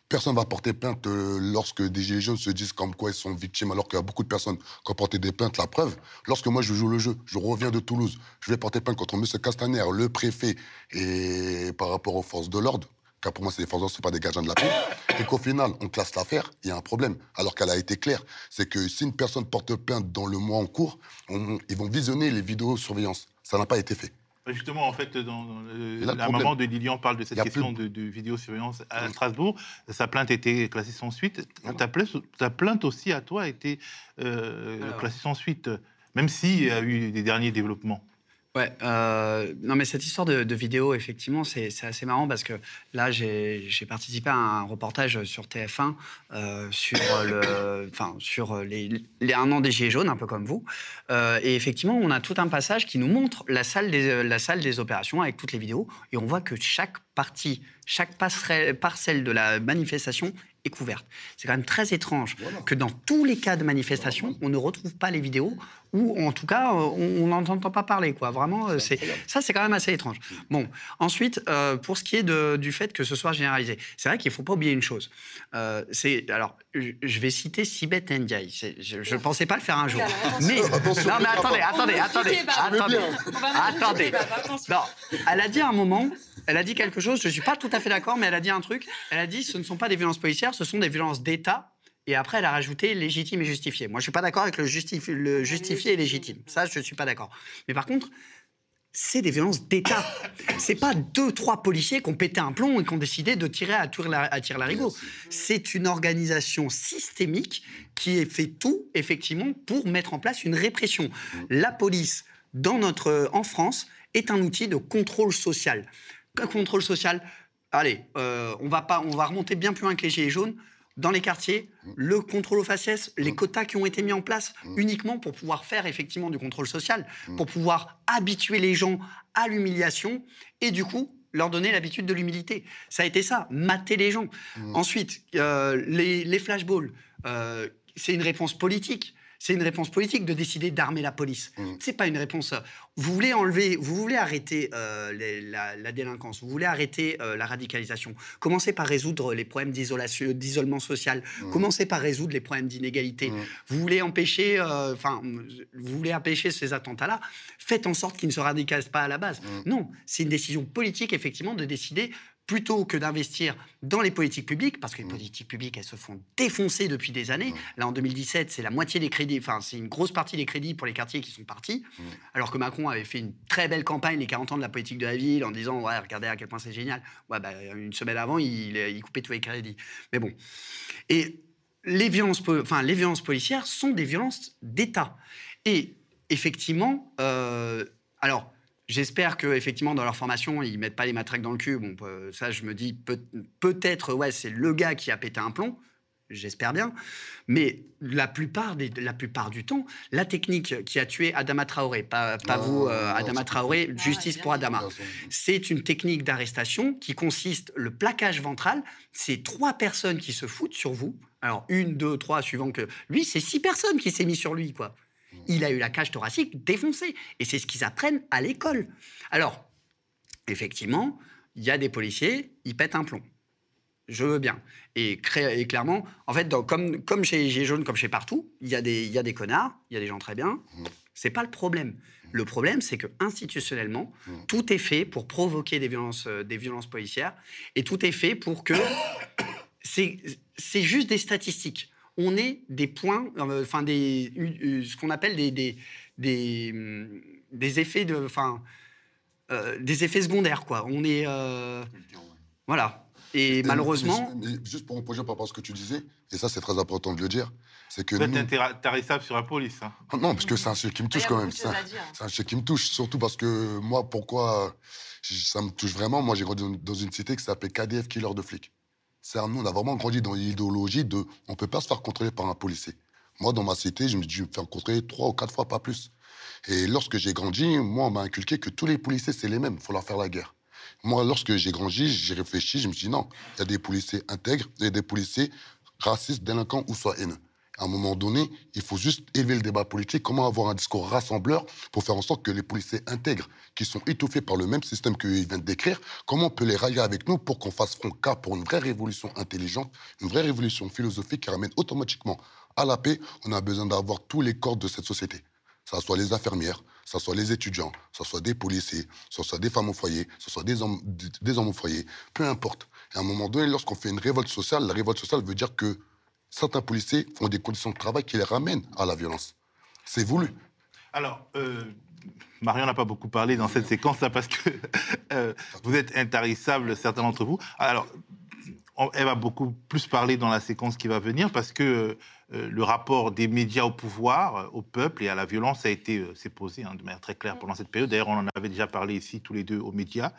personne va porter plainte euh, lorsque des gilets jaunes se disent comme quoi ils sont victimes, alors qu'il y a beaucoup de personnes qui ont porté des plaintes. La preuve, lorsque moi je joue le jeu, je reviens de Toulouse, je vais porter plainte contre M. Castaner, le préfet, et par rapport aux forces de l'ordre, car pour moi, c'est des forces c'est pas des gardiens de la paix, et qu'au final, on classe l'affaire, il y a un problème. Alors qu'elle a été claire. C'est que si une personne porte plainte dans le mois en cours, on- ils vont visionner les vidéos surveillance. Ça n'a pas été fait. Justement, en fait, dans, dans le- Et là, le la problème- maman de Lilian parle de cette question plus- de, de vidéosurveillance à Strasbourg. Sa plainte a été classée sans suite. Ta plainte, ta plainte aussi à toi a été euh, Alors. classée sans suite, même s'il y a eu des derniers développements. Ouais, euh, non mais cette histoire de, vidéo, effectivement, c'est assez marrant parce que là, j'ai participé à un reportage sur TF1 euh, sur, le, sur les, les un an des Gilets jaunes, un peu comme vous. Euh, et effectivement, on a tout un passage qui nous montre la salle, des, la salle des opérations avec toutes les vidéos. Et on voit que chaque partie, chaque parcelle de la manifestation est couverte. C'est quand même très étrange que dans tous les cas de manifestation, on ne retrouve pas les vidéos ou en tout cas, on on n'entend pas parler. Quoi. Vraiment, euh, c'est ça, c'est quand même assez étrange. Bon, ensuite, euh, pour ce qui est de- du fait que ce soit généralisé, c'est vrai qu'il ne faut pas oublier une chose. Euh, c'est alors, je vais citer Sibeth Ndiaye. Je ne pensais pas le faire un jour. Mais, non, mais attendez, attendez, attendez, attendez, attendez. Non, elle a dit à un moment, elle a dit quelque chose, je ne suis pas tout à fait d'accord, mais elle a dit un truc. Elle a dit ce ne sont pas des violences policières, ce sont des violences d'État. Et après, elle a rajouté légitime et justifié. Moi, je ne suis pas d'accord avec le, justifi- le justifié et légitime. Ça, je ne suis pas d'accord. Mais par contre, c'est des violences d'État. C'est pas deux, trois policiers qui ont pété un plomb et qui ont décidé de tirer à tir à tir larigot. C'est une organisation systémique qui fait tout, effectivement, pour mettre en place une répression. La police, dans notre, en France, est un outil de contrôle social. Un contrôle social, allez, euh, on, va pas, on va remonter bien plus loin que les Gilets jaunes. Dans les quartiers, le contrôle aux faciès, les quotas qui ont été mis en place uniquement pour pouvoir faire effectivement du contrôle social, pour pouvoir habituer les gens à l'humiliation et du coup leur donner l'habitude de l'humilité. Ça a été ça, mater les gens. Ensuite, euh, les, les flashballs, euh, c'est une réponse politique. C'est une réponse politique de décider d'armer la police. C'est pas une réponse. euh, Vous voulez enlever, vous voulez arrêter euh, les- la, la délinquance, vous voulez arrêter euh, la radicalisation. Commencez par résoudre les problèmes d'isolation, d'isolement social. Commencez par résoudre les problèmes d'inégalité. Vous voulez empêcher, euh, enfin, vous voulez empêcher ces attentats-là. Faites en sorte qu'ils ne se radicalisent pas à la base. Non, c'est une décision politique effectivement de décider plutôt que d'investir dans les politiques publiques, parce que les politiques publiques, elles se font défoncer depuis des années. Là, en 2017, c'est la moitié des crédits, enfin, c'est une grosse partie des crédits pour les quartiers qui sont partis, alors que Macron avait fait une très belle campagne, les 40 ans de la politique de la ville, en disant, ouais, regardez à quel point c'est génial. Ouais, bah, une semaine avant, il, il coupait tous les crédits. Mais bon. Et les violences, enfin, les violences policières sont des violences d'État. Et effectivement, euh, alors, j'espère que effectivement dans leur formation, ils mettent pas les matraques dans le cul. Bon, euh, ça, je me dis peut- peut-être, ouais, c'est le gars qui a pété un plomb. J'espère bien. Mais la plupart, des, la plupart du temps, la technique qui a tué Adama Traoré, pas, vous, euh, Adama Traoré, justice pour Adama. C'est une technique d'arrestation qui consiste le plaquage ventral. C'est trois personnes qui se foutent sur vous. Alors une, deux, trois, suivant que lui, c'est six personnes qui s'est mis sur lui, quoi. Il a eu la cage thoracique défoncée, et c'est ce qu'ils apprennent à l'école. Alors, effectivement, il y a des policiers, ils pètent un plomb. Je veux bien. Et, clairement, en fait, dans- comme, comme chez Gilets jaunes, comme chez partout, il y, a des- il y a des connards, il y a des gens très bien. C'est pas le problème. Le problème, c'est que institutionnellement, tout est fait pour provoquer des violences, euh, des violences policières, et tout est fait pour que c'est juste des statistiques. On est des points, euh, enfin des, euh, ce qu'on appelle des, des, des, hum, des effets de, enfin, euh, des effets secondaires quoi. On est, euh, voilà. Et malheureusement, Mais- mais juste pour reprocher par rapport à ce que tu disais, et ça c'est très important de le dire, c'est que êtes nous- intarissable sur la police. hein. Ah Non, parce que c'est un sujet qui me touche quand même. C'est un, un sujet qui me touche, surtout parce que moi, pourquoi ça me touche vraiment Moi, j'ai grandi dans- une cité qui s'appelle KDF Killer de flics. Un- nous, on a vraiment grandi dans l'idéologie de on peut pas se faire contrôler par un policier. Moi, dans ma cité, je me me faire contrôler trois ou quatre fois, pas plus. Et lorsque j'ai grandi, moi, on m'a inculqué que tous les policiers, c'est les mêmes, il faut leur faire la guerre. Moi, lorsque j'ai grandi, j'ai réfléchi, je me suis dit non, il y a des policiers intègres, il y a des policiers racistes, délinquants ou soit haineux. À un moment donné, il faut juste élever le débat politique, comment avoir un discours rassembleur pour faire en sorte que les policiers intègres, qui sont étouffés par le même système qu'ils viennent décrire, comment on peut les rallier avec nous pour qu'on fasse front cas pour une vraie révolution intelligente, une vraie révolution philosophique qui ramène automatiquement à la paix? On a besoin d'avoir tous les corps de cette société. Ça soit les infirmières, ça soit les étudiants, ça soit des policiers, ça soit des femmes au foyer, ça soit des hommes, des- hommes au foyer, peu importe. Et à un moment donné, lorsqu'on fait une révolte sociale, la révolte sociale veut dire que certains policiers font des conditions de travail qui les ramènent à la violence. C'est voulu. Alors, euh, Marion n'a pas beaucoup parlé dans cette séquence-là parce que euh, vous êtes intarissables, certains d'entre vous. Alors, elle va beaucoup plus parler dans la séquence qui va venir parce que euh, le rapport des médias au pouvoir, euh, au peuple et à la violence a été s'est posé hein, de manière très claire pendant cette période. D'ailleurs, on en avait déjà parlé ici tous les deux aux médias.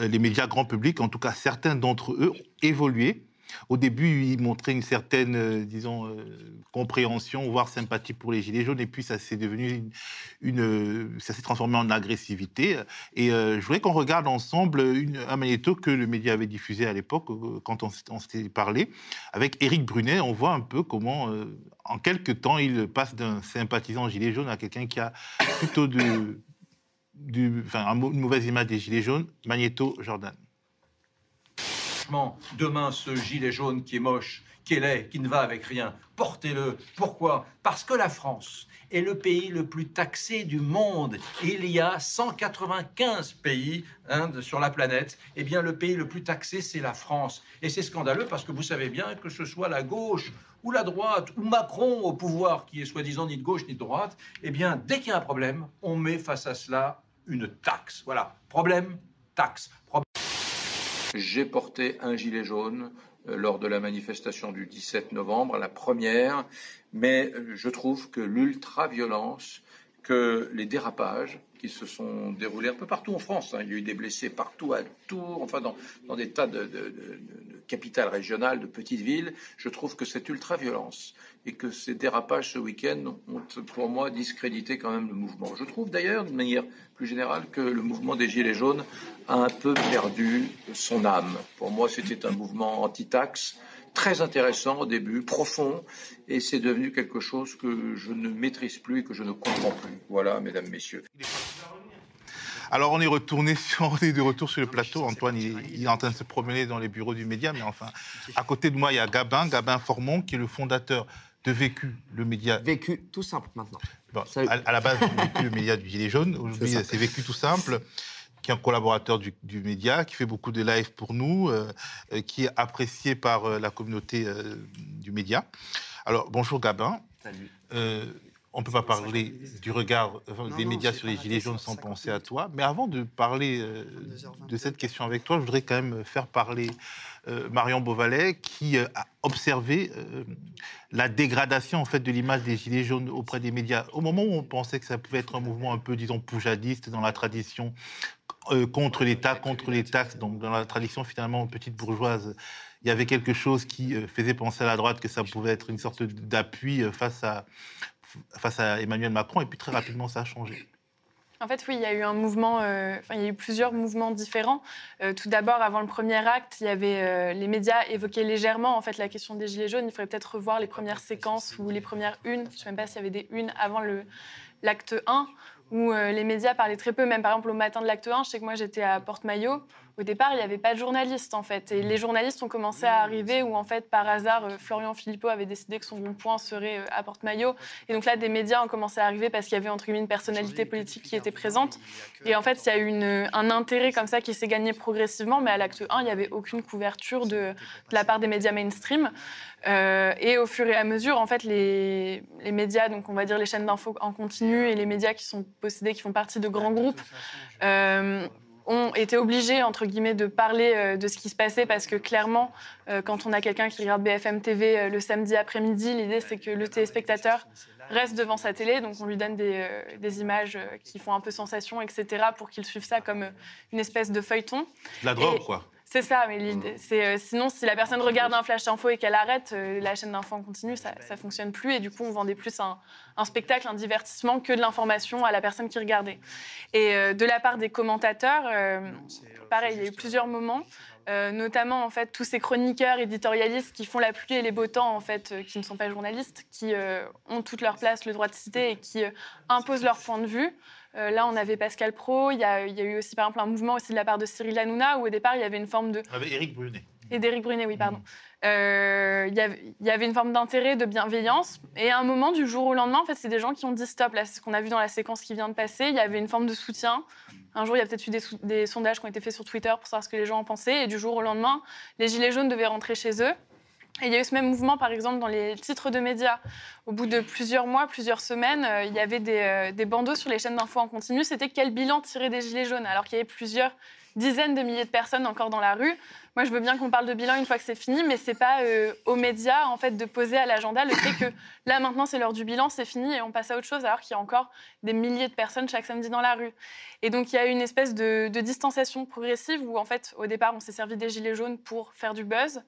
Les médias grand public, en tout cas certains d'entre eux, ont évolué. Au début, ils montraient une certaine, euh, disons, euh, compréhension, voire sympathie pour les Gilets jaunes, et puis ça s'est devenu une, euh, ça s'est transformé en agressivité. Et je voudrais qu'on regarde ensemble un magnéto que le média avait diffusé à l'époque, quand on, s'était parlé, avec Éric Brunet. On voit un peu comment, en quelques temps, il passe d'un sympathisant Gilet jaune à quelqu'un qui a plutôt de, une mauvaise image des Gilets jaunes. Magnéto, Jordan. Demain, ce gilet jaune qui est moche, qui est laid, qui ne va avec rien, portez-le. Pourquoi? Parce que la France est le pays le plus taxé du monde. Il y a 195 pays hein, sur la planète. Eh bien, le pays le plus taxé, c'est la France. Et c'est scandaleux parce que vous savez bien que ce soit la gauche ou la droite ou Macron au pouvoir, qui est soi-disant ni de gauche ni de droite, eh bien, dès qu'il y a un problème, on met face à cela une taxe. Voilà. Problème, taxe. Problème. J'ai porté un gilet jaune euh, lors de la manifestation du 17 novembre, la première, mais euh, je trouve que l'ultra-violence, que les dérapages qui se sont déroulés un peu partout en France, hein, il y a eu des blessés partout à Tours, enfin dans, des tas de- de capitales régionales, de petites villes, je trouve que cette ultra-violence et que ces dérapages ce week-end ont pour moi discrédité quand même le mouvement. Je trouve d'ailleurs, de manière plus générale, que le mouvement des Gilets jaunes a un peu perdu son âme. Pour moi, c'était un mouvement anti-taxe, très intéressant au début, profond, et c'est devenu quelque chose que je ne maîtrise plus et que je ne comprends plus. Voilà, mesdames, messieurs. Alors on est retourné sur, on est de retour sur le plateau. Antoine, il, il est en train de se promener dans les bureaux du média, mais enfin, à côté de moi, il y a Gabin, Gabin Formon, qui est le fondateur de Vécu, le média. Vécu, tout simple maintenant. Bon, à, à la base, Vécu, le média du Gilet jaune. Aujourd'hui, c'est Vécu tout simple, qui est un collaborateur du, du média, qui fait beaucoup de lives pour nous, euh, euh, qui est apprécié par euh, la communauté euh, du média. Alors, bonjour Gabin. Salut. On ne peut pas parler du regard des médias sur les Gilets jaunes sans penser à toi. Mais avant de parler euh, de cette question avec toi, je voudrais quand même faire parler euh, Marion Beauvalet, qui euh, a observé la dégradation en fait, de l'image des Gilets jaunes auprès des médias. Au moment où on pensait que ça pouvait être un mouvement un peu, disons, poujadiste dans la tradition, contre l'État, contre les taxes, donc dans la tradition finalement petite bourgeoise, il y avait quelque chose qui faisait penser à la droite que ça pouvait être une sorte d'appui face à, face à Emmanuel Macron, et puis très rapidement ça a changé. En fait, oui, il y a eu un mouvement, euh, enfin, il y a eu plusieurs mouvements différents. Euh, tout d'abord, avant le premier acte, il y avait euh, les médias évoquaient légèrement en fait la question des gilets jaunes. Il faudrait peut-être revoir les premières séquences ou les premières unes. Je ne sais même pas s'il y avait des unes avant le l'acte 1 où euh, les médias parlaient très peu. Même par exemple au matin de l'acte 1, je sais que moi j'étais à Porte-Maillot. Au départ, il n'y avait pas de journalistes en fait, et les journalistes ont commencé à arriver où en fait par hasard euh, Florian Philippot avait décidé que son rond-point serait euh, à Porte-Maillot. Et donc là, des médias ont commencé à arriver parce qu'il y avait entre guillemets une personnalité politique qui était présente. Et en fait, il y a eu une- un intérêt comme ça qui s'est gagné progressivement, mais à l'acte 1, il n'y avait aucune couverture de, de la part des médias mainstream. Euh, et au fur et à mesure, en fait, les, les médias, donc on va dire les chaînes d'infos en continu et les médias qui sont possédés, qui font partie de grands groupes, euh, ont été obligés, entre guillemets, de parler euh, de ce qui se passait parce que clairement, euh, quand on a quelqu'un qui regarde BFM TV euh, le samedi après-midi, l'idée c'est que le téléspectateur reste devant sa télé, donc on lui donne des, euh, des images euh, qui font un peu sensation, etc., pour qu'il suive ça comme euh, une espèce de feuilleton. De la drogue, Et- quoi. C'est ça, mais l'idée, c'est euh, sinon si la personne regarde un flash info et qu'elle arrête, euh, la chaîne d'info en continu, ça, ça fonctionne plus et du coup on vendait plus un, un spectacle, un divertissement que de l'information à la personne qui regardait. Et euh, de la part des commentateurs, pareil, il y a eu plusieurs moments. notamment en fait tous ces chroniqueurs éditorialistes qui font la pluie et les beaux temps en fait qui ne sont pas journalistes qui ont toute leur place le droit de citer et qui imposent leur point de vue Euh, là on avait Pascal Pro il y, a, il y a eu aussi par exemple un mouvement aussi de la part de Cyril Hanouna où au départ il y avait une forme de avait Éric Brunet. et d'Éric Brunet, oui, pardon. Euh, Il y avait- il y avait une forme d'intérêt, de bienveillance. Et à un moment, du jour au lendemain, en fait, c'est des gens qui ont dit stop. Là, c'est ce qu'on a vu dans la séquence qui vient de passer. Il y avait une forme de soutien Un jour, il y a peut-être eu des sondages qui ont été faits sur Twitter pour savoir ce que les gens en pensaient. Et du jour au lendemain, les Gilets jaunes devaient rentrer chez eux. Et il y a eu ce même mouvement, par exemple, dans les titres de médias. Au bout de plusieurs mois, plusieurs semaines, euh, il y avait des, euh, bandeaux sur les chaînes d'infos en continu. C'était quel bilan tirer des Gilets jaunes Alors qu'il y avait plusieurs dizaines de milliers de personnes encore dans la rue. Moi, je veux bien qu'on parle de bilan une fois que c'est fini, mais c'est pas euh, aux médias en fait de poser à l'agenda le fait que là maintenant c'est l'heure du bilan, c'est fini et on passe à autre chose, alors qu'il y a encore des milliers de personnes chaque samedi dans la rue. Et donc il y a une espèce de, de distanciation progressive où en fait au départ on s'est servi des gilets jaunes pour faire du buzz.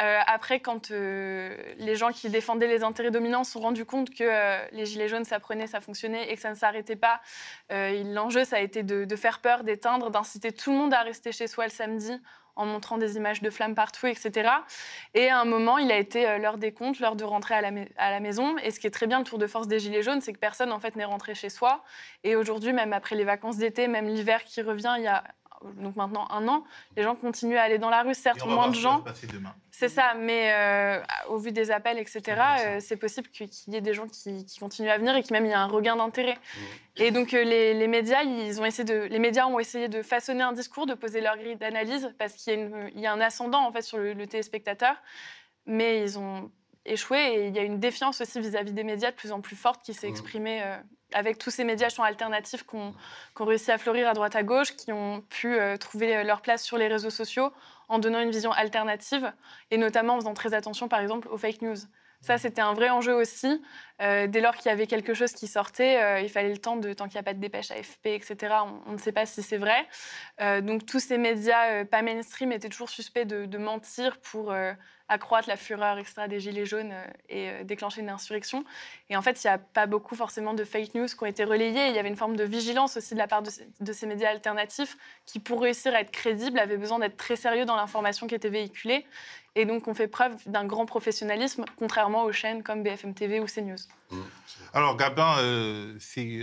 Euh, après, quand euh, les gens qui défendaient les intérêts dominants se sont rendus compte que euh, les gilets jaunes, ça prenait, ça fonctionnait et que ça ne s'arrêtait pas, l'enjeu, ça a été de, faire peur, d'éteindre, d'inciter tout le monde à rester chez soi le samedi en montrant des images de flammes partout, etc. Et à un moment, il a été l'heure des comptes, l'heure de rentrer à la, à la maison. Et ce qui est très bien, le tour de force des Gilets jaunes, c'est que personne, en fait, n'est rentré chez soi. Et aujourd'hui, même après les vacances d'été, même l'hiver qui revient, il y a donc maintenant un an, les gens continuent à aller dans la rue, certes on moins de qui gens. C'est ça, mais euh, au vu des appels, etc., euh, c'est possible qu'il y ait des gens qui, qui continuent à venir et qu'il même il y a un regain d'intérêt. Et donc euh, les, les médias, ils ont essayé de, les médias ont essayé de façonner un discours, de poser leur grille d'analyse, parce qu'il y, a une- il y a un ascendant en fait sur le, le téléspectateur, mais ils ont échoué et il y a une défiance aussi vis-à-vis des médias de plus en plus forte qui s'est exprimée avec tous ces médias sont alternatifs qui ont, qui ont réussi à fleurir à droite à gauche, qui ont pu euh, trouver leur place sur les réseaux sociaux en donnant une vision alternative et notamment en faisant très attention par exemple aux fake news. Ça, c'était un vrai enjeu aussi. Euh, dès lors qu'il y avait quelque chose qui sortait, euh, il fallait le temps de, tant qu'il n'y a pas de dépêche AFP, etc., on, ne sait pas si c'est vrai. Euh, donc tous ces médias euh, pas mainstream étaient toujours suspects de, mentir pour euh, accroître la fureur etc., des gilets jaunes euh, et euh, déclencher une insurrection. Et en fait, il n'y a pas beaucoup forcément de fake news qui ont été relayées. Il y avait une forme de vigilance aussi de la part de ces, médias alternatifs qui, pour réussir à être crédibles, avaient besoin d'être très sérieux dans l'information qui était véhiculée. Et donc, on fait preuve d'un grand professionnalisme, contrairement aux chaînes comme BFM TV ou CNews. Alors, Gabin, euh, c'est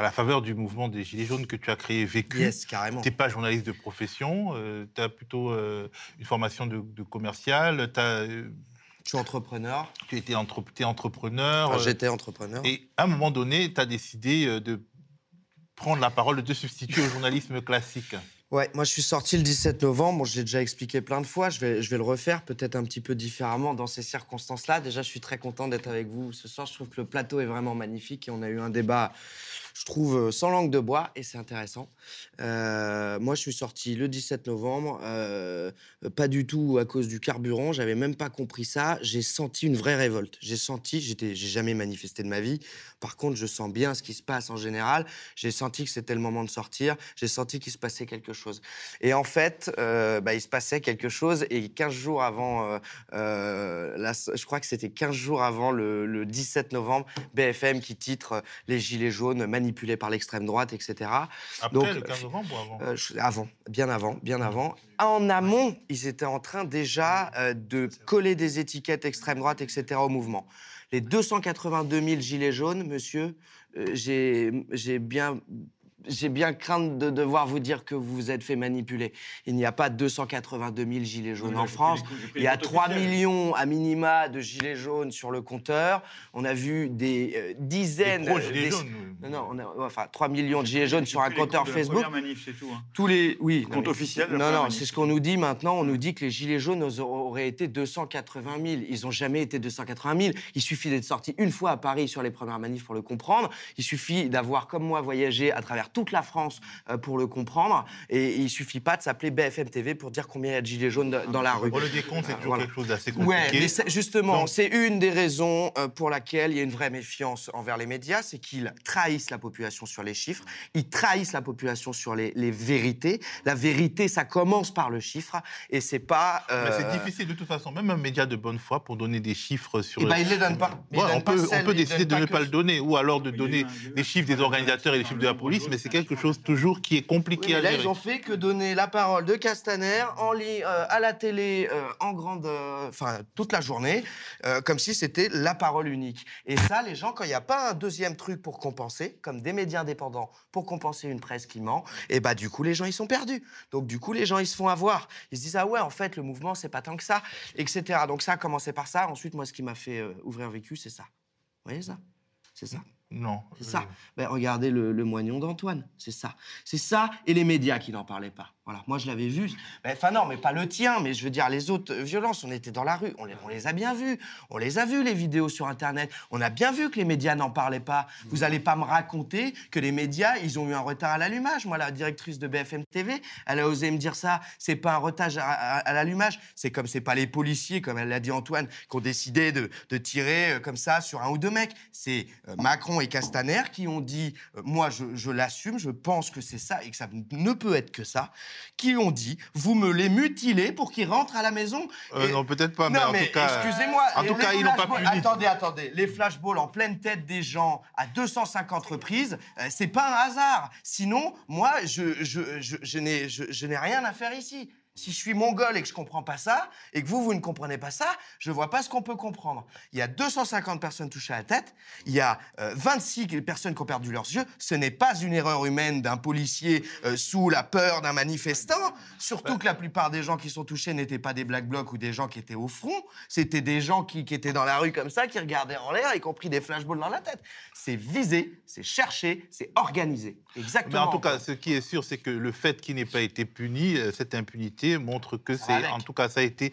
à la faveur du mouvement des Gilets jaunes que tu as créé Vécu. Yes, carrément. Tu n'es pas journaliste de profession, tu as plutôt euh, une formation de, de commercial. t'as, euh, Je suis entrepreneur. Tu étais entre, t'es entrepreneur. Enfin, euh, J'étais entrepreneur. Et à un moment donné, tu as décidé euh, de prendre la parole, de te substituer au journalisme classique. Ouais, moi je suis sorti le 17 novembre. J'ai déjà expliqué plein de fois. Je vais, je vais le refaire peut-être un petit peu différemment dans ces circonstances-là. Déjà, je suis très content d'être avec vous ce soir. Je trouve que le plateau est vraiment magnifique et on a eu un débat, je trouve, sans langue de bois et c'est intéressant. Moi, je suis sorti le 17 novembre, pas du tout à cause du carburant. J'avais même pas compris ça. J'ai senti une vraie révolte. J'ai senti, j'ai jamais manifesté de ma vie. Par contre, je sens bien ce qui se passe en général. J'ai senti que c'était le moment de sortir. J'ai senti qu'il se passait quelque chose. Et en fait, bah, il se passait quelque chose. Et 15 jours avant, je crois que c'était 15 jours avant le, le 17 novembre, BFM qui titre Les Gilets jaunes manipulés par l'extrême droite, etc. Après le 15 novembre ou avant? euh, je- avant, bien avant, bien avant. En amont, ils étaient en train déjà euh, de coller des étiquettes extrême droite, etc. au mouvement. Les 282 000 gilets jaunes, monsieur, euh, j'ai bien. J'ai bien crainte de devoir vous dire que vous vous êtes fait manipuler. Il n'y a pas 282 000 gilets jaunes en France. Il y a comptes 3 officiels. millions à minima de gilets jaunes sur le compteur. On a vu des euh, dizaines. Des pro-gilets des- jaunes, Non, non, on a, enfin 3 millions de gilets jaunes sur un compteur Facebook. manif, c'est tout, hein. Tous les oui. Compte non, officiel Non, non, c'est ce qu'on nous dit maintenant. On nous dit que les gilets jaunes auraient- auraient été 280 000. Ils n'ont jamais été 280 000. Il suffit d'être sorti une fois à Paris sur les premières manifs pour le comprendre. Il suffit d'avoir, comme moi, voyagé à travers toute la France euh, pour le comprendre. Et il suffit pas de s'appeler BFM TV pour dire combien il y a de gilets jaunes de- dans la rue. Bon, le décompte, c'est toujours voilà. quelque chose d'assez compliqué. Ouais, mais justement, c'est une des raisons euh, pour laquelle il y a une vraie méfiance envers les médias, c'est qu'ils trahissent la population sur les chiffres, ils trahissent la population sur les, les vérités. La vérité, ça commence par le chiffre, et c'est pas. Mais euh, c'est difficile de toute façon, même un média de bonne foi pour donner des chiffres sur. Eh ben, il les donne pas. Ouais, on pas peut, on décider de pas ne que- pas le donner, ou alors de donner les chiffres des organisateurs et les chiffres de la police, mais c'est quelque chose toujours qui est compliqué Oui, mais à là, gérer. ils ont fait que donner la parole de Castaner en euh, à la télé euh, en grande, euh, enfin toute la journée, comme si c'était la parole unique. Et ça, les gens, quand il n'y a pas un deuxième truc pour compenser, comme des médias indépendants pour compenser une presse qui ment, et bah du coup les gens ils sont perdus. Donc du coup les gens ils se font avoir. Ils se disent ah ouais en fait le mouvement c'est pas tant que ça, etc. Donc ça a commencé par ça. Ensuite moi ce qui m'a fait ouvrir vécu c'est ça. Vous voyez ça? C'est ça. Non. C'est ça. Ben, regardez le, le moignon d'Antoine, c'est ça. C'est ça, et les médias qui n'en parlaient pas. Voilà, moi je l'avais vu. Enfin non, mais pas le tien, mais je veux dire les autres euh, violences. On était dans la rue, on les, a bien vues. On les a vues, les vidéos sur Internet. On a bien vu que les médias n'en parlaient pas. Vous allez pas me raconter que les médias, ils ont eu un retard à l'allumage. Moi, la directrice de BFM TV, elle a osé me dire ça. C'est pas un retard à, l'allumage. C'est comme c'est pas les policiers, comme elle l'a dit Antoine, qui ont décidé de, tirer euh, comme ça sur un ou deux mecs. C'est euh, Macron et Castaner qui ont dit, moi je l'assume, je pense que c'est ça et que ça ne peut être que ça, qui ont dit, vous me les mutilez pour qu'ils rentrent à la maison. Euh, Et- non, peut-être pas, mais non, en mais tout cas, excusez-moi. en tout cas, ils l'ont pas puni. Attendez, attendez. Les flashballs en pleine tête des gens à 250 reprises, euh, c'est pas un hasard. Sinon, moi, je n'ai rien à faire ici. Si je suis mongol et que je comprends pas ça, et que vous, vous ne comprenez pas ça, je vois pas ce qu'on peut comprendre. Il y a 250 personnes touchées à la tête, il y a euh, 26 personnes qui ont perdu leurs yeux. Ce n'est pas une erreur humaine d'un policier euh, sous la peur d'un manifestant. Surtout que la plupart des gens qui sont touchés n'étaient pas des black blocs ou des gens qui étaient au front. C'était des gens qui, qui étaient dans la rue comme ça, qui regardaient en l'air, y compris des flashballs dans la tête. C'est visé, c'est cherché, c'est organisé. Mais Exactement. en tout cas, ce qui est sûr, c'est que le fait qu'il n'ait pas été puni, euh, cette impunité montre que c'est, en tout cas, ça a été,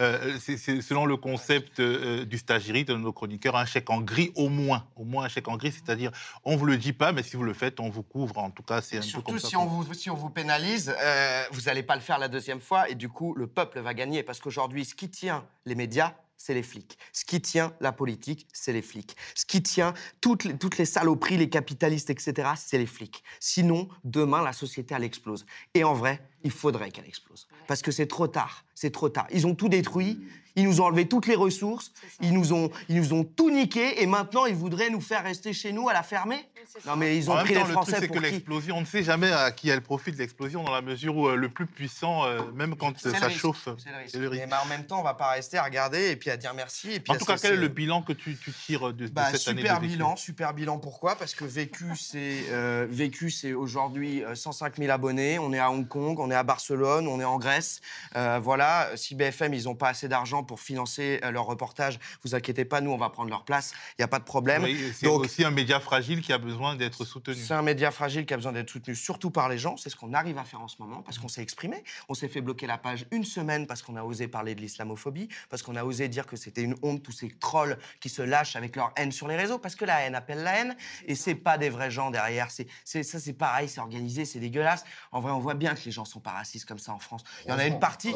euh, c'est selon le concept euh, du stagiri de nos chroniqueurs, un chèque en gris au moins, au moins un chèque en gris, c'est-à-dire on vous le dit pas, mais si vous le faites, on vous couvre. En tout cas, c'est un peu Surtout comme ça. si on, vous, si on vous pénalise, euh, vous n'allez pas le faire la deuxième fois et du coup, le peuple va gagner parce qu'aujourd'hui, ce qui tient les médias, c'est les flics. Ce qui tient la politique, c'est les flics. Ce qui tient toutes les, toutes les saloperies, les capitalistes, etc., c'est les flics. Sinon, demain, la société, elle explose. Et en vrai, il faudrait qu'elle explose. Parce que c'est trop tard. C'est trop tard. Ils ont tout détruit. Ils nous ont enlevé toutes les ressources. Ils nous ont, ils nous ont tout niqué. Et maintenant, ils voudraient nous faire rester chez nous à la fermer. Non, mais ils ont en même pris temps, les le Français truc, c'est pour que qui l'explosion, on ne sait jamais à qui elle profite l'explosion, dans la mesure où euh, le plus puissant, euh, même quand C'est euh, le ça risque, chauffe, c'est le risque. le. Mais bah, en même temps, on va pas rester à regarder et puis à dire merci. Et puis En tout cas, quel est le bilan que tu, tu tires de, de bah, cette année de super bilan, super bilan. Pourquoi? Parce que Vécu, c'est euh, Vécu, c'est aujourd'hui euh, 105 000 abonnés. On est à Hong Kong, on est à Barcelone, on est en Grèce. Euh, voilà. Si BFM, ils n'ont pas assez d'argent pour financer euh, leur reportage, vous inquiétez pas, nous, on va prendre leur place. Il n'y a pas de problème. Oui, c'est aussi un média fragile qui a besoin d'être soutenu. c'est un média fragile qui a besoin d'être soutenu, surtout par les gens. C'est ce qu'on arrive à faire en ce moment, parce qu'on s'est exprimé. On s'est fait bloquer la page une semaine parce qu'on a osé parler de l'islamophobie, parce qu'on a osé dire que c'était une honte, tous ces trolls qui se lâchent avec leur haine sur les réseaux, parce que la haine appelle la haine, et c'est pas des vrais gens derrière. C'est, ça, c'est pareil, c'est organisé, c'est dégueulasse. En vrai, on voit bien que les gens sont pas racistes comme ça en France. Il y en a une partie.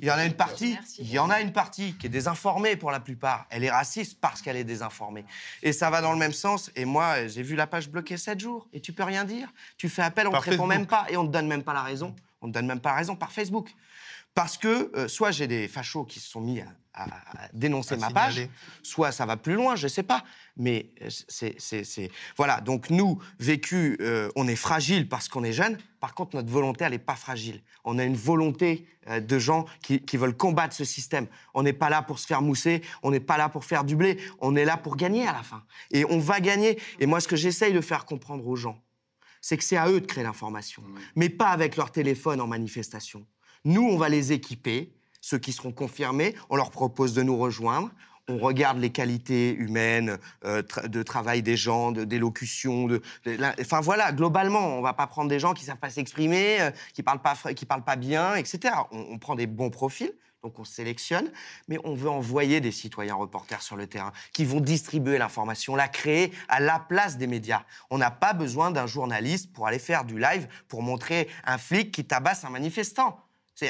Il y en a une partie, il y en a une partie qui est désinformée pour la plupart. Elle est raciste parce qu'elle est désinformée. Et ça va dans le même sens. Et moi, j'ai vu la page bloquée 7 jours et tu peux rien dire. Tu fais appel, on Par te répond Facebook. même pas et on te donne même pas la raison. On te donne même pas la raison par Facebook. Parce que euh, soit j'ai des fachos qui se sont mis à, à- à dénoncer À ma signaler. page, soit ça va plus loin, je sais pas. Mais euh, c'est, voilà. Donc nous, vécu, euh, on est fragile parce qu'on est jeune. Par contre, notre volonté, elle n'est pas fragile. On a une volonté euh, de gens qui, qui veulent combattre ce système. On n'est pas là pour se faire mousser. On n'est pas là pour faire du blé. On est là pour gagner à la fin. Et on va gagner. Et moi, ce que j'essaye de faire comprendre aux gens, c'est que c'est à eux de créer l'information, mais pas avec leur téléphone en manifestation. Nous, on va les équiper, ceux qui seront confirmés, on leur propose de nous rejoindre. On regarde les qualités humaines, euh, de travail des gens, d'élocution, de, de- enfin voilà, globalement, on va pas prendre des gens qui savent pas s'exprimer, euh, qui parlent parlent pas bien, etc. On, on prend des bons profils, donc on sélectionne, mais on veut envoyer des citoyens reporters sur le terrain qui vont distribuer l'information, la créer à la place des médias. On n'a pas besoin d'un journaliste pour aller faire du live pour montrer un flic qui tabasse un manifestant.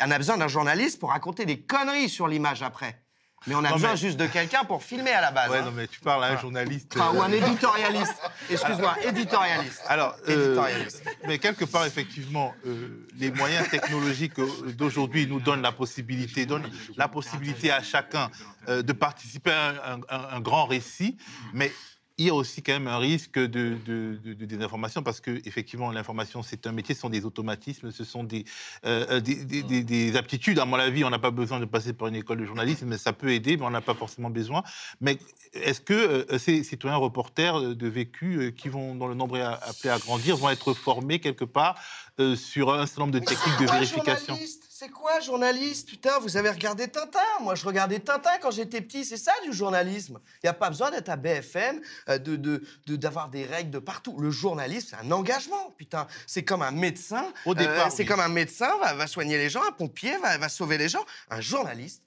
On a besoin d'un journaliste pour raconter des conneries sur l'image après. Mais on a Non, besoin mais- juste de quelqu'un pour filmer à la base. Ouais, hein. non, mais tu parles à un journaliste. Enfin, ou un euh, éditorialiste. Excuse-moi, éditorialiste. Alors, euh, Éditorialiste. mais quelque part, effectivement, euh, les moyens technologiques euh, d'aujourd'hui nous donnent la possibilité, donnent la possibilité à chacun euh, de participer à un, un- un grand récit, mais il y a aussi quand même un risque de, de- de- de désinformation parce que effectivement l'information c'est un métier, ce sont des automatismes, ce sont des, euh, des, des- des- des aptitudes. À mon avis, on n'a pas besoin de passer par une école de journalisme, mais ça peut aider, mais on n'a pas forcément besoin. Mais est-ce que euh, ces citoyens reporters euh, de vécu euh, qui vont, dont le nombre est appelé à grandir, vont être formés quelque part euh, sur un certain nombre de techniques de vérification? journaliste, C'est quoi, journaliste? Putain, vous avez regardé Tintin Moi, je regardais Tintin quand j'étais petit. C'est ça, du journalisme. Il n'y a pas besoin d'être à BFM, euh, de, de, de- d'avoir des règles de partout. Le journalisme, c'est un engagement, putain. C'est comme un médecin. Au départ, Euh, c'est oui. comme un médecin va, va soigner les gens, un pompier va, va sauver les gens. Un journaliste,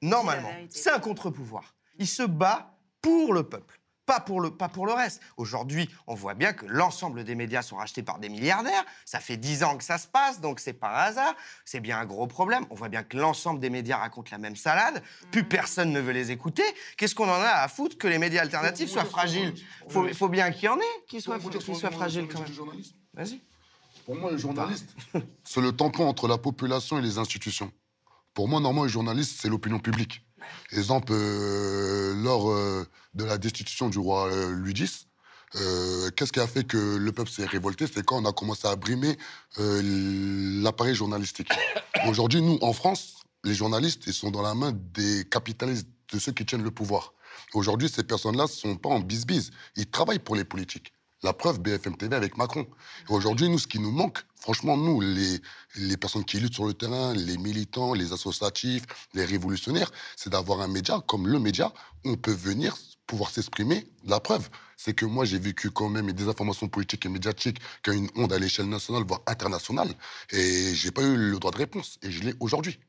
normalement, c'est un contre-pouvoir. Il se bat pour le peuple. Pas pour, le, pas pour le reste. Aujourd'hui, on voit bien que l'ensemble des médias sont rachetés par des milliardaires. Ça fait dix ans que ça se passe, donc c'est pas un hasard. C'est bien un gros problème. On voit bien que l'ensemble des médias racontent la même salade. Plus personne ne veut les écouter. Qu'est-ce qu'on en a à foutre que les médias alternatifs soient fragiles? faut, faut bien qu'il y en ait qui soient, qui soient fragiles quand même. Vas-y. Pour moi, le journaliste, c'est le tampon entre la population et les institutions. Pour moi, normalement, le journaliste, c'est l'opinion publique. Exemple, euh, lors euh, de la destitution du roi euh, Louis X, qu'est-ce qui a fait que le peuple s'est révolté? C'est quand on a commencé à brimer l'appareil journalistique. Aujourd'hui, nous, en France, les journalistes, ils sont dans la main des capitalistes, de ceux qui tiennent le pouvoir. Aujourd'hui, ces personnes-là ne sont pas en bis-bis. Ils travaillent pour les politiques. La preuve, BFM TV avec Macron. Aujourd'hui, nous, ce qui nous manque, franchement, nous, les, les personnes qui luttent sur le terrain, les militants, les associatifs, les révolutionnaires, c'est d'avoir un média comme le média où on peut venir pouvoir s'exprimer. La preuve, c'est que moi, j'ai vécu quand même des informations politiques et médiatiques qui ont une onde à l'échelle nationale, voire internationale, et j'ai pas eu le droit de réponse, et je l'ai aujourd'hui.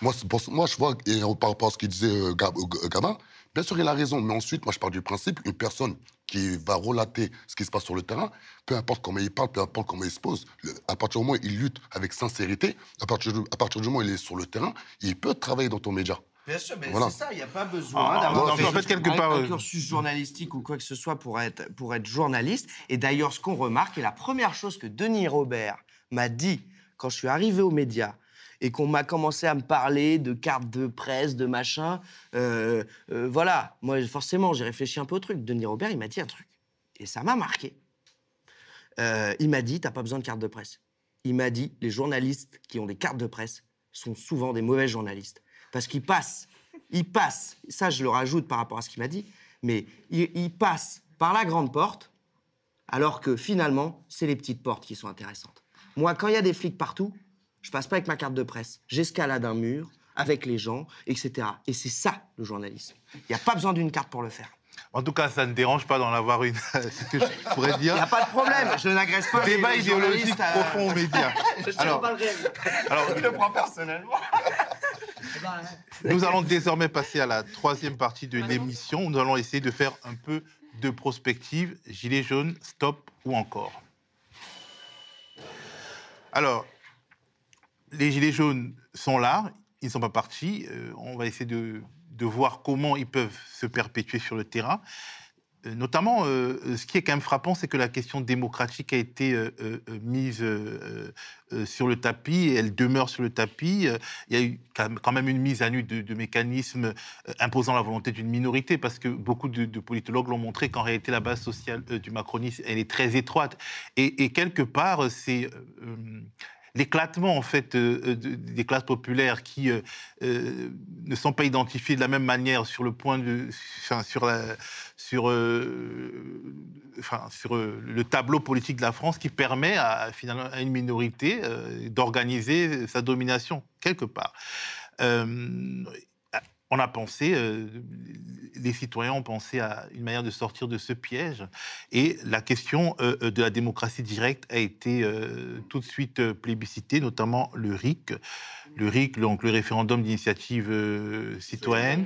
Moi, moi, je vois, et par rapport à ce qu'il disait euh, euh, Gabin, bien sûr, il a raison, mais ensuite, moi, je pars du principe, une personne qui va relater ce qui se passe sur le terrain, peu importe comment il parle, peu importe comment il se pose, à partir du moment où il lutte avec sincérité, à partir, du, à partir du moment où il est sur le terrain, il peut travailler dans ton média. Bien sûr, mais Voilà. c'est ça, il n'y a pas besoin Ah, d'avoir en fait, quelque un- part, un euh, cursus journalistique ou quoi que ce soit pour être, pour être journaliste. Et d'ailleurs, ce qu'on remarque, et la première chose que Denis Robert m'a dit quand je suis arrivé aux médias, et qu'on m'a commencé à me parler de cartes de presse, de machin, euh, euh, voilà, moi forcément j'ai réfléchi un peu au truc. Denis Robert, il m'a dit un truc, et ça m'a marqué. Euh, il m'a dit, t'as pas besoin de carte de presse. Il m'a dit, les journalistes qui ont des cartes de presse sont souvent des mauvais journalistes. Parce qu'ils passent, ils passent, ça je le rajoute par rapport à ce qu'il m'a dit, mais ils, ils passent par la grande porte, alors que finalement, c'est les petites portes qui sont intéressantes. Moi, quand il y a des flics partout, je passe pas avec ma carte de presse. J'escalade un mur avec les gens, etc. Et c'est ça, le journalisme. Il n'y a pas besoin d'une carte pour le faire. En tout cas, ça ne dérange pas d'en avoir une, c'est ce que je pourrais dire. Il n'y a pas de problème, je n'agresse pas Débat les idéologique euh, profond aux médias. Je Alors, pas le alors- je le prends personnellement. Nous allons désormais passer à la troisième partie de l'émission. Nous allons essayer de faire un peu de prospective. Gilets jaunes, stop ou encore? Alors, les Gilets jaunes sont là, ils ne sont pas partis. Euh, on va essayer de, voir comment ils peuvent se perpétuer sur le terrain. Euh, Notamment, euh, ce qui est quand même frappant, c'est que la question démocratique a été mise sur le tapis et elle demeure sur le tapis. Il y a eu quand même- une mise à nu de, mécanismes imposant la volonté d'une minorité, parce que beaucoup de, politologues l'ont montré qu'en réalité, la base sociale du macronisme, elle est très étroite. Et, quelque part, c'est... L'éclatement en fait euh, euh, de- des classes populaires qui euh, ne sont pas identifiées de la même manière sur le point de, sur la, sur, le tableau politique de la France qui permet à, finalement, à une minorité d'organiser sa domination, quelque part. On a pensé, euh, les citoyens ont pensé à une manière de sortir de ce piège. Et la question euh, euh, de la démocratie directe a été euh, tout de suite plébiscitée, notamment le RIC. Le RIC, donc le référendum d'initiative citoyenne,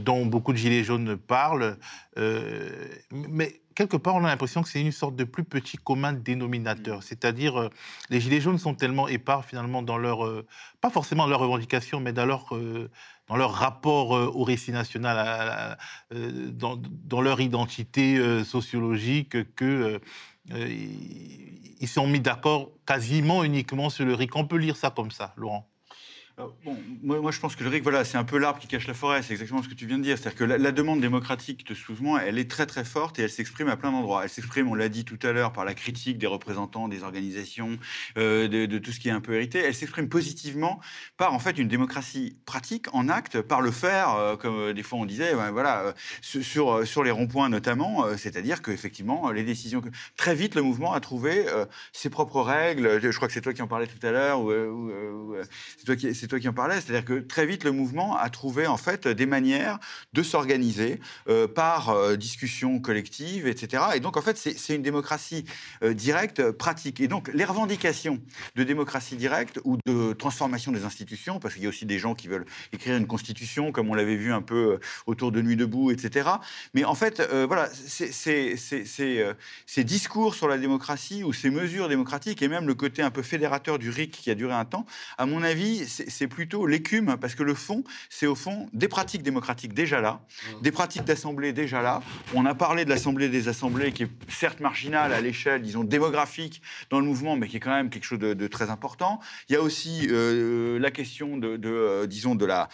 dont beaucoup de gilets jaunes parlent. Mais quelque part, on a l'impression que c'est une sorte de plus petit commun dénominateur. C'est-à-dire, euh, les gilets jaunes sont tellement épars finalement dans leur, euh, pas forcément dans leurs revendications, mais dans leur, euh, dans leur rapport euh, au récit national, à- à- euh, dans, dans leur identité sociologique, que ils sont mis d'accord quasiment uniquement sur le RIC. On peut lire ça comme ça, Laurent? Bon, moi, je pense que le RIC, voilà, c'est un peu l'arbre qui cache la forêt. C'est exactement ce que tu viens de dire. C'est-à-dire que la, demande démocratique de ce mouvement, elle est très très forte et elle s'exprime à plein d'endroits. Elle s'exprime, on l'a dit tout à l'heure, par la critique des représentants des organisations, euh, de, tout ce qui est un peu hérité. Elle s'exprime positivement par en fait une démocratie pratique, en acte, par le faire, euh, comme euh, des fois on disait, voilà, sur, les ronds-points notamment. C'est-à-dire qu'effectivement, les décisions. Très vite, le mouvement a trouvé ses propres règles. Je crois que c'est toi qui en parlais tout à l'heure, ou, c'est toi qui, toi qui en parlais. C'est-à-dire que très vite, le mouvement a trouvé en fait des manières de s'organiser euh, par euh, discussion collective, etc. Et donc, en fait, c'est une démocratie euh, directe, pratique. Et donc, les revendications de démocratie directe ou de transformation des institutions, parce qu'il y a aussi des gens qui veulent écrire une constitution, comme on l'avait vu un peu euh, autour de Nuit debout, etc. Mais en fait, voilà, ces discours sur la démocratie ou ces mesures démocratiques et même le côté un peu fédérateur du RIC qui a duré un temps, à mon avis, c'est plutôt l'écume, parce que le fond, c'est au fond des pratiques démocratiques déjà là, des pratiques d'assemblée déjà là. On a parlé de l'assemblée des assemblées, qui est certes marginale à l'échelle, disons, démographique dans le mouvement, mais qui est quand même quelque chose de, de très important. Il y a aussi euh, la question de, de, euh, disons, de la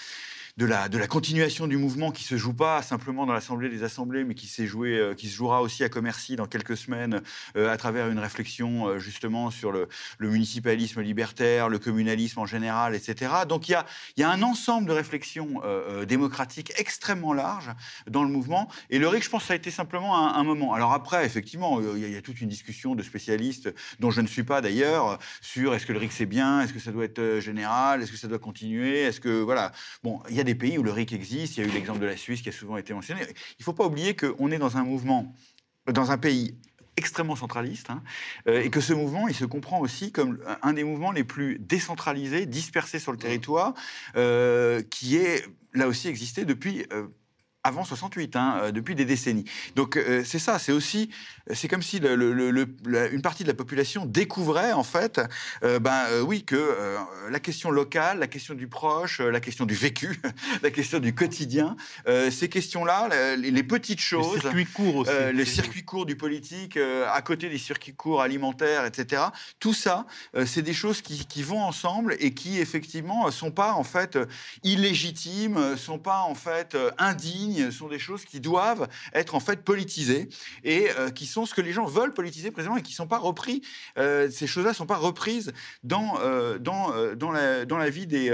de la, de la continuation du mouvement qui se joue pas simplement dans l'Assemblée des Assemblées, mais qui s'est joué, euh, qui se jouera aussi à Commercy dans quelques semaines euh, à travers une réflexion euh, justement sur le, municipalisme libertaire, le communalisme en général, etc. Donc il y a, y a un ensemble de réflexions démocratiques extrêmement larges dans le mouvement. Et le RIC, je pense, ça a été simplement un, moment. Alors après, effectivement, il y, a- toute une discussion de spécialistes, dont je ne suis pas d'ailleurs, sur est-ce que le RIC c'est bien, est-ce que ça doit être général, est-ce que ça doit continuer, est-ce que voilà. Bon, il y a des pays où le RIC existe. Il y a eu l'exemple de la Suisse qui a souvent été mentionné. Il ne faut pas oublier qu'on est dans un mouvement, dans un pays extrêmement centraliste, hein, euh, et que ce mouvement, il se comprend aussi comme un des mouvements les plus décentralisés, dispersés sur le territoire, euh, qui est là aussi existé depuis euh, avant 68, hein, euh, depuis des décennies. Donc euh, c'est ça, c'est aussi, c'est comme si le- le- le- le- la- une partie de la population découvrait en fait, euh, ben euh, oui, que la question locale, la question du proche, la question du vécu, la question du quotidien, ces questions-là, les, les petites choses, circuit court aussi. les circuits courts du politique, à côté des circuits courts alimentaires, etc. Tout ça, c'est des choses qui, qui vont ensemble et qui effectivement sont pas en fait illégitimes, sont pas en fait euh, sont des choses qui doivent être en fait politisées et euh, qui sont ce que les gens veulent politiser précisément et qui sont pas repris. euh, ces choses-là sont pas reprises dans euh, dans dans la dans la vie des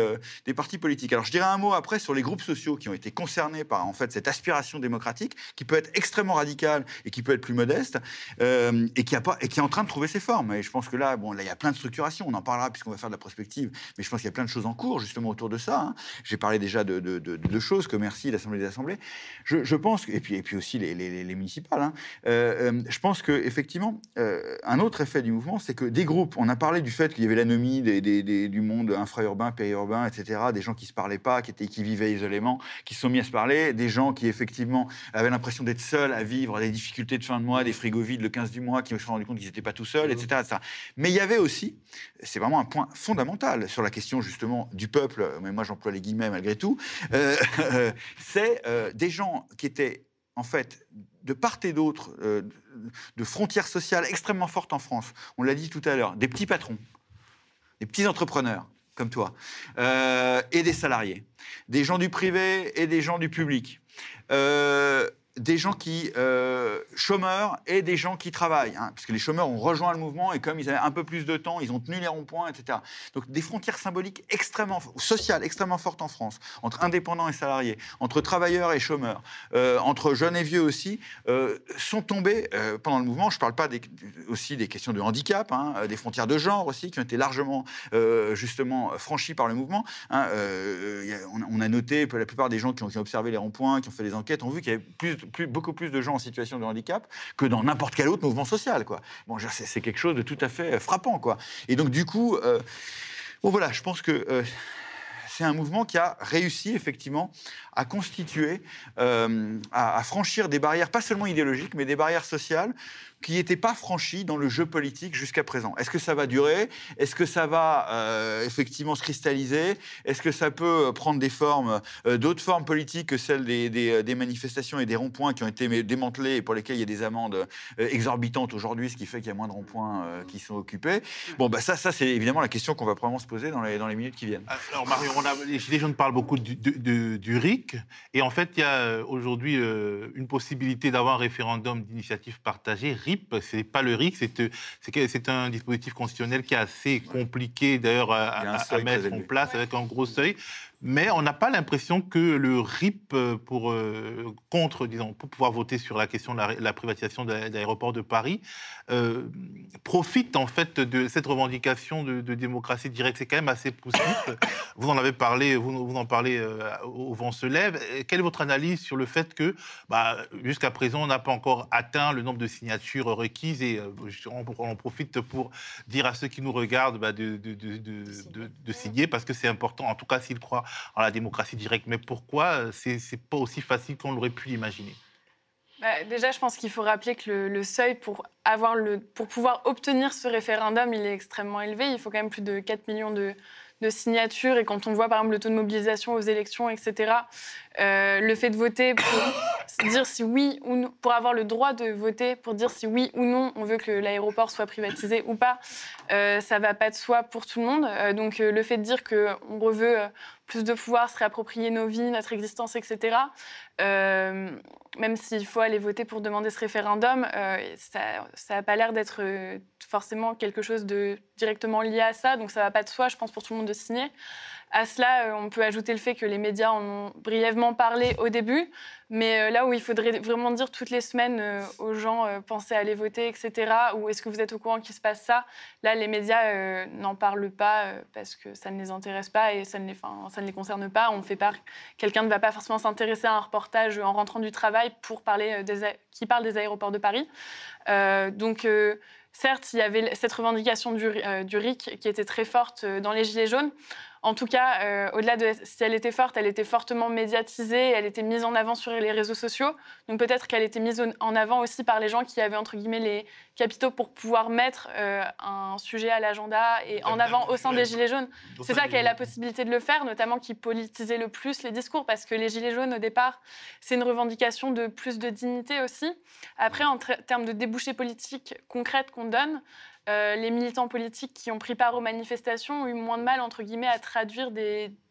des partis politiques. Alors je dirais un mot après sur les groupes sociaux qui ont été concernés par en fait cette aspiration démocratique qui peut être extrêmement radicale et qui peut être plus modeste et qui a pas et qui est en train de trouver ses formes. Et je pense que là, bon, là il y a plein de structurations. On en parlera puisqu'on va faire de la prospective, mais je pense qu'il y a plein de choses en cours justement autour de ça. hein. J'ai parlé déjà de, de, de- de choses comme merci l'Assemblée des assemblées. Je, je pense et puis et puis aussi les, les- les- les municipales. hein. Euh, euh, je pense que effectivement euh, un autre effet du mouvement, c'est que des groupes. On a parlé du fait qu'il y avait l'anomie des, des- des- du monde infra-urbain, périurbain, etc. Des gens qui se parlaient pas, qui étaient qui vivaient isolément, qui se sont mis à se parler. Des gens qui effectivement avaient l'impression d'être seuls à vivre des difficultés de fin de mois, des frigos vides le 15 du mois, qui se sont rendus compte qu'ils n'étaient pas tout seuls, etc., etc. Mais il y avait aussi, c'est vraiment un point fondamental sur la question justement du peuple, mais moi j'emploie les guillemets malgré tout, euh, c'est euh, des gens qui étaient en fait de part et d'autre euh, de frontières sociales extrêmement fortes en France. On l'a dit tout à l'heure, des petits patrons, des petits entrepreneurs comme toi, euh, et des salariés, des gens du privé et des gens du public. Euh, des gens qui euh, chômeurs et des gens qui travaillent, hein, parce que les chômeurs ont rejoint le mouvement et comme ils avaient un peu plus de temps, ils ont tenu les ronds-points, etc. Donc des frontières symboliques extrêmement sociales extrêmement fortes en France entre indépendants et salariés, entre travailleurs et chômeurs, euh, entre jeunes et vieux aussi, euh, sont tombées pendant le mouvement. Je ne parle pas aussi des questions de handicap, hein, des frontières de genre aussi qui ont été largement justement franchies par le mouvement. hein. On, a- noté que la plupart des gens qui ont, observé les ronds-points, qui ont fait des enquêtes, ont vu qu'il y avait plus, beaucoup plus de gens en situation de handicap que dans n'importe quel autre mouvement social. Quoi. Bon, c'est quelque chose de tout à fait frappant. Quoi. Et donc du coup, euh, bon voilà, je pense que euh, c'est un mouvement qui a réussi effectivement à constituer, euh, à franchir des barrières, pas seulement idéologiques, mais des barrières sociales qui n'étaient pas franchis dans le jeu politique jusqu'à présent. Est-ce que ça va durer? Est-ce que ça va euh, effectivement se cristalliser? Est-ce que ça peut prendre des formes, euh, d'autres formes politiques que celles des, des- manifestations et des ronds-points qui ont été démantelés et pour lesquels il y a des amendes euh, exorbitantes aujourd'hui, ce qui fait qu'il y a moins de ronds-points euh, qui sont occupés? Bon, bah ça, ça c'est évidemment la question qu'on va probablement se poser dans les, minutes qui viennent. Alors Mario, on a, les Gilets jaunes parlent beaucoup du, du- du- RIC, et en fait, il y a euh, aujourd'hui euh, une possibilité d'avoir un référendum d'initiative partagée. RIP, c'est pas le RIC, c'est un dispositif constitutionnel qui est assez compliqué d'ailleurs à, mettre en place avec un gros seuil. Mais on n'a pas l'impression que le RIP euh, pour euh, contre, disons, pour pouvoir voter sur la question de la, la privatisation de l'aéroport de Paris euh, profite en fait de cette revendication de, de démocratie directe. C'est quand même assez poussif. Vous en avez parlé, vous, vous en parlez euh, au vent se lève. Et Quelle est votre analyse sur le fait que, bah, jusqu'à présent, on n'a pas encore atteint le nombre de signatures requises et euh, on, on en profite pour dire à ceux qui nous regardent bah, de, de- signer parce que c'est important, en tout cas s'ils croient en la démocratie directe. Mais pourquoi euh, c'est pas aussi facile qu'on l'aurait pu l'imaginer? Bah, déjà, je pense qu'il faut rappeler que le, seuil pour, pouvoir obtenir ce référendum, il est extrêmement élevé. Il faut quand même plus de 4 millions de, signatures. Et quand on voit, par exemple, le taux de mobilisation aux élections, etc., euh, le fait de voter pour dire si oui ou pour avoir le droit de voter pour dire si oui ou non on veut que l'aéroport soit privatisé ou pas, euh, ça va pas de soi pour tout le monde. Euh, donc euh, le fait de dire qu'on veut plus de pouvoir, se réapproprier nos vies, notre existence, etc., euh, même s'il faut aller voter pour demander ce référendum, euh, ça n'a pas l'air d'être euh, forcément quelque chose de directement lié à ça, donc ça va pas de soi, je pense, pour tout le monde de signer. À cela, euh, on peut ajouter le fait que les médias en ont brièvement parlé au début, mais euh, là où il faudrait vraiment dire toutes les semaines euh, aux gens pensez à aller voter, etc., ou est-ce que vous êtes au courant qu'il se passe ça, là les médias n'en parlent pas parce que ça ne les intéresse pas et ça ne les, ça ne les concerne pas. On fait pas, quelqu'un ne va pas forcément s'intéresser à un reportage en rentrant du travail pour parler qui parle des aéroports de Paris. Donc Certes, il y avait cette revendication du, du RIC qui était très forte dans les Gilets jaunes. En tout cas, euh, au-delà de si elle était forte, elle était fortement médiatisée, elle était mise en avant sur les réseaux sociaux. Donc peut-être qu'elle était mise en- avant aussi par les gens qui avaient entre guillemets les capitaux pour pouvoir mettre euh, un sujet à l'agenda et en avant au sein des Gilets jaunes. C'est ça qui a la possibilité de le faire, notamment qui politisait le plus les discours, parce que les Gilets jaunes, au départ, c'est une revendication de plus de dignité aussi. Après, en ter- termes de débouchés politiques concrètes qu'on donne, euh, les militants politiques qui ont pris part aux manifestations ont eu moins de mal, entre guillemets, à traduire,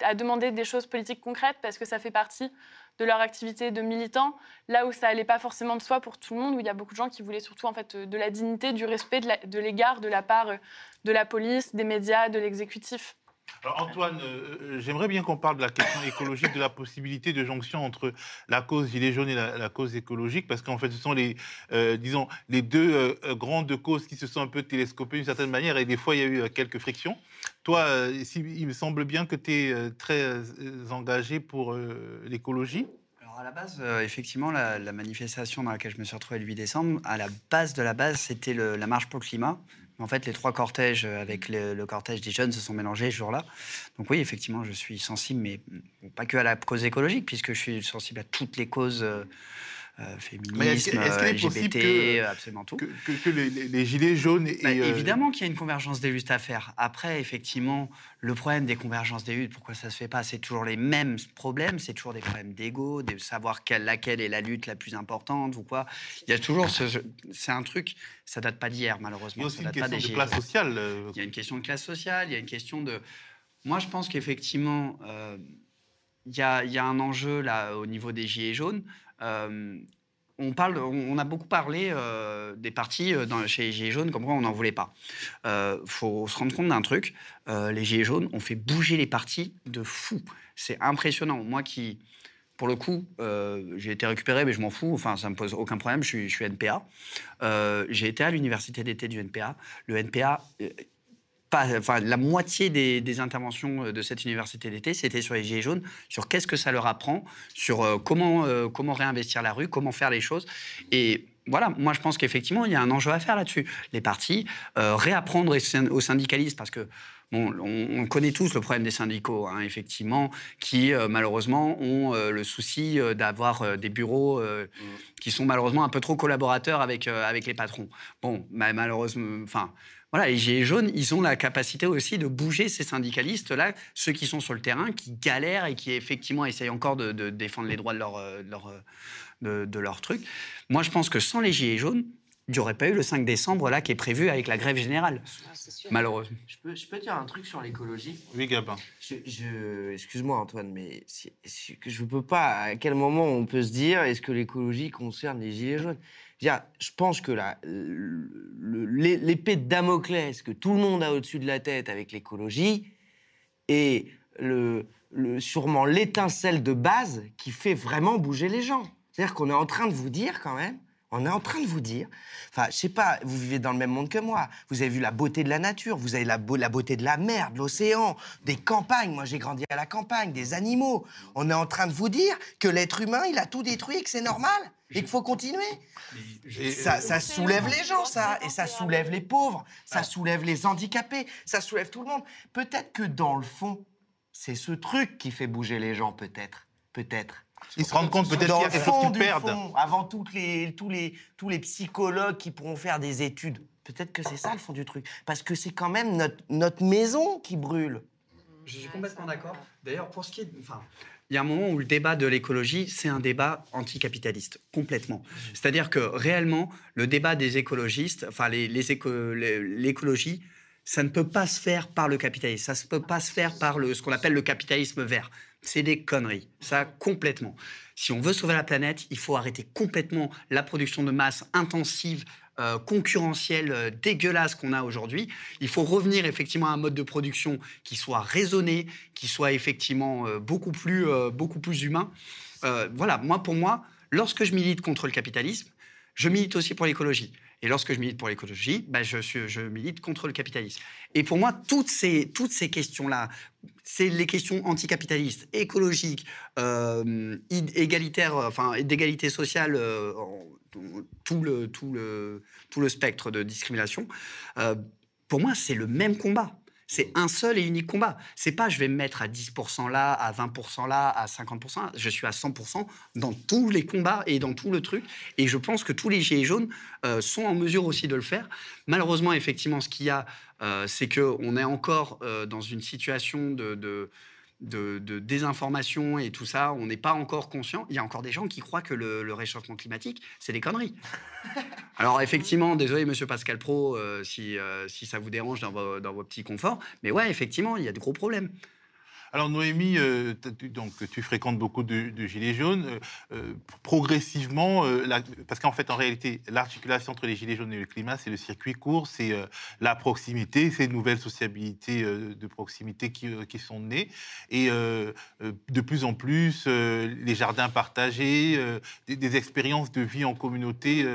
à demander des choses politiques concrètes parce que ça fait partie de leur activité de militants, là où ça allait pas forcément de soi pour tout le monde, où il y a beaucoup de gens qui voulaient surtout en fait de la dignité, du respect de l'égard de la part euh, de la police, des médias, de l'exécutif. Alors Antoine, euh, euh, j'aimerais bien qu'on parle de la question écologique, de la possibilité de jonction entre la cause gilet jaune et la, cause écologique, parce qu'en fait, ce sont les, euh, disons, les deux grandes causes qui se sont un peu télescopées d'une certaine manière, et des fois, il y a eu quelques frictions. Toi, il me semble bien que tu es très engagé pour l'écologie. Alors à la base, effectivement, la, la manifestation dans laquelle je me suis retrouvé le 8 décembre, à la base de la base, c'était la marche pour le climat. En fait, les trois cortèges euh, avec le, cortège des jeunes se sont mélangés ce jour-là. Donc oui, effectivement, je suis sensible, mais pas que à la cause écologique, puisque je suis sensible à toutes les causes euh, féminisme, que- est-ce LGBT, possible que- euh, absolument tout. Que, que- que les, gilets jaunes et, Bah, euh, Évidemment qu'il y a une convergence des luttes à faire. Après, effectivement, le problème des convergences des luttes, pourquoi ça se fait pas C'est toujours les mêmes problèmes, c'est toujours des problèmes d'ego, de savoir quelle, laquelle est la lutte la plus importante ou quoi. Il y a toujours ce, c'est un truc, ça date pas d'hier malheureusement. Il y a aussi ça une date question de classe sociale. euh, Il y a une question de classe sociale, il y a une question de. Moi, je pense qu'effectivement, euh, il y, a, un enjeu là au niveau des gilets jaunes. Euh, on, parle, on a beaucoup parlé euh, des partis euh, dans, chez les Gilets jaunes, comme quoi on n'en voulait pas. Il faut se rendre compte d'un truc les Gilets jaunes ont fait bouger les partis de fou. C'est impressionnant. Moi qui, pour le coup, j'ai été récupéré, mais je m'en fous. Enfin, ça me pose aucun problème. Je suis, NPA. J'ai été à l'université d'été du NPA. Le NPA. Pas, enfin, la moitié des, des interventions euh, de cette université d'été, c'était sur les Gilets jaunes, sur qu'est-ce que ça leur apprend, sur euh, comment, euh, comment réinvestir la rue, comment faire les choses. Et voilà, moi je pense qu'effectivement, il y a un enjeu à faire là-dessus. Les partis, euh, réapprendre aux syn- aux syndicalistes, parce que Bon, on, on connaît tous le problème des syndicaux, hein, effectivement, qui euh, malheureusement ont euh, le souci euh, d'avoir des bureaux euh, qui sont malheureusement un peu trop collaborateurs avec, avec les patrons. Bon, bah, malheureusement, enfin. Voilà, les Gilets jaunes, ils ont la capacité aussi de bouger ces syndicalistes-là, ceux qui sont sur le terrain, qui galèrent et qui effectivement essayent encore de, de défendre les droits de leur, euh, de leur, euh, de, de leur truc. Moi, je pense que sans les Gilets jaunes, il n'y aurait pas eu le 5 décembre là qui est prévu avec la grève générale. Malheureusement. Je peux, je peux dire un truc sur l'écologie? Oui, Gabin. Je, je- Excuse-moi, Antoine, mais je ne peux pas. À quel moment on peut se dire est-ce que l'écologie concerne les Gilets jaunes? Je pense que l'épée de Damoclès que tout le monde a au-dessus de la tête avec l'écologie est sûrement l'étincelle de base qui fait vraiment bouger les gens. C'est-à-dire qu'on est en train de vous dire quand même on est en train de vous dire, enfin, je sais pas, vous vivez dans le même monde que moi. Vous avez vu la beauté de la nature, vous avez la, la beauté de la mer, de l'océan, des campagnes. Moi, j'ai grandi à la campagne, des animaux. On est en train de vous dire que l'être humain, il a tout détruit et que c'est normal et qu'il faut continuer. Ça, ça soulève les gens, ça, et ça soulève les pauvres, ça soulève les handicapés, ça soulève tout le monde. Peut-être que dans le fond, c'est ce truc qui fait bouger les gens, peut-être, peut-être. Ils se rendent compte peut-être Dans qu'il y a le quelque chose fond qu'ils du perdent. fond, avant toutes les, tous, les, tous les psychologues qui pourront faire des études. Peut-être que c'est ça le fond du truc. Parce que c'est quand même notre, notre maison qui brûle. Je suis complètement d'accord. D'ailleurs, pour ce qui est. Enfin, il y a un moment où le débat de l'écologie, c'est un débat anticapitaliste, complètement. C'est-à-dire que réellement, le débat des écologistes, enfin, les, les les- l'écologie, ça ne peut pas se faire par le capitalisme. Ça ne peut pas se faire par le, ce qu'on appelle le capitalisme vert. C'est des conneries. Ça, complètement. Si on veut sauver la planète, il faut arrêter complètement la production de masse intensive, euh, concurrentielle, euh, dégueulasse qu'on a aujourd'hui. Il faut revenir effectivement à un mode de production qui soit raisonné, qui soit effectivement euh, beaucoup, plus, euh, beaucoup plus humain. Voilà, moi, pour moi, lorsque je milite contre le capitalisme, je milite aussi pour l'écologie. Et lorsque je milite pour l'écologie, bah, je, je milite contre le capitalisme. Et pour moi, toutes ces, toutes ces questions-là, c'est les questions anticapitalistes, écologiques, euh, égalitaires, euh, enfin, d'égalité sociale, euh, tout, le, tout, le, tout le spectre de discrimination. Pour moi, c'est le même combat. C'est un seul et unique combat. C'est pas je vais me mettre à 10% là, à 20% là, à 50%. là. Je suis à 100% dans tous les combats et dans tout le truc. Et je pense que tous les gilets jaunes euh, sont en mesure aussi de le faire. Malheureusement, effectivement, ce qu'il y a, euh, c'est qu'on est encore euh, dans une situation de, de, de- de désinformation et tout ça. On n'est pas encore conscient. Il y a encore des gens qui croient que le, le réchauffement climatique, c'est des conneries. Alors effectivement, désolé Monsieur Pascal Pro, euh, si, euh, si ça vous dérange dans vos, dans vos petits conforts, mais ouais, effectivement, il y a de gros problèmes. Alors Noémie, euh, tu, fréquentes beaucoup de, gilets jaunes. euh, euh, progressivement, parce qu'en fait, en réalité, l'articulation entre les gilets jaunes et le climat, c'est le circuit court, c'est la proximité, ces nouvelles sociabilités euh, de proximité qui, sont nées. Et de plus en plus, les jardins partagés, des expériences de vie en communauté.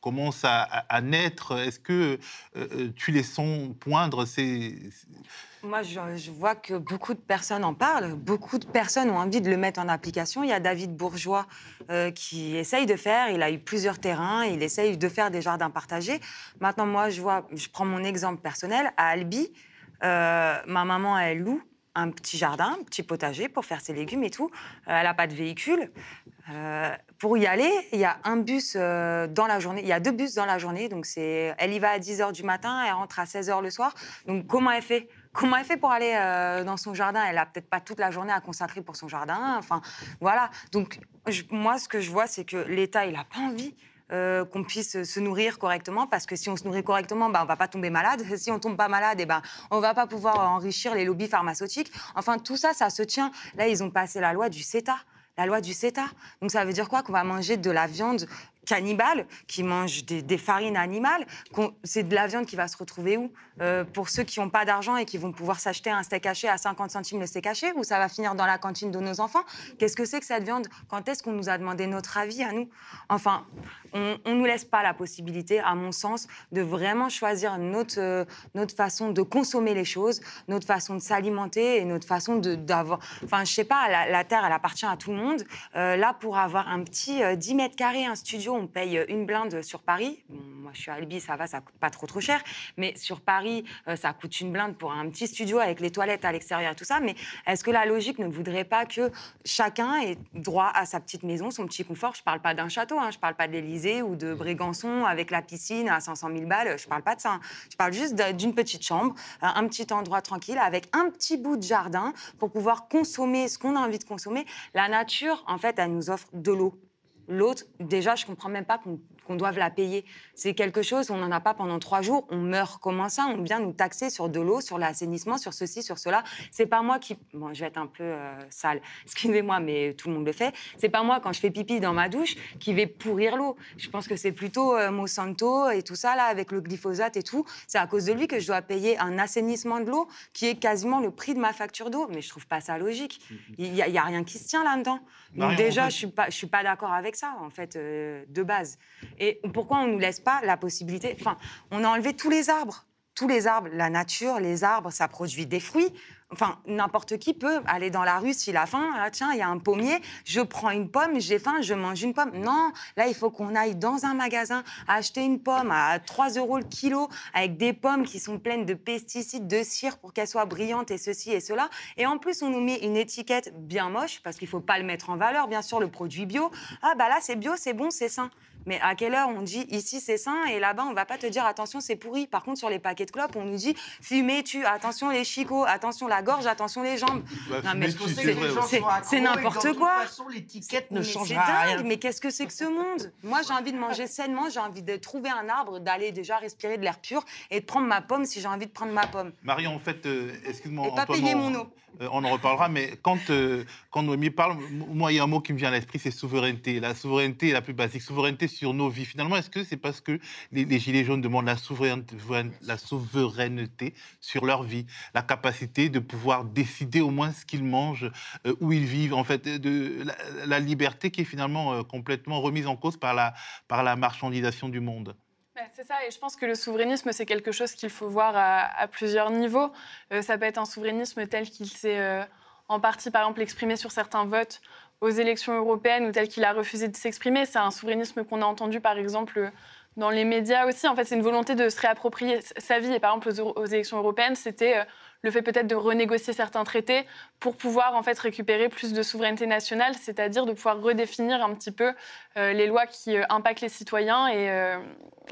Commencent à, naître. Est-ce que euh, euh, tu les sens poindre ces, Moi, je, vois que beaucoup de personnes en parlent, beaucoup de personnes ont envie de le mettre en application. Il y a David Bourgeois euh, qui essaye de faire, il a eu plusieurs terrains, il essaye de faire des jardins partagés. Maintenant, moi, je vois, je prends mon exemple personnel, à Albi, ma maman, elle loue un petit jardin, un petit potager pour faire ses légumes et tout. Euh, elle n'a pas de véhicule. Euh, pour y aller, il y a un bus euh, dans la journée. Il y a deux bus dans la journée. Donc, c'est, elle y va à 10h du matin, elle rentre à 16h le soir. Donc, comment elle fait? Comment elle fait pour aller dans son jardin? Elle a peut-être pas toute la journée à consacrer pour son jardin. Enfin, voilà. Donc, moi, ce que je vois, c'est que l'État, il n'a pas envie euh, qu'on puisse se nourrir correctement, parce que si on se nourrit correctement, ben, on va pas tomber malade. Si on tombe pas malade, et ben, on va pas pouvoir enrichir les lobbies pharmaceutiques. Enfin, tout ça, ça se tient. Là, ils ont passé la loi du CETA. La loi du CETA. Donc ça veut dire quoi? Qu'on va manger de la viande cannibale, qui mange des, farines animales. C'est de la viande qui va se retrouver où? Euh, Pour ceux qui n'ont pas d'argent et qui vont pouvoir s'acheter un steak haché à 50 centimes le steak haché, ou ça va finir dans la cantine de nos enfants? Qu'est-ce que c'est que cette viande? Quand est-ce qu'on nous a demandé notre avis à nous? Enfin, on ne nous laisse pas la possibilité, à mon sens, de vraiment choisir notre, euh, notre façon de consommer les choses, notre façon de s'alimenter et notre façon d'avoir... Enfin, je sais pas, la, Terre, elle appartient à tout le monde. Euh, là, pour avoir un petit euh, 10 mètres carrés, un studio, on paye une blinde sur Paris. Bon, moi, je suis à Albi, ça va, ça coûte pas trop trop cher. Mais sur Paris, euh, ça coûte une blinde pour un petit studio avec les toilettes à l'extérieur et tout ça. Mais est-ce que la logique ne voudrait pas que chacun ait droit à sa petite maison, son petit confort? Je parle pas d'un château, hein, je parle pas de l'Élysée ou de Brégançon avec la piscine à 500 000 balles. Je parle pas de ça. hein. Je parle juste d'une petite chambre, euh, un petit endroit tranquille avec un petit bout de jardin pour pouvoir consommer ce qu'on a envie de consommer. La nature, en fait, elle nous offre de l'eau. L'autre, déjà, je comprends même pas qu'on qu'on doive la payer. C'est quelque chose, on n'en a pas pendant trois jours, on meurt. Comment ça On vient nous taxer sur de l'eau, sur l'assainissement, sur ceci, sur cela. C'est pas moi qui. Bon, je vais être un peu euh, sale, excusez-moi, mais tout le monde le fait. C'est pas moi, quand je fais pipi dans ma douche, qui vais pourrir l'eau. Je pense que c'est plutôt euh, Monsanto et tout ça, là, avec le glyphosate et tout. C'est à cause de lui que je dois payer un assainissement de l'eau qui est quasiment le prix de ma facture d'eau. Mais je trouve pas ça logique. Il y, a- rien qui se tient là-dedans. Donc Marion, déjà, je suis pas, je suis pas d'accord avec ça, en fait, euh, de base. Et pourquoi on nous laisse pas la possibilité Enfin, on a enlevé tous les arbres. Tous les arbres, la nature, les arbres, ça produit des fruits. Enfin, n'importe qui peut aller dans la rue s'il a faim. Ah, tiens, il y a un pommier, je prends une pomme, j'ai faim, je mange une pomme. Non, là, il faut qu'on aille dans un magasin acheter une pomme à 3 euros le kilo avec des pommes qui sont pleines de pesticides, de cire pour qu'elles soient brillantes et ceci et cela. Et en plus, on nous met une étiquette bien moche parce qu'il faut pas le mettre en valeur, bien sûr, le produit bio. Ah, bah là, c'est bio, c'est bon, c'est sain. Mais à quelle heure on dit ici c'est sain et là-bas on va pas te dire attention c'est pourri. Par contre sur les paquets de clopes on nous dit fumer tu attention les chicots, attention la gorge, attention les jambes. Bah, non mais c'est- n'importe quoi. l'étiquette ne changera rien. mais qu'est-ce que c'est que ce monde? Moi, j'ai envie de manger sainement, j'ai envie de trouver un arbre, d'aller déjà respirer de l'air pur et de prendre ma pomme si j'ai envie de prendre ma pomme. Marion, en fait, euh, excuse-moi. Et pas payer on- mon eau. euh, on en reparlera, mais quand, euh, quand Noémie parle, moi, il y a un mot qui me vient à l'esprit, c'est souveraineté. La souveraineté est la plus basique, souveraineté sur nos vies. Finalement, est-ce que c'est parce que les, Gilets jaunes demandent la souveraineté, la souveraineté sur leur vie, la capacité de pouvoir décider au moins ce qu'ils mangent, euh, où ils vivent, en fait, de la, liberté qui est finalement euh, complètement remise en cause par la, par la marchandisation du monde? Ouais, C'est ça, et je pense que le souverainisme, c'est quelque chose qu'il faut voir à, plusieurs niveaux. Euh, ça peut être un souverainisme tel qu'il s'est en partie, par exemple, exprimé sur certains votes aux élections européennes ou tel qu'il a refusé de s'exprimer. C'est un souverainisme qu'on a entendu, par exemple, dans les médias aussi. En fait, c'est une volonté de se réapproprier sa vie. Et par exemple, aux, aux élections européennes, c'était euh, le fait peut-être de renégocier certains traités pour pouvoir en fait récupérer plus de souveraineté nationale, c'est-à-dire de pouvoir redéfinir un petit peu euh, les lois qui euh, impactent les citoyens et euh,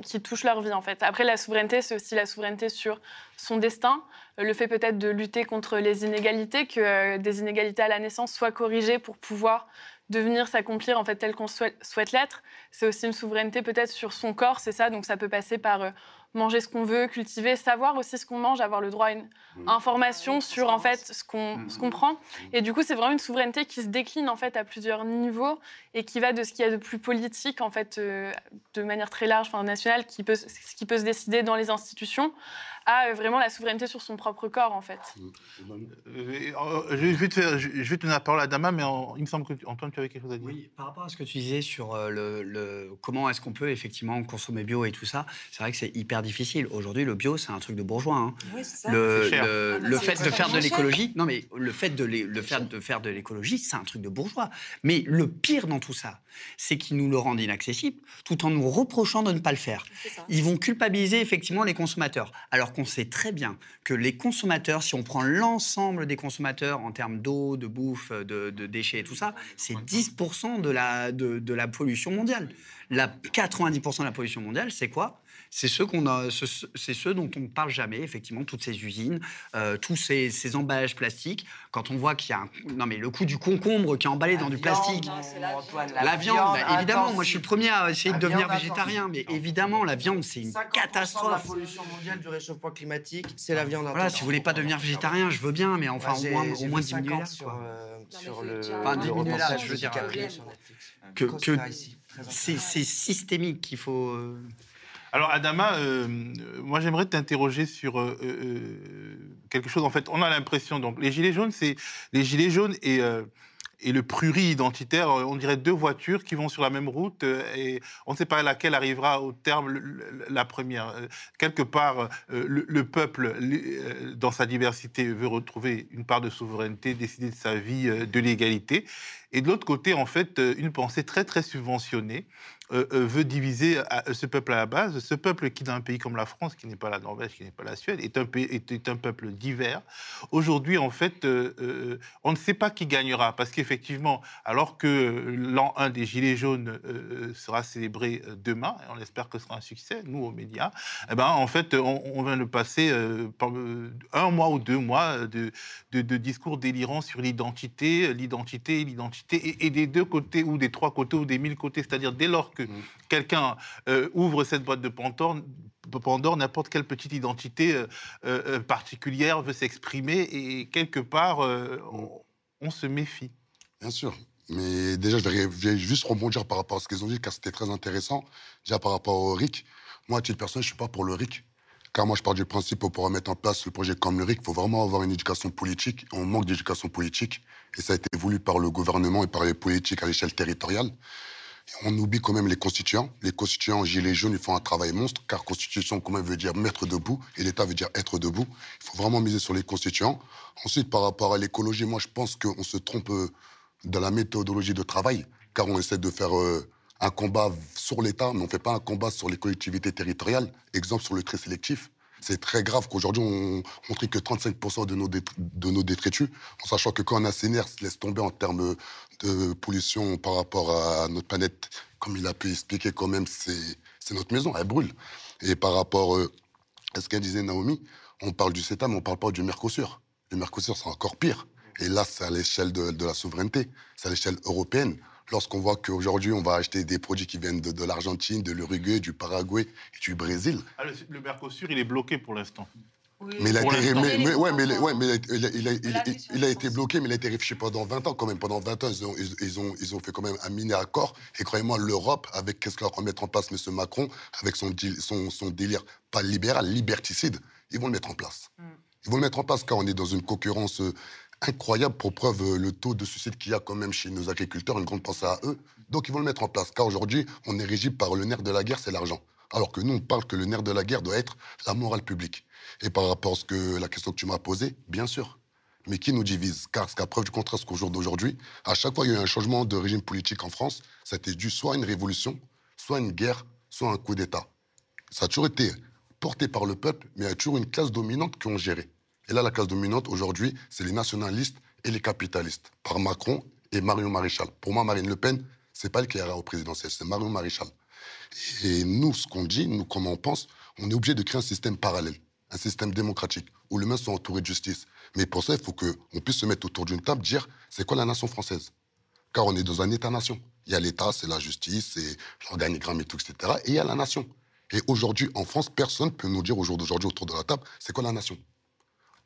qui touchent leur vie en fait. Après, la souveraineté, c'est aussi la souveraineté sur son destin, le fait peut-être de lutter contre les inégalités, que des inégalités à la naissance soient corrigées pour pouvoir devenir s'accomplir en fait tel qu'on souhaite, l'être. C'est aussi une souveraineté peut-être sur son corps, c'est ça. Donc ça peut passer par manger ce qu'on veut, cultiver, savoir aussi ce qu'on mange, avoir le droit à une information sur en fait ce qu'on ce qu'on prend. Et du coup, c'est vraiment une souveraineté qui se décline en fait à plusieurs niveaux et qui va de ce qu'il y a de plus politique en fait euh, de manière très large, enfin nationale, qui peut, ce qui peut se décider dans les institutions, à euh, vraiment la souveraineté sur son propre corps en fait. Euh, euh, je, vais te faire, je, vais te donner la parole à Dama, mais en- il me semble que tu- Antoine, tu avais quelque chose à dire. Oui, par rapport à ce que tu disais sur le, le- comment est-ce qu'on peut effectivement consommer bio et tout ça, c'est vrai que c'est hyper difficile. Aujourd'hui, le bio, c'est un truc de bourgeois. hein. Oui, c'est ça. Le, C'est cher. le- Ah, le c'est fait de faire de l'écologie, non mais le fait de, le faire, de faire de l'écologie, c'est un truc de bourgeois. Mais le pire dans tout ça, c'est qu'ils nous le rendent inaccessible, tout en nous reprochant de ne pas le faire. Ils vont culpabiliser effectivement les consommateurs, alors qu'on sait très bien que les consommateurs, si on prend l'ensemble des consommateurs en termes d'eau, de bouffe, de, déchets et tout ça, c'est 10% de la, de la pollution mondiale. La 90% de la pollution mondiale, c'est quoi? C'est ceux, qu'on a, ce- c'est ceux dont on ne parle jamais, effectivement, toutes ces usines, euh, tous ces, ces emballages plastiques. Quand on voit qu'il y a un... Non, mais le coût du concombre qui est emballé dans du plastique. La, viande, bah, évidemment, moi je suis le premier à essayer de devenir viande, végétarien, mais évidemment, la viande, c'est une 50% de la catastrophe. pollution mondiale du réchauffement climatique, c'est la viande Voilà, si vous voulez pas devenir végétarien, je veux bien, mais enfin, au moins, j'ai au moins diminuer là. sur, quoi. euh, sur le, Enfin, le diminuer là, je veux dire. Euh. Que, c'est systémique qu'il faut. Alors, Adama, euh, moi, j'aimerais t'interroger sur euh, euh, quelque chose. En fait, on a l'impression, donc, les gilets jaunes, c'est les gilets jaunes et, le pruri identitaire, on dirait deux voitures qui vont sur la même route et on ne sait pas laquelle arrivera au terme la première. Quelque part, le, le peuple, dans sa diversité, veut retrouver une part de souveraineté, décider de sa vie, de l'égalité. Et de l'autre côté, en fait, une pensée très, très subventionnée euh, euh, veut diviser à- ce peuple à la base. Ce peuple qui, dans un pays comme la France, qui n'est pas la Norvège, qui n'est pas la Suède, est un, peuple divers. Aujourd'hui, en fait, euh, euh, on ne sait pas qui gagnera. Parce qu'effectivement, alors que l'an 1 des Gilets jaunes euh, sera célébré euh, demain, et on espère que ce sera un succès, nous, aux médias, eh ben, en fait, on, on vient de passer euh, euh, un mois ou deux mois de discours délirants sur l'identité, l'identité, l'identité, et, et des deux côtés, ou des trois côtés, ou des mille côtés. C'est-à-dire, dès lors que quelqu'un euh, ouvre cette boîte de Pandore, Pandore, n'importe quelle petite identité euh, euh, particulière veut s'exprimer, et quelque part, on, on se méfie. Bien sûr. Mais déjà, je vais juste rebondir par rapport à ce qu'ils ont dit, car c'était très intéressant. Déjà, par rapport au RIC, moi, à titre personnel, je ne suis pas pour le RIC. Car moi, je pars du principe pour pouvoir mettre en place le projet comme le RIC, il faut vraiment avoir une éducation politique. On manque d'éducation politique. Et ça a été voulu par le gouvernement et par les politiques à l'échelle territoriale. On oublie quand même les constituants. Les constituants gilets jaunes, ils font un travail monstre, car constitution, quand même, veut dire mettre debout, et l'État veut dire être debout. Il faut vraiment miser sur les constituants. Ensuite, par rapport à l'écologie, moi, je pense qu'on se trompe euh, dans la méthodologie de travail, car on essaie de faire euh, un combat sur l'État, mais on ne fait pas un combat sur les collectivités territoriales. Exemple sur le trait sélectif. C'est très grave qu'aujourd'hui, on on trie que 35% de nos, détritus, en sachant que quand un CNR se laisse tomber en termes de pollution par rapport à notre planète, comme il a pu expliquer quand même, c'est notre maison, elle brûle. Et par rapport euh, à ce qu'elle disait Naomi, on parle du CETA, mais on ne parle pas du Mercosur. Le Mercosur, c'est encore pire. Et là, c'est à l'échelle de la souveraineté, c'est à l'échelle européenne. Lorsqu'on voit qu'aujourd'hui, on va acheter des produits qui viennent de, de l'Argentine, de l'Uruguay, du Paraguay et du Brésil. Ah, le, le Mercosur, il est bloqué pour l'instant. Mais il a été, l'instant. mais, mais- ouais, mais, ouais, mais il a, il a- il a- il a- il a été bloqué, mais il a été réfléchi pendant 20 ans quand même. Pendant 20 ans, ils ont, ils, ils ont, ils ont fait quand même un mini accord. Et croyez-moi, l'Europe, avec qu'est-ce qu'on va mettre en place, M. Macron, avec son, deal- son, son délire, pas libéral, liberticide, ils vont le mettre en place. Ils vont le mettre en place car on est dans une concurrence euh, incroyable. Pour preuve, euh, le taux de suicide qu'il y a quand même chez nos agriculteurs, une grande pensée à eux. Donc ils vont le mettre en place car aujourd'hui, on est régi par le nerf de la guerre, c'est l'argent. Alors que nous, on parle que le nerf de la guerre doit être la morale publique. Et par rapport à ce que, la question que tu m'as posée, bien sûr. Mais qui nous divise? Car, qu'à preuve du contraire, ce qu'au jour d'aujourd'hui, à chaque fois qu'il y a eu un changement de régime politique en France, ça a été dû soit à une révolution, soit à une guerre, soit à un coup d'État. Ça a toujours été porté par le peuple, mais il y a toujours une classe dominante qui ont géré. Et là, la classe dominante, aujourd'hui, c'est les nationalistes et les capitalistes, par Macron et Marion Maréchal. Pour moi, Marine Le Pen, c'est pas elle qui au présidentiel, c'est Marion Maréchal. Et nous, ce qu'on dit, nous, comment on pense, on est obligé de créer un système parallèle, un système démocratique, où les mains sont entourées de justice. Mais pour ça, il faut qu'on puisse se mettre autour d'une table, dire c'est quoi la nation française? Car on est dans un État-nation. Il y a l'État, c'est la justice, c'est l'organigramme et tout, etc. Et il y a la nation. Et aujourd'hui, en France, personne ne peut nous dire au jour d'aujourd'hui autour de la table, c'est quoi la nation?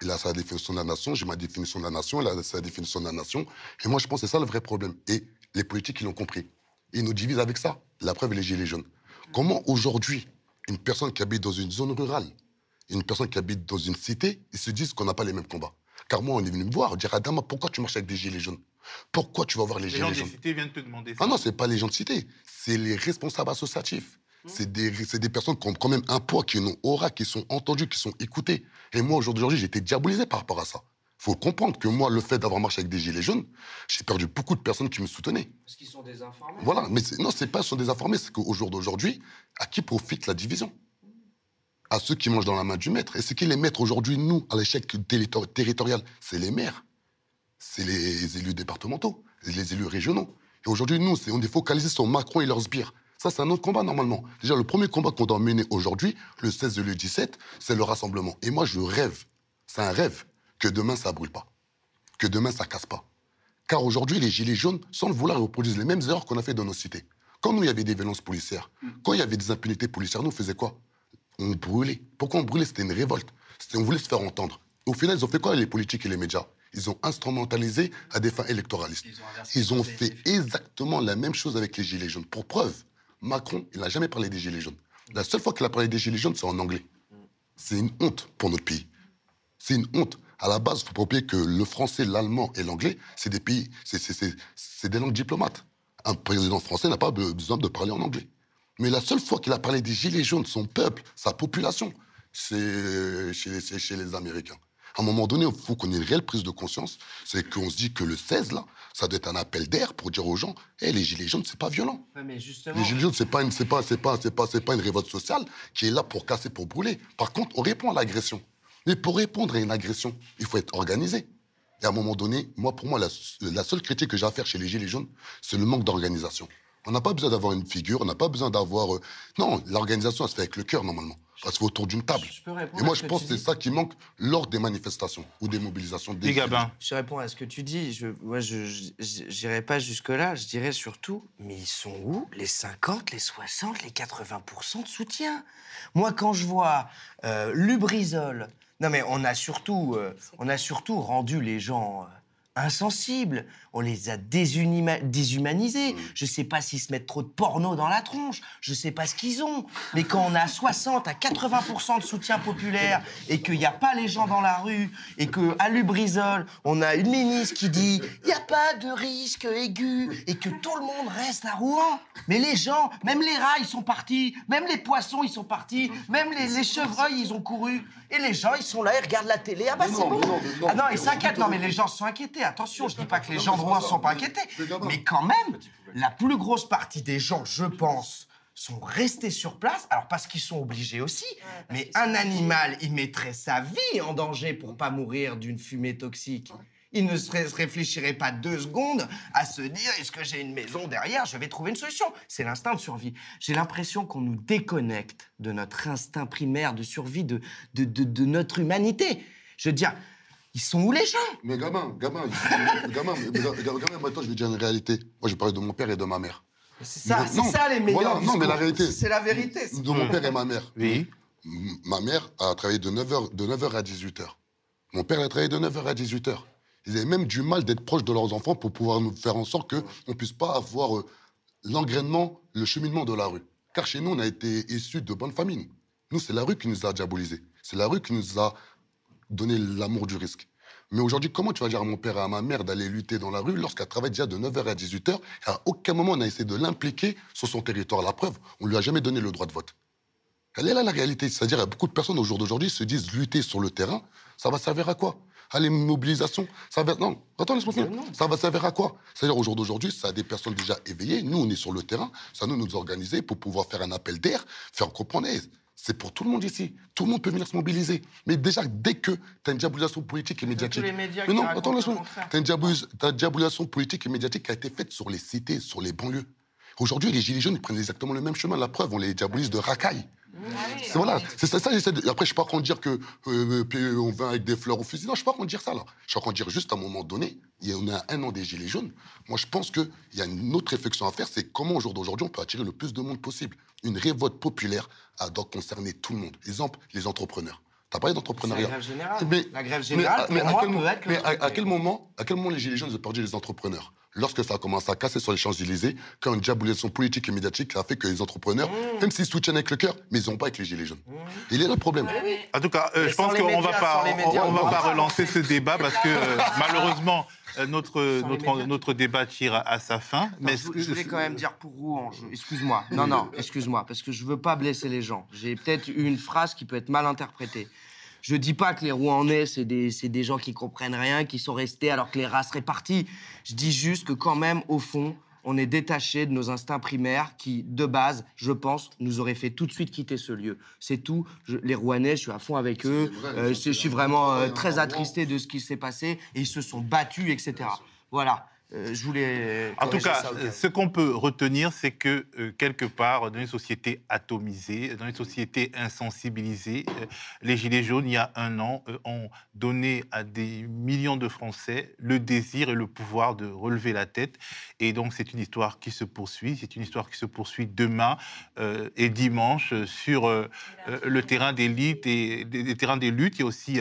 Il a sa définition de la nation, j'ai ma définition de la nation, il a sa définition de la nation. Et moi, je pense que c'est ça le vrai problème. Et les politiques, ils l'ont compris. Ils nous divisent avec ça. La preuve, les gilets jaunes. Comment aujourd'hui, une personne qui habite dans une zone rurale, une personne qui habite dans une cité, ils se disent qu'on n'a pas les mêmes combats? Car moi, on est venu me voir, dire Adama, pourquoi tu marches avec des gilets jaunes? Pourquoi tu vas voir les, Les gens gilets des jaunes? cités viennent te demander ça. ah non, c'est pas les gens de cité, c'est les responsables associatifs. C'est des, des personnes qui ont quand même un poids, qui ont une aura, qui sont entendues, qui sont écoutées. Et moi, aujourd'hui, j'ai été diabolisé par rapport à ça. faut comprendre que moi, le fait d'avoir marché avec des gilets jaunes, j'ai perdu beaucoup de personnes qui me soutenaient. Parce qu'ils sont désinformés. Voilà, mais non, c'est pas sont désinformés, c'est qu'au jour d'aujourd'hui, à qui profite la division? À ceux qui mangent dans la main du maître. Et c'est qui les maîtres aujourd'hui, nous, à l'échec territo- territorial C'est les maires, c'est les élus départementaux, les élus régionaux. Et aujourd'hui, nous, on est focalisé sur Macron et leurs sbires. Ça, c'est un autre combat, normalement. Déjà, le premier combat qu'on doit mener aujourd'hui, le 16 et le 17, c'est le rassemblement. Et moi, je rêve, c'est un rêve, que demain, ça brûle pas. Que demain, ça casse pas. Car aujourd'hui, les Gilets jaunes, sans le vouloir, reproduisent les mêmes erreurs qu'on a fait dans nos cités. Quand nous, il y avait des violences policières, quand il y avait des impunités policières, nous, on faisait quoi? On brûlait. Pourquoi on brûlait? C'était une révolte. On voulait se faire entendre. Au final, ils ont fait quoi, les politiques et les médias? Ils ont instrumentalisé à des fins électoralistes. Ils ont fait exactement la même chose avec les Gilets jaunes. Pour preuve, Macron, il n'a jamais parlé des Gilets jaunes. La seule fois qu'il a parlé des Gilets jaunes, c'est en anglais. C'est une honte pour notre pays. C'est une honte. À la base, il faut pas oublier que le français, l'allemand et l'anglais, c'est des pays, c'est- des langues diplomates. Un président français n'a pas be- besoin de parler en anglais. Mais la seule fois qu'il a parlé des gilets jaunes, son peuple, sa population, c'est chez, c'est chez les Américains. À un moment donné, il faut qu'on ait une réelle prise de conscience. C'est qu'on se dit que le 16, là, ça doit être un appel d'air pour dire aux gens Hé, les Gilets jaunes, c'est pas violent. Ouais, mais justement. Les Gilets jaunes, c'est pas, une- c'est pas, c'est pas, c'est pas, c'est pas une révolte sociale qui est là pour casser, pour brûler. Par contre, on répond à l'agression. Mais pour répondre à une agression, il faut être organisé. Et à un moment donné, moi, pour moi, la, la seule critique que j'ai à faire chez les Gilets jaunes, c'est le manque d'organisation. On n'a pas besoin d'avoir une figure, on n'a pas besoin d'avoir. euh, Non, l'organisation, elle se fait avec le cœur, normalement. Ça se fait autour d'une table. peux répondre Et moi, à je que pense tu que c'est dis ça qui manque lors des manifestations ou des mobilisations des Les Gabins. Je réponds à ce que tu dis. Je, moi, je j'irai pas jusque-là. Je dirais surtout, mais ils sont où? Les 50, les 60, les 80% de soutien? Moi, quand je vois euh, Lubrizol, non mais on a surtout, euh, on a surtout rendu les gens euh, insensibles. On les a déshumanisés. Je sais pas s'ils se mettent trop de porno dans la tronche. Je sais pas ce qu'ils ont. Mais quand on a 60 à 80% de soutien populaire et qu'il n'y a pas les gens dans la rue et qu'à Lubrizol, on a une ministre qui dit pas de risque aigu et que tout le monde reste à Rouen. Mais les gens, même les rats, ils sont partis. Même les poissons, ils sont partis. Même les, les chevreuils, ils ont couru. Et les gens, ils sont là, ils regardent la télé. Ah bah c'est bon. Ah non, ils s'inquiètent. Non, mais les gens sont inquiétés. Attention, je dis pas que les gens de Rouen sont pas inquiétés. Mais quand même, la plus grosse partie des gens, je pense, sont restés sur place. Alors parce qu'ils sont obligés aussi. Mais un animal, il mettrait sa vie en danger pour pas mourir d'une fumée toxique. Il ne se ré- se réfléchirait pas deux secondes à se dire est-ce que j'ai une maison derrière? Je vais trouver une solution. C'est l'instinct de survie. J'ai l'impression qu'on nous déconnecte de notre instinct primaire de survie, de, de, de, de notre humanité. Je veux dire, ils sont où les gens? Mais gamin, gamin, gamin, gamin, gamin, maintenant je vais dire une réalité. Moi, je parlais de mon père et de ma mère. C'est ça, c'est ça les meilleurs voilà, non, mais la réalité. C'est la vérité. De mon père et ma mère. Oui. Ma mère a travaillé de 9h, de 9h à 18h. Mon père a travaillé de 9h à 18h. Ils avaient même du mal d'être proches de leurs enfants pour pouvoir nous faire en sorte qu'on ne puisse pas avoir euh, l'engrainement, le cheminement de la rue. Car chez nous, on a été issus de bonnes familles. Nous, c'est la rue qui nous a diabolisés. C'est la rue qui nous a donné l'amour du risque. Mais aujourd'hui, comment tu vas dire à mon père et à ma mère d'aller lutter dans la rue lorsqu'elle travaille déjà de 9h à 18h À aucun moment, on a essayé de l'impliquer sur son territoire? La preuve, on ne lui a jamais donné le droit de vote. Elle est là la réalité? C'est-à-dire, beaucoup de personnes au jour d'aujourd'hui se disent lutter sur le terrain, ça va servir à quoi? À les mobilisations, ça va. Non, attends, laisse-moi finir. Ça va servir à quoi? C'est-à-dire, au jour d'aujourd'hui, ça a des personnes déjà éveillées. Nous, on est sur le terrain. Ça nous nous organiser pour pouvoir faire un appel d'air, faire comprendre. c'est pour tout le monde ici. Tout le monde peut venir se mobiliser. Mais déjà, dès que tu as une diabolisation politique et médiatique. les médias Mais qui non, attends, laisse-moi. Tu as une diabolis- diabolisation politique et médiatique qui a été faite sur les cités, sur les banlieues. Aujourd'hui, les Gilets jaunes, ils prennent exactement le même chemin. La preuve, on les diabolise de racailles. C'est voilà, c'est ça, ça j'essaie de- Après, je suis pas en dire que euh, euh, on vient avec des fleurs au fusil. Non, je suis pas en dire ça là. Je suis en dire juste à un moment donné, il y a, on a un an des gilets jaunes. Moi, je pense qu'il y a une autre réflexion à faire, c'est comment au jour d'aujourd'hui on peut attirer le plus de monde possible. Une révolte populaire elle doit concerner tout le monde. Exemple, les entrepreneurs. T'as parlé d'entrepreneuriat. La grève générale. Mais- La grève générale, mais à mais à quel moment, à quel moment les gilets jaunes ont perdu les entrepreneurs? Lorsque ça a commencé à casser sur les Champs-Élysées, quand une diabolisation politique et médiatique a fait que les entrepreneurs, Mmh. même s'ils soutiennent avec le cœur, mais ils n'ont pas avec les gilets jaunes. Il est là le problème. En tout cas, euh, je pense qu'on va médias, pas, on- va pas relancer ce débat parce que euh, malheureusement euh, notre notre notre débat tire à, à sa fin. Mais je, je voulais quand même dire pour Rouen, je- excuse-moi. Non, non, excuse-moi, parce que je veux pas blesser les gens. J'ai peut-être eu une phrase qui peut être mal interprétée. Je dis pas que les Rouennais, c'est des, des gens qui comprennent rien, qui sont restés alors que les races seraient parties. Je dis juste que quand même, au fond, on est détaché de nos instincts primaires qui, de base, je pense, nous auraient fait tout de suite quitter ce lieu. C'est tout. Je- les Rouennais, je suis à fond avec eux. Euh, je, je suis vraiment euh, très attristé de ce qui s'est passé. Et ils se sont battus, etc. Voilà. Euh, je voulais. En tout cas, ça ce qu'on peut retenir, c'est que euh, quelque part, dans une société atomisée, dans une société insensibilisée, euh, les Gilets jaunes, il y a un an, euh, ont donné à des millions de Français le désir et le pouvoir de relever la tête. Et donc, c'est une histoire qui se poursuit. C'est une histoire qui se poursuit demain euh, et dimanche euh, sur euh, euh, le terrain des luttes et des, des terrains des luttes. Il y a aussi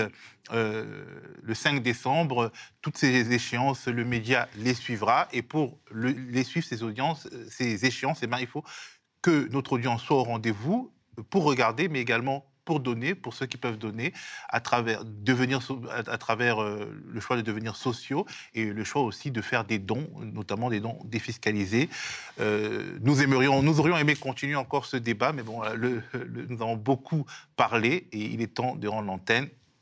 euh, le 5 décembre, toutes ces échéances, le média les suivra. Et pour le- les suivre, ces audiences, euh, ces échéances, eh ben, il faut que notre audience soit au rendez-vous pour regarder, mais également pour donner, pour ceux qui peuvent donner, à travers, devenir, à, travers euh, le choix de devenir sociaux et le choix aussi de faire des dons, notamment des dons défiscalisés. Nous, aimerions, nous aurions aimé continuer encore ce débat, mais bon, nous avons beaucoup parlé et il est temps de rendre l'antenne.